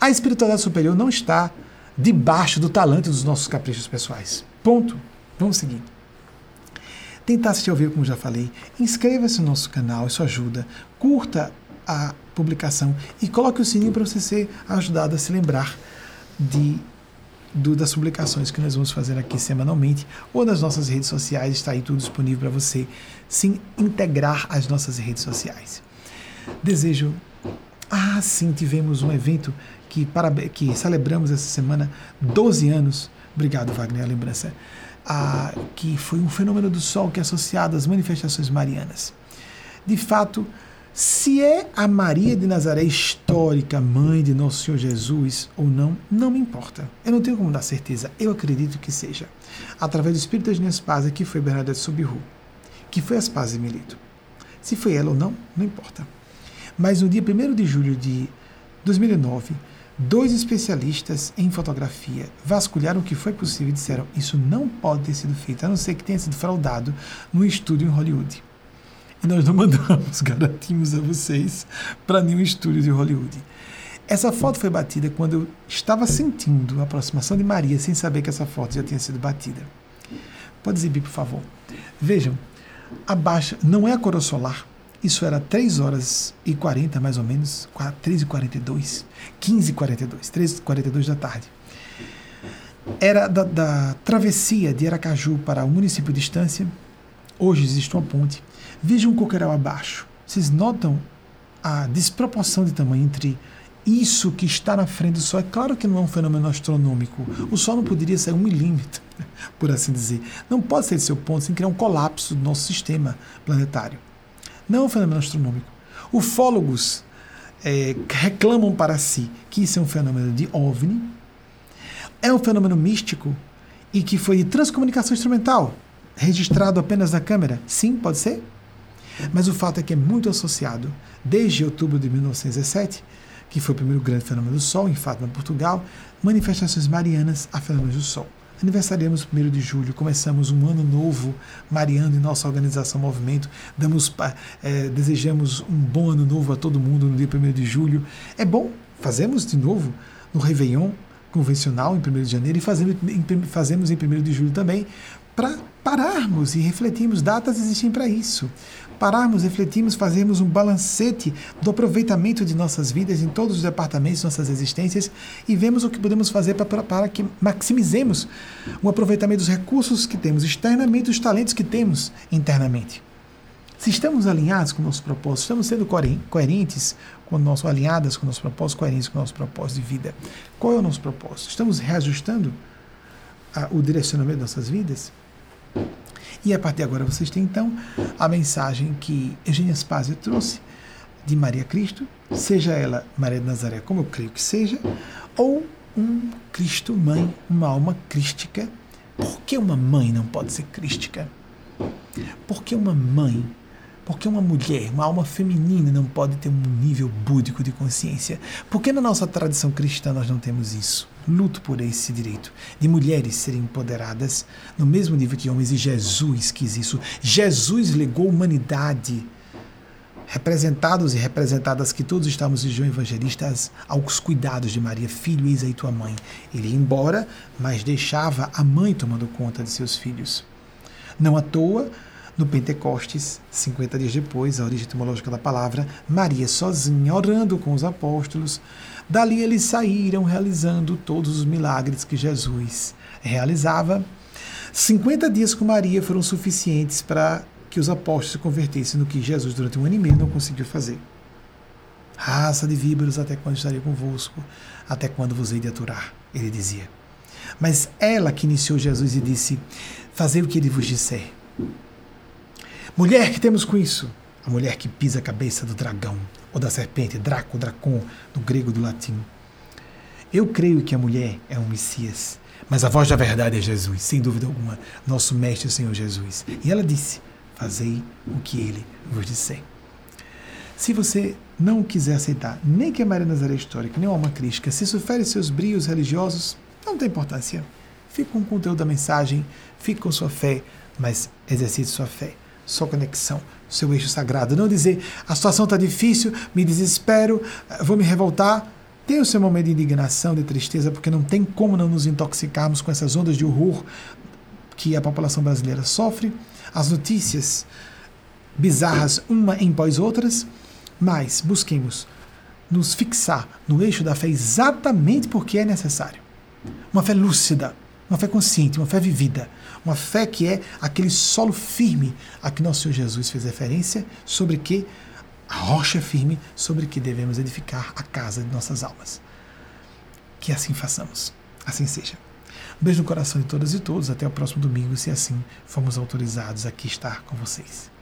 A espiritualidade superior não está debaixo do talento dos nossos caprichos pessoais. Ponto. Vamos seguir. Tentar ao vivo, como já falei. Inscreva-se no nosso canal, isso ajuda. Curta a publicação e coloque o sininho para você ser ajudado a se lembrar de do, das publicações que nós vamos fazer aqui semanalmente ou nas nossas redes sociais, está aí tudo disponível para você se integrar às nossas redes sociais. Desejo. Ah, sim, tivemos um evento que, para, que celebramos essa semana 12 anos. Obrigado, Wagner, a lembrança. Ah, que foi um fenômeno do Sol que é associado às manifestações marianas. De fato, se é a Maria de Nazaré histórica, mãe de Nosso Senhor Jesus ou não, não me importa. Eu não tenho como dar certeza. Eu acredito que seja. Através do Espírito de Nespasa, que foi Bernadette Subiru, que foi Aspasa de Milito. Se foi ela ou não, não importa. Mas no dia 1 de julho de 2009, dois especialistas em fotografia vasculharam o que foi possível e disseram: Isso não pode ter sido feito, a não ser que tenha sido fraudado no estúdio em Hollywood e nós não mandamos, garantimos a vocês, para nenhum estúdio de Hollywood. Essa foto foi batida quando eu estava sentindo a aproximação de Maria, sem saber que essa foto já tinha sido batida. Pode exibir, por favor. Vejam, abaixo, não é a coroa solar. Isso era 3 horas e 40, mais ou menos, 3 e 42, 15 e 42, 3 e 42 da tarde. Era da, da travessia de Aracaju para o município de Estância. Hoje existe uma ponte Vejam um coqueiral abaixo. Vocês notam a desproporção de tamanho entre isso que está na frente do Sol. É claro que não é um fenômeno astronômico. O Sol não poderia ser um milímetro, por assim dizer. Não pode ser seu ponto sem criar um colapso do nosso sistema planetário. Não é um fenômeno astronômico. Ufólogos é, reclamam para si que isso é um fenômeno de OVNI, é um fenômeno místico e que foi de transcomunicação instrumental, registrado apenas na câmera. Sim, pode ser? Mas o fato é que é muito associado, desde outubro de 1917, que foi o primeiro grande fenômeno do Sol, em Fátima, Portugal, manifestações marianas a fenômenos do Sol. Aniversariamos 1 de julho, começamos um ano novo mariano em nossa organização Movimento, damos, é, desejamos um bom ano novo a todo mundo no dia 1 de julho. É bom, fazemos de novo no Réveillon convencional em 1 de janeiro e fazemos, fazemos em 1 de julho também, para pararmos e refletirmos. Datas existem para isso pararmos, refletirmos, fazermos um balancete do aproveitamento de nossas vidas em todos os departamentos de nossas existências e vemos o que podemos fazer para, para que maximizemos o aproveitamento dos recursos que temos externamente, os talentos que temos internamente. Se estamos alinhados com o nosso propósito, estamos sendo coerentes com o nosso, alinhadas com o nosso propósito, coerentes com o nosso propósito de vida. Qual é o nosso propósito? Estamos reajustando a, o direcionamento de nossas vidas? E a partir de agora vocês têm então a mensagem que Eugênia Spazio trouxe de Maria Cristo, seja ela Maria de Nazaré, como eu creio que seja, ou um Cristo mãe, uma alma crística. Por que uma mãe não pode ser crística? Por que uma mãe porque uma mulher, uma alma feminina, não pode ter um nível búdico de consciência? Porque na nossa tradição cristã nós não temos isso? Luto por esse direito de mulheres serem empoderadas no mesmo nível que homens, e Jesus quis isso. Jesus legou humanidade representados e representadas que todos estamos em João Evangelista aos cuidados de Maria, filho, eis aí tua mãe. Ele ia embora, mas deixava a mãe tomando conta de seus filhos. Não à toa, no Pentecostes, 50 dias depois, a origem etimológica da palavra, Maria sozinha, orando com os apóstolos. Dali eles saíram realizando todos os milagres que Jesus realizava. 50 dias com Maria foram suficientes para que os apóstolos se convertessem no que Jesus, durante um ano e meio, não conseguiu fazer. Raça de víboras, até quando estarei convosco? Até quando vos hei de aturar? Ele dizia. Mas ela que iniciou Jesus e disse: Fazei o que ele vos disser. Mulher, que temos com isso? A mulher que pisa a cabeça do dragão, ou da serpente, Draco, Dracon, do grego do latim. Eu creio que a mulher é um Messias, mas a voz da verdade é Jesus, sem dúvida alguma, nosso Mestre Senhor Jesus. E ela disse: Fazei o que ele vos disser. Se você não quiser aceitar nem que a Maria Nazaré é histórica, nem a alma crítica, se sofre seus brios religiosos, não tem importância. Fique com o conteúdo da mensagem, fique com sua fé, mas exercite sua fé sua conexão, seu eixo sagrado. Não dizer a situação está difícil, me desespero, vou me revoltar. Tem o seu momento de indignação, de tristeza, porque não tem como não nos intoxicarmos com essas ondas de horror que a população brasileira sofre, as notícias bizarras uma em pós outras, mas busquemos nos fixar no eixo da fé exatamente porque é necessário. Uma fé lúcida, uma fé consciente, uma fé vivida, uma fé que é aquele solo firme a que nosso Senhor Jesus fez referência, sobre que a rocha firme sobre que devemos edificar a casa de nossas almas. Que assim façamos. Assim seja. Um beijo no coração de todas e todos. Até o próximo domingo, se assim formos autorizados aqui estar com vocês.